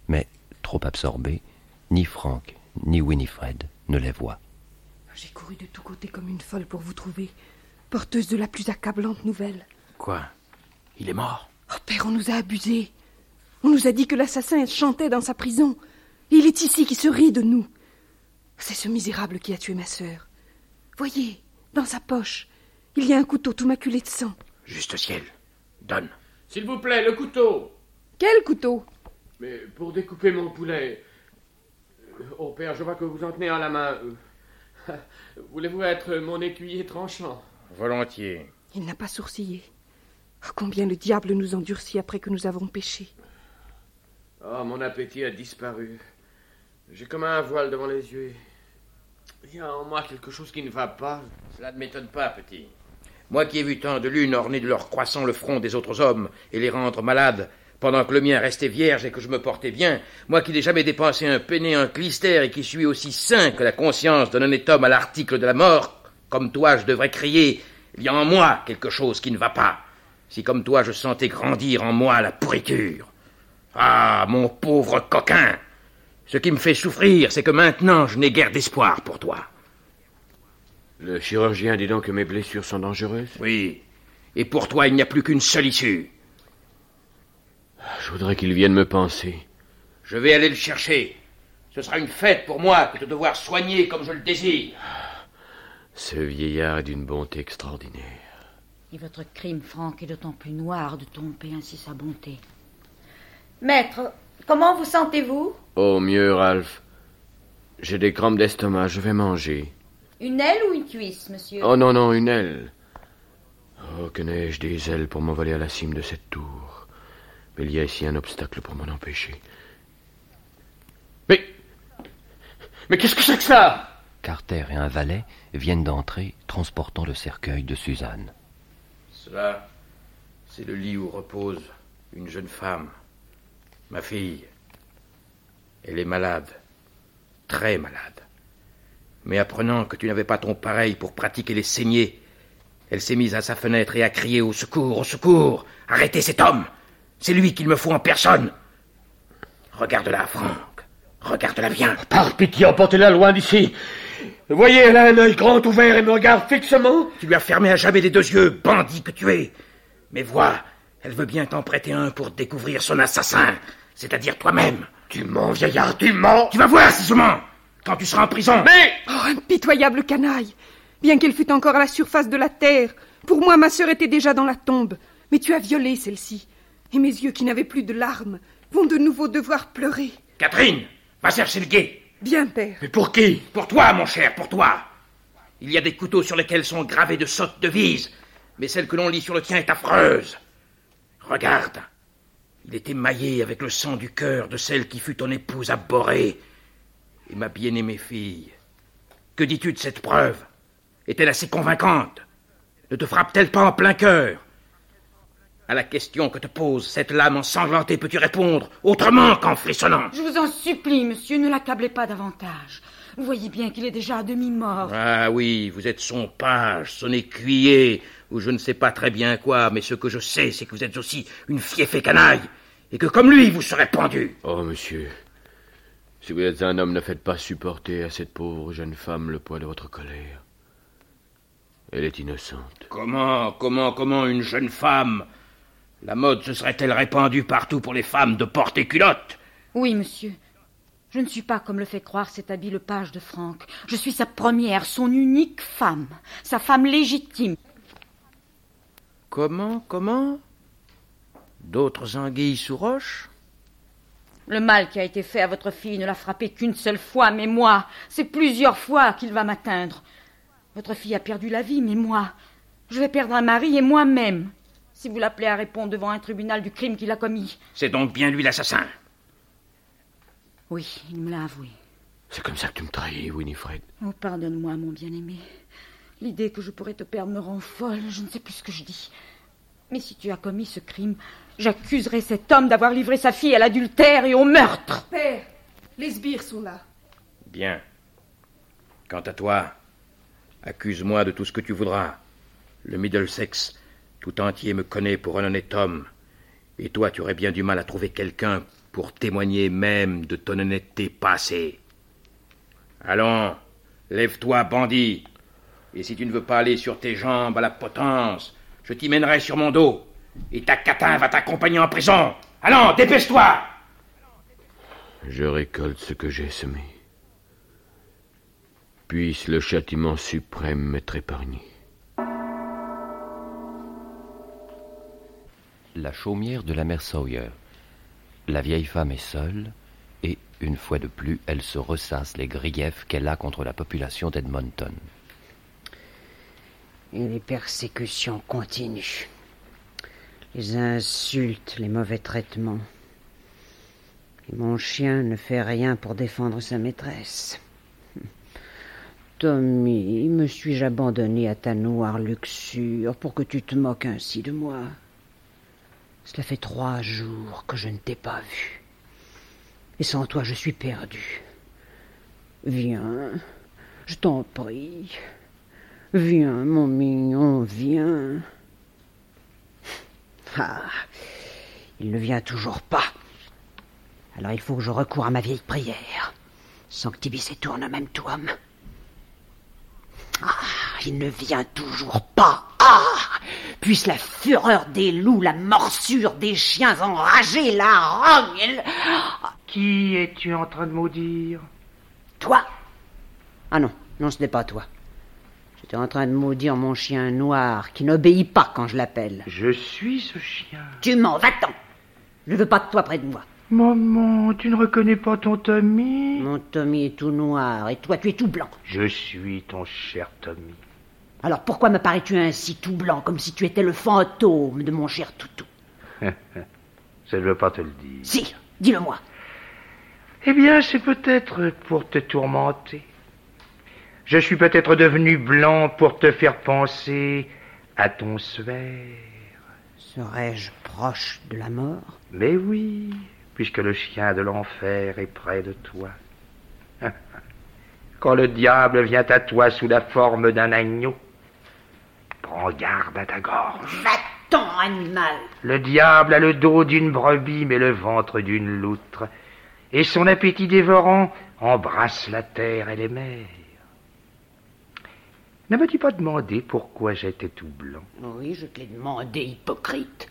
Mais, trop absorbés, ni Frank ni Winifred ne les voient. J'ai couru de tous côtés comme une folle pour vous trouver. porteuse de la plus accablante nouvelle. Quoi? Il est mort? Oh, père, on nous a abusés. On nous a dit que l'assassin chantait dans sa prison. Et il est ici qui se rit de nous. C'est ce misérable qui a tué ma sœur. Voyez, dans sa poche, il y a un couteau tout maculé de sang. Juste ciel. Donne. S'il vous plaît, le couteau. Quel couteau? Mais pour découper mon poulet. Euh, Oh, père, je vois que vous en tenez à la main. Euh, Voulez-vous être mon écuyer tranchant? Volontiers. Il n'a pas sourcillé. Oh, combien le diable nous endurcit après que nous avons péché. Oh, mon appétit a disparu. J'ai comme un voile devant les yeux. Il y a en moi quelque chose qui ne va pas. Cela ne m'étonne pas, petit. Moi qui ai vu tant de lunes orner de leur croissant le front des autres hommes et les rendre malades, pendant que le mien restait vierge et que je me portais bien, moi qui n'ai jamais dépensé un penné, un clistère et qui suis aussi sain que la conscience d'un honnête homme à l'article de la mort, comme toi je devrais crier, il y a en moi quelque chose qui ne va pas. Si comme toi je sentais grandir en moi la pourriture. Ah, mon pauvre coquin Ce qui me fait souffrir, c'est que maintenant je n'ai guère d'espoir pour toi. Le chirurgien dit donc que mes blessures sont dangereuses Oui. Et pour toi, il n'y a plus qu'une seule issue. Je voudrais qu'il vienne me penser. Je vais aller le chercher. Ce sera une fête pour moi que de devoir soigner comme je le désire. Ce vieillard est d'une bonté extraordinaire. Et votre crime, Franck, est d'autant plus noir de tromper ainsi sa bonté. Maître, comment vous sentez-vous? Oh, mieux, Ralph. J'ai des crampes d'estomac, je vais manger. Une aile ou une cuisse, monsieur? Oh non, non, une aile. Oh, que n'ai-je des ailes pour m'envoler à la cime de cette tour? Mais il y a ici un obstacle pour m'en empêcher. Mais. Mais qu'est-ce que c'est que ça? Carter et un valet viennent d'entrer, transportant le cercueil de Suzanne. Cela, c'est le lit où repose une jeune femme, ma fille. Elle est malade, très malade. Mais apprenant que tu n'avais pas ton pareil pour pratiquer les saignées, elle s'est mise à sa fenêtre et a crié au secours, au secours. Arrêtez cet homme. C'est lui qu'il me faut en personne. Regarde-la, Franck. Regarde-la bien. Par pitié, emportez-la loin d'ici. Voyez, elle a un œil grand ouvert et me regarde fixement. Tu lui as fermé à jamais les deux yeux, bandit que tu es. Mais vois, elle veut bien t'en prêter un pour découvrir son assassin, c'est-à-dire toi-même. Tu mens, vieillard, tu mens. Tu vas voir si je mens, quand tu seras en prison. Mais Oh, impitoyable canaille Bien qu'elle fût encore à la surface de la terre, pour moi ma sœur était déjà dans la tombe. Mais tu as violé celle-ci. Et mes yeux qui n'avaient plus de larmes vont de nouveau devoir pleurer. Catherine, va chercher le guet. Bien, père. Mais pour qui? Pour toi, mon cher, pour toi. Il y a des couteaux sur lesquels sont gravées de sottes devises, mais celle que l'on lit sur le tien est affreuse. Regarde. Il est émaillé avec le sang du cœur de celle qui fut ton épouse abhorrée. Et ma bien-aimée fille. Que dis-tu de cette preuve? Est-elle assez convaincante? Ne te frappe-t-elle pas en plein cœur? À la question que te pose cette lame ensanglantée, peux-tu répondre autrement qu'en frissonnant? Je vous en supplie, monsieur, ne l'accablez pas davantage. Vous voyez bien qu'il est déjà à demi-mort. Ah oui, vous êtes son page, son écuyer, ou je ne sais pas très bien quoi, mais ce que je sais, c'est que vous êtes aussi une fieffée canaille, et que comme lui, vous serez pendu. Oh, monsieur. Si vous êtes un homme, ne faites pas supporter à cette pauvre jeune femme le poids de votre colère. Elle est innocente. Comment, comment, comment une jeune femme? La mode se serait-elle répandue partout pour les femmes de porter culotte? Oui, monsieur. Je ne suis pas, comme le fait croire cet habile page de Franck. Je suis sa première, son unique femme, sa femme légitime. Comment, comment D'autres anguilles sous roche Le mal qui a été fait à votre fille ne l'a frappé qu'une seule fois, mais moi, c'est plusieurs fois qu'il va m'atteindre. Votre fille a perdu la vie, mais moi, je vais perdre un mari et moi-même, si vous l'appelez à répondre devant un tribunal du crime qu'il a commis. C'est donc bien lui l'assassin Oui, il me l'a avoué. C'est comme ça que tu me trahis, Winifred. Oh, pardonne-moi, mon bien-aimé. L'idée que je pourrais te perdre me rend folle, je ne sais plus ce que je dis. Mais si tu as commis ce crime, j'accuserai cet homme d'avoir livré sa fille à l'adultère et au meurtre. Père, les sbires sont là. Bien. Quant à toi, accuse-moi de tout ce que tu voudras. Le Middlesex tout entier me connaît pour un honnête homme. Et toi, tu aurais bien du mal à trouver quelqu'un pour témoigner même de ton honnêteté passée. Allons, lève-toi, bandit. Et si tu ne veux pas aller sur tes jambes à la potence, je t'y mènerai sur mon dos. Et ta catin va t'accompagner en prison. Allons, dépêche-toi Je récolte ce que j'ai semé. Puisse le châtiment suprême m'être épargné. La chaumière de la mère Sawyer. La vieille femme est seule, et, une fois de plus, elle se ressasse les griefs qu'elle a contre la population d'Edmonton. Les persécutions continuent. Les insultes, les mauvais traitements. Et mon chien ne fait rien pour défendre sa maîtresse. Tommy, me suis-je abandonné à ta noire luxure pour que tu te moques ainsi de moi? Cela fait trois jours que je ne t'ai pas vu. Et sans toi, je suis perdu. Viens, je t'en prie. Viens, mon mignon, viens. Ah, il ne vient toujours pas. Alors il faut que je recours à ma vieille prière. Sanctibis et tourne même toi. Ah, il ne vient toujours pas. Ah Puisse la fureur des loups, la morsure des chiens enragés, la rogne. Qui es-tu en train de maudire? Toi? Ah non, non, ce n'est pas toi. J'étais en train de maudire mon chien noir qui n'obéit pas quand je l'appelle. Je suis ce chien. Tu mens, va-t'en. Je ne veux pas de toi près de moi. Maman, tu ne reconnais pas ton Tommy? Mon Tommy est tout noir et toi tu es tout blanc. Je suis ton cher Tommy. Alors pourquoi me parais-tu ainsi tout blanc comme si tu étais le fantôme de mon cher toutou? Je ne veux pas te le dire. Si, dis-le-moi. Eh bien, c'est peut-être pour te tourmenter. Je suis peut-être devenu blanc pour te faire penser à ton sphère. Serais-je proche de la mort? Mais oui, puisque le chien de l'enfer est près de toi. Quand le diable vient à toi sous la forme d'un agneau, prends garde à ta gorge. Va-t'en, animal Le diable a le dos d'une brebis mais le ventre d'une loutre, et son appétit dévorant embrasse la terre et les mers. Ne m'as-tu pas demandé pourquoi j'étais tout blanc Oui, je te l'ai demandé, hypocrite.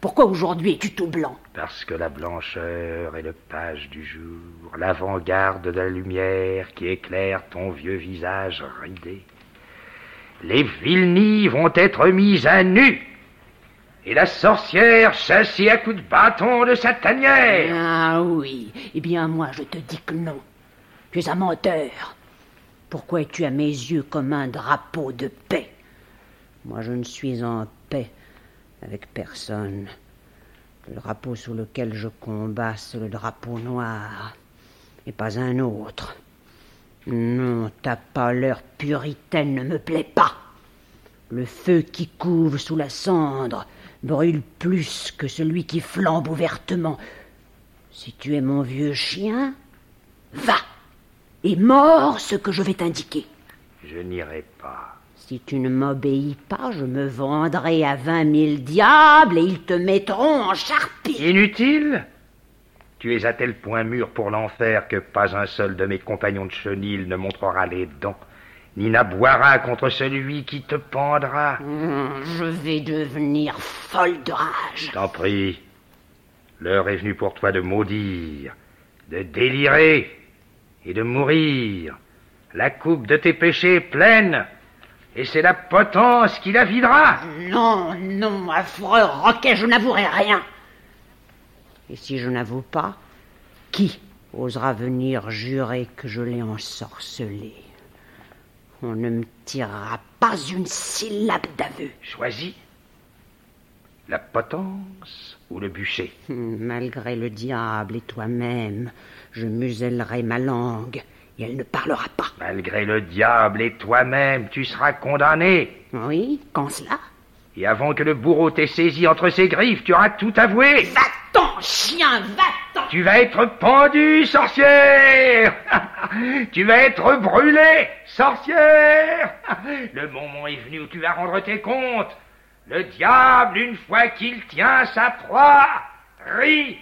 Pourquoi aujourd'hui es-tu tout blanc Parce que la blancheur est le page du jour, l'avant-garde de la lumière qui éclaire ton vieux visage ridé. Les vilenies vont être mises à nu, et la sorcière chassée à coups de bâton de sa tanière. Ah oui, eh bien moi je te dis que non. Tu es un menteur. Pourquoi es-tu à mes yeux comme un drapeau de paix? Moi je ne suis en paix avec personne. Le drapeau sous lequel je combats, c'est le drapeau noir, et pas un autre. Non, ta pâleur puritaine ne me plaît pas. Le feu qui couve sous la cendre brûle plus que celui qui flambe ouvertement. Si tu es mon vieux chien, va et mords ce que je vais t'indiquer. Je n'irai pas. Si tu ne m'obéis pas, je me vendrai à vingt mille diables et ils te mettront en charpie. Inutile Tu es à tel point mûr pour l'enfer que pas un seul de mes compagnons de chenil ne montrera les dents, ni n'aboira contre celui qui te pendra. Hum, je vais devenir folle de rage. T'en prie. L'heure est venue pour toi de maudire, de délirer et de mourir. La coupe de tes péchés est pleine, et c'est la potence qui la videra. Non, non, affreux roquet, je n'avouerai rien. Et si je n'avoue pas, qui osera venir jurer que je l'ai ensorcelé? On ne me tirera pas une syllabe d'aveu. Choisis la potence ou le bûcher. Malgré le diable et toi-même, je musellerai ma langue et elle ne parlera pas. Malgré le diable et toi-même, tu seras condamné. Oui, quand cela? Et avant que le bourreau t'ait saisi entre ses griffes, tu auras tout avoué. Va-t'en, chien, va-t'en Tu vas être pendu, sorcière Tu vas être brûlé, sorcière Le moment est venu où tu vas rendre tes comptes. Le diable, une fois qu'il tient sa proie, rit,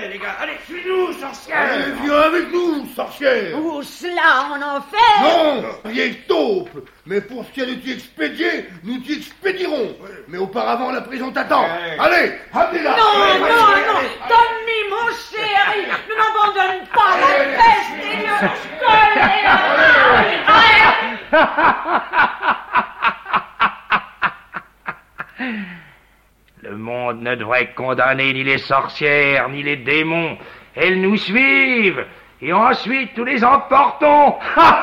les gars. Allez, suis-nous, sorcière. Allez, viens avec nous, sorcière. Où cela, en enfer. Non, que taupe. Mais pour ce qui est de t'y expédier, nous t'y expédierons Mais auparavant, la prison t'attend Allez, amenez-la Non, Allez, non, allez, non allez. Tommy, mon chéri Ne m'abandonne pas La peste et le Le monde ne devrait condamner ni les sorcières, ni les démons. Elles nous suivent, et ensuite nous les emportons.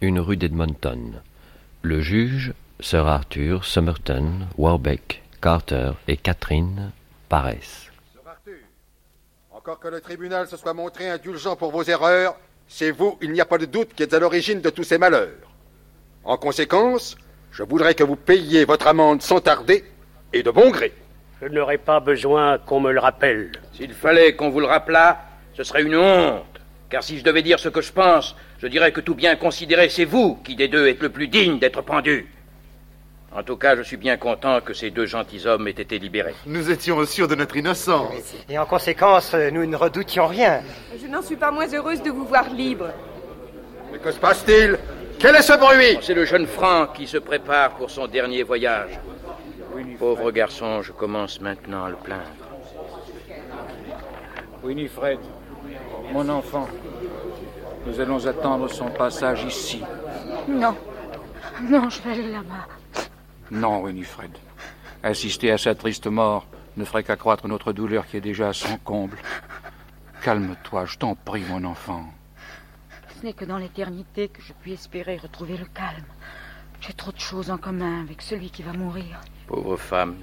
Une rue d'Edmonton. Le juge, Sir Arthur, Somerton, Warbeck, Carter et Catherine paraissent. Encore que le tribunal se soit montré indulgent pour vos erreurs, c'est vous, il n'y a pas de doute, qui êtes à l'origine de tous ces malheurs. En conséquence, je voudrais que vous payiez votre amende sans tarder et de bon gré. Je n'aurais pas besoin qu'on me le rappelle. S'il fallait qu'on vous le rappelât, ce serait une honte. Car si je devais dire ce que je pense, je dirais que tout bien considéré, c'est vous qui des deux êtes le plus digne d'être pendu. En tout cas, je suis bien content que ces deux gentilshommes aient été libérés. Nous étions sûrs de notre innocence. Et en conséquence, nous ne redoutions rien. Je n'en suis pas moins heureuse de vous voir libre. Mais que se passe-t-il? Quel est ce bruit? C'est le jeune Franck qui se prépare pour son dernier voyage. Pauvre garçon, je commence maintenant à le plaindre. Winifred, mon enfant, nous allons attendre son passage ici. Non. Non, je vais aller là-bas. Non, Winifred. Assister à sa triste mort ne ferait qu'accroître notre douleur qui est déjà à son comble. Calme-toi, je t'en prie, mon enfant. Ce n'est que dans l'éternité que je puis espérer retrouver le calme. J'ai trop de choses en commun avec celui qui va mourir. Pauvre femme,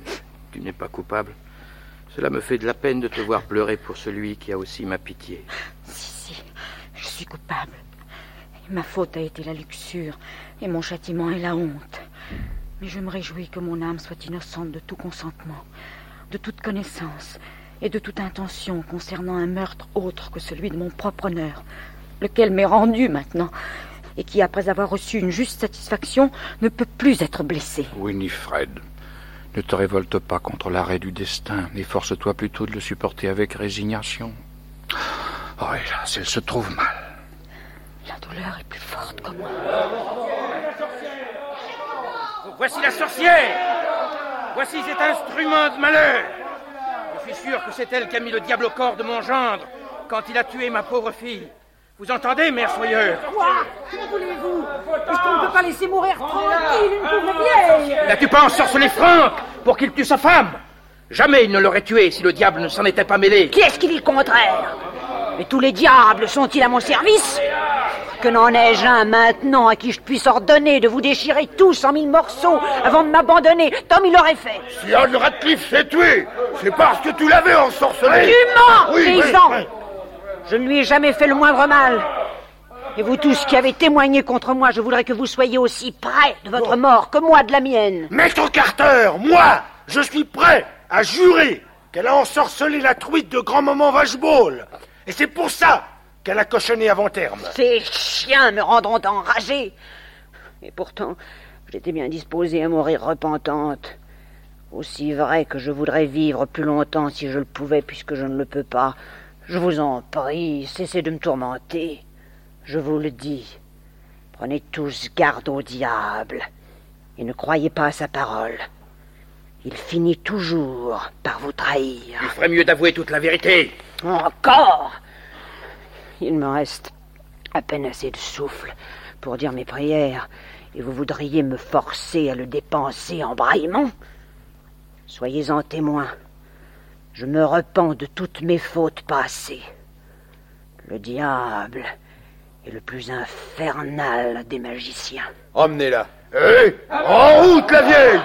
tu n'es pas coupable. Cela me fait de la peine de te voir pleurer pour celui qui a aussi ma pitié. Si, si, je suis coupable. Et ma faute a été la luxure, et mon châtiment est la honte. Mais je me réjouis que mon âme soit innocente de tout consentement, de toute connaissance et de toute intention concernant un meurtre autre que celui de mon propre honneur, lequel m'est rendu maintenant, et qui, après avoir reçu une juste satisfaction, ne peut plus être blessé. Winifred, ne te révolte pas contre l'arrêt du destin, efforce-toi plutôt de le supporter avec résignation. Oh, hélas, elle se trouve mal. La douleur est plus forte que moi. Voici la sorcière. Voici cet instrument de malheur. Je suis sûr que c'est elle qui a mis le diable au corps de mon gendre quand il a tué ma pauvre fille. Vous entendez, mère soyeuse Quoi? Que voulez-vous? Est-ce qu'on ne peut pas laisser mourir tranquille une pauvre vieille? N'as-tu pas ensorcelé Franck pour qu'il tue sa femme? Jamais il ne l'aurait tué si le diable ne s'en était pas mêlé. Qui est-ce qui dit le contraire? Et tous les diables sont-ils à mon service? Que n'en ai-je un maintenant à qui je puisse ordonner de vous déchirer tous en mille morceaux avant de m'abandonner Tom, il l'aurait fait. Si Anne Radcliffe s'est tué, c'est parce que tu l'avais ensorcelé. Tu mens, Oui, paysan oui. Je ne lui ai jamais fait le moindre mal. Et vous tous qui avez témoigné contre moi, je voudrais que vous soyez aussi près de votre mort que moi de la mienne. Maître Carter, moi, je suis prêt à jurer qu'elle a ensorcelé la truite de grand-maman Vacheball. Et c'est pour ça qu'elle a cochonné avant terme. Ces chiens me rendront enragé. Et pourtant, j'étais bien disposée à mourir repentante. Aussi vrai que je voudrais vivre plus longtemps si je le pouvais, puisque je ne le peux pas. Je vous en prie, cessez de me tourmenter. Je vous le dis. Prenez tous garde au diable. Et ne croyez pas à sa parole. Il finit toujours par vous trahir. Il ferait mieux d'avouer toute la vérité. Encore Il me reste à peine assez de souffle pour dire mes prières, et vous voudriez me forcer à le dépenser en braillements? Soyez-en témoin. Je me repens de toutes mes fautes passées. Le diable est le plus infernal des magiciens. Emmenez-la. Hé? En route, la vieille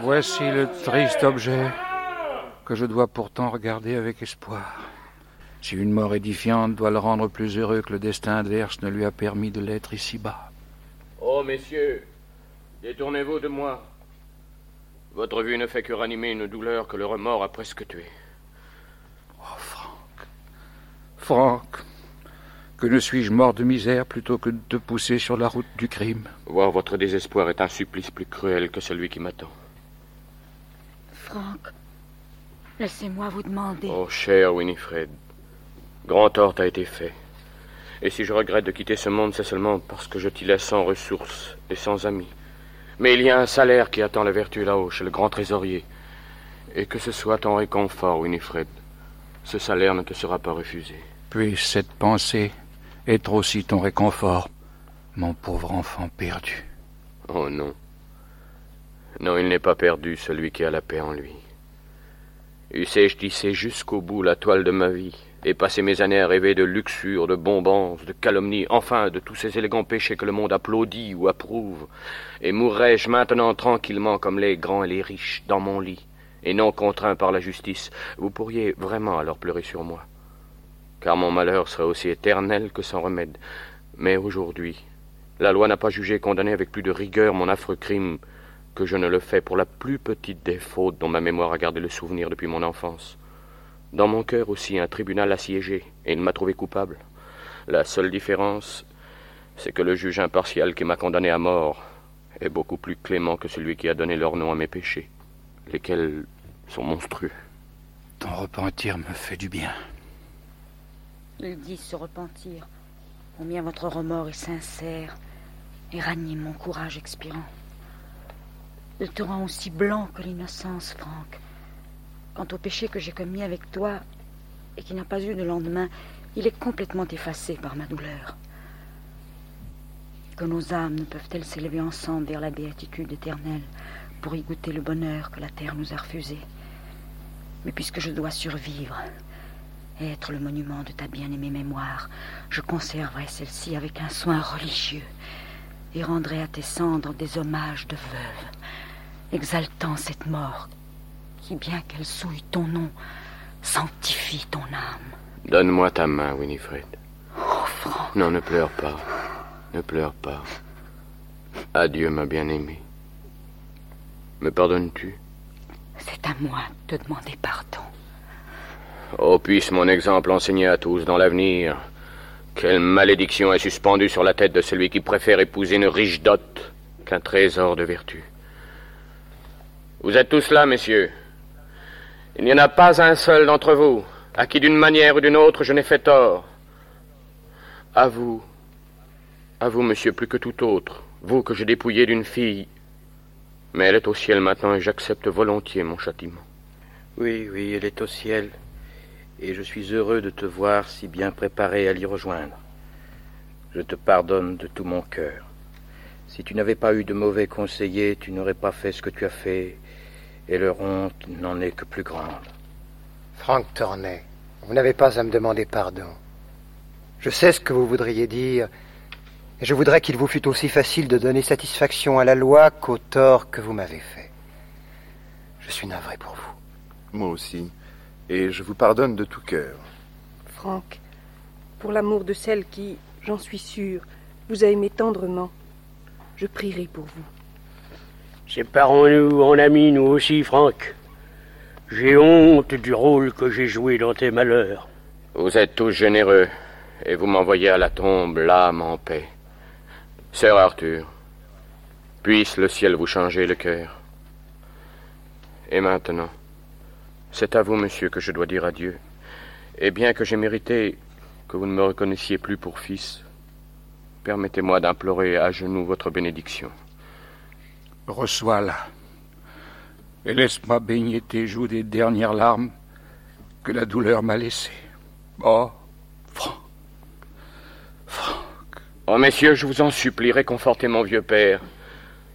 Voici le triste objet que je dois pourtant regarder avec espoir. Si une mort édifiante doit le rendre plus heureux que le destin adverse ne lui a permis de l'être ici-bas. Oh, messieurs, détournez-vous de moi. Votre vue ne fait que ranimer une douleur que le remords a presque tuée. Oh, Franck. Franck. Que ne suis-je mort de misère plutôt que de te pousser sur la route du crime? Voir votre désespoir est un supplice plus cruel que celui qui m'attend. Franck, laissez-moi vous demander. Oh, cher Winifred, grand tort a été fait. Et si je regrette de quitter ce monde, c'est seulement parce que je t'y laisse sans ressources et sans amis. Mais il y a un salaire qui attend la vertu là-haut, chez le grand trésorier. Et que ce soit ton réconfort, Winifred. Ce salaire ne te sera pas refusé. Puisse cette pensée être aussi ton réconfort, mon pauvre enfant perdu. Oh non. Non, il n'est pas perdu, celui qui a la paix en lui. Eussé-je tissé jusqu'au bout la toile de ma vie, et passé mes années à rêver de luxure, de bonbons, de calomnie, enfin de tous ces élégants péchés que le monde applaudit ou approuve, et mourrais-je maintenant tranquillement comme les grands et les riches, dans mon lit, et non contraint par la justice, vous pourriez vraiment alors pleurer sur moi. Car mon malheur serait aussi éternel que sans remède. Mais aujourd'hui, la loi n'a pas jugé condamné avec plus de rigueur mon affreux crime que je ne le fais pour la plus petite des fautes dont ma mémoire a gardé le souvenir depuis mon enfance. Dans mon cœur aussi, un tribunal assiégé, et il m'a trouvé coupable. La seule différence, c'est que le juge impartial qui m'a condamné à mort est beaucoup plus clément que celui qui a donné leur nom à mes péchés, lesquels sont monstrueux. Ton repentir me fait du bien. Il dit se repentir, combien votre remords est sincère et ranime mon courage expirant. Il te rend aussi blanc que l'innocence, Franck. Quant au péché que j'ai commis avec toi et qui n'a pas eu de lendemain, il est complètement effacé par ma douleur. Que nos âmes ne peuvent-elles s'élever ensemble vers la béatitude éternelle pour y goûter le bonheur que la terre nous a refusé? Mais puisque je dois survivre et être le monument de ta bien-aimée mémoire, je conserverai celle-ci avec un soin religieux et rendrai à tes cendres des hommages de veuve, exaltant cette mort qui, bien qu'elle souille ton nom, sanctifie ton âme. Donne-moi ta main, Winifred. Oh, Franck. Non, ne pleure pas. Ne pleure pas. Adieu, ma bien-aimée. Me pardonnes-tu? C'est à moi de te demander pardon. Oh, puisse mon exemple enseigner à tous dans l'avenir quelle malédiction est suspendue sur la tête de celui qui préfère épouser une riche dot qu'un trésor de vertu. Vous êtes tous là, messieurs. Il n'y en a pas un seul d'entre vous à qui d'une manière ou d'une autre je n'ai fait tort. À vous, à vous, monsieur, plus que tout autre, vous que j'ai dépouillé d'une fille. Mais elle est au ciel maintenant et j'accepte volontiers mon châtiment. Oui, oui, elle est au ciel. Et je suis heureux de te voir si bien préparé à l'y rejoindre. Je te pardonne de tout mon cœur. Si tu n'avais pas eu de mauvais conseillers, tu n'aurais pas fait ce que tu as fait, et leur honte n'en est que plus grande. Franck Tornet, vous n'avez pas à me demander pardon. Je sais ce que vous voudriez dire, et je voudrais qu'il vous fût aussi facile de donner satisfaction à la loi qu'au tort que vous m'avez fait. Je suis navré pour vous. Moi aussi, et je vous pardonne de tout cœur. Franck, pour l'amour de celle qui, j'en suis sûr, vous a aimé tendrement, je prierai pour vous. Séparons-nous en amis, nous aussi, Franck. J'ai honte du rôle que j'ai joué dans tes malheurs. Vous êtes tous généreux, et vous m'envoyez à la tombe l'âme en paix. Sœur Arthur, puisse le ciel vous changer le cœur. Et maintenant, c'est à vous, monsieur, que je dois dire adieu. Et bien que j'ai mérité que vous ne me reconnaissiez plus pour fils, permettez-moi d'implorer à genoux votre bénédiction. Reçois-la. Et laisse-moi baigner tes joues des dernières larmes que la douleur m'a laissées. Oh, Franck. Franck. Oh, messieurs, je vous en supplie, réconfortez mon vieux père.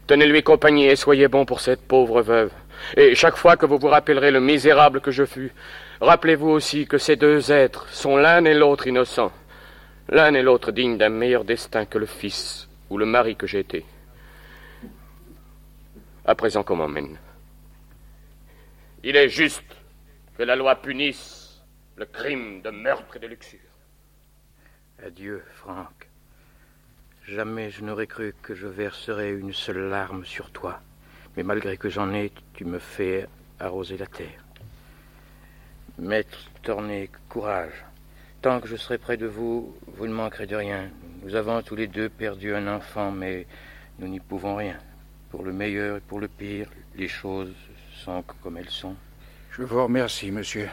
Tenez-lui compagnie et soyez bons pour cette pauvre veuve. Et chaque fois que vous vous rappellerez le misérable que je fus, rappelez-vous aussi que ces deux êtres sont l'un et l'autre innocents, l'un et l'autre dignes d'un meilleur destin que le fils ou le mari que j'ai été. À présent qu'on m'emmène. Il est juste que la loi punisse le crime de meurtre et de luxure. Adieu, Franck. Jamais je n'aurais cru que je verserais une seule larme sur toi. Mais malgré que j'en ai, tu me fait arroser la terre. Maître Torné, courage. Tant que je serai près de vous, vous ne manquerez de rien. Nous avons tous les deux perdu un enfant, mais nous n'y pouvons rien. Pour le meilleur et pour le pire, les choses sont comme elles sont. Je vous remercie, monsieur.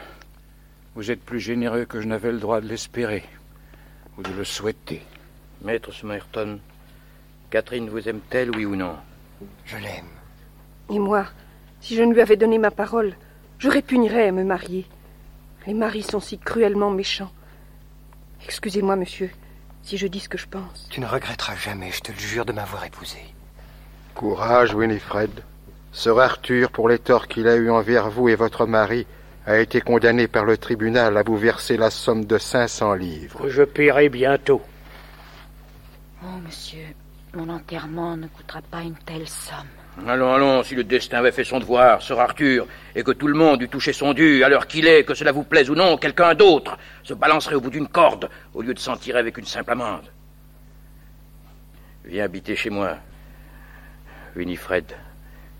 Vous êtes plus généreux que je n'avais le droit de l'espérer, ou de le souhaiter. Maître Smerton, Catherine vous aime-t-elle, oui ou non? Je l'aime. Et moi, si je ne lui avais donné ma parole, je répugnerais à me marier. Les maris sont si cruellement méchants. Excusez-moi, monsieur, si je dis ce que je pense. Tu ne regretteras jamais, je te le jure, de m'avoir épousé. Courage, Winifred. Sir Arthur, pour les torts qu'il a eus envers vous et votre mari, a été condamné par le tribunal à vous verser la somme de 500 livres. Je paierai bientôt. Oh, monsieur, mon enterrement ne coûtera pas une telle somme. Allons, allons, si le destin avait fait son devoir, Sir Arthur, et que tout le monde eût touché son dû, à l'heure qu'il est, que cela vous plaise ou non, quelqu'un d'autre se balancerait au bout d'une corde, au lieu de s'en tirer avec une simple amende. Viens habiter chez moi. Winifred,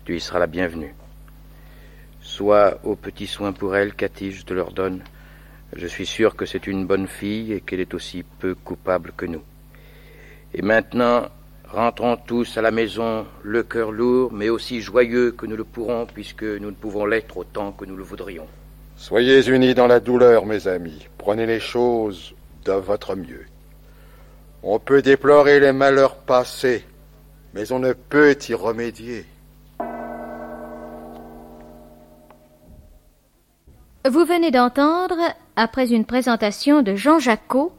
tu y seras la bienvenue. Sois aux petits soins pour elle, Cathy, je te leur donne. Je suis sûr que c'est une bonne fille et qu'elle est aussi peu coupable que nous. Et maintenant, rentrons tous à la maison, le cœur lourd, mais aussi joyeux que nous le pourrons, puisque nous ne pouvons l'être autant que nous le voudrions. Soyez unis dans la douleur, mes amis. Prenez les choses de votre mieux. On peut déplorer les malheurs passés, mais on ne peut y remédier. Vous venez d'entendre, après une présentation de Jean Jacot,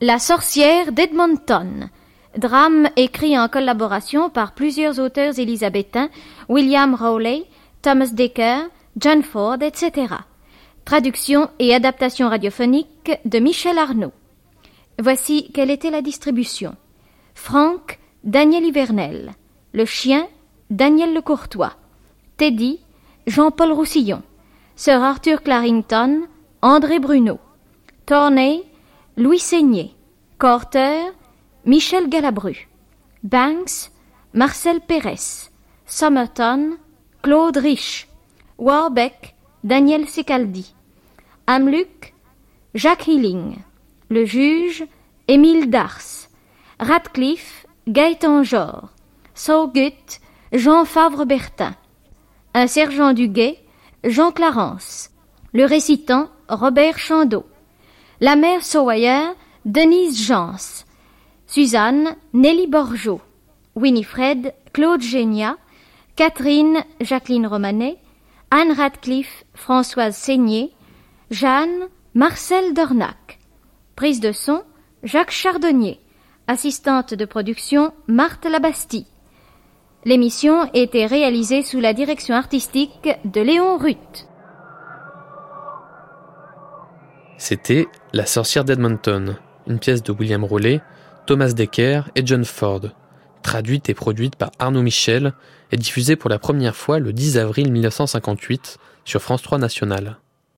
La sorcière d'Edmonton, drame écrit en collaboration par plusieurs auteurs élisabétains, William Rowley, Thomas Dekker, John Ford, etc. Traduction et adaptation radiophonique de Michel Arnaud. Voici quelle était la distribution. Daniel Hivernel. Le chien, Daniel Le Courtois. Teddy, Jean-Paul Roussillon. Sir Arthur Clarington, André Bruno. Tornay, Louis Seigné. Corter, Michel Galabru. Banks, Marcel Pérez. Somerton, Claude Rich. Warbeck, Daniel Secaldi. Amluc, Jacques Hilling. Le juge, Émile Dars. Radcliffe, Gaëtan. Saugut, Jean Favre-Bertin. Un sergent du guet, Jean Clarence. Le récitant, Robert Chandeau. La mère Sawyer, Denise Jans. Suzanne, Nelly Borgeot. Winifred, Claude Génia. Catherine, Jacqueline Romanet. Anne Radcliffe, Françoise Seigné. Jeanne, Marcel Dornac. Prise de son, Jacques Chardonnier. Assistante de production, Marthe Labastie. L'émission était réalisée sous la direction artistique de Léon Ruth. C'était La sorcière d'Edmonton, une pièce de William Rowley, Thomas Dekker et John Ford, traduite et produite par Arnaud Michel et diffusée pour la première fois le 10 avril 1958 sur France 3 National.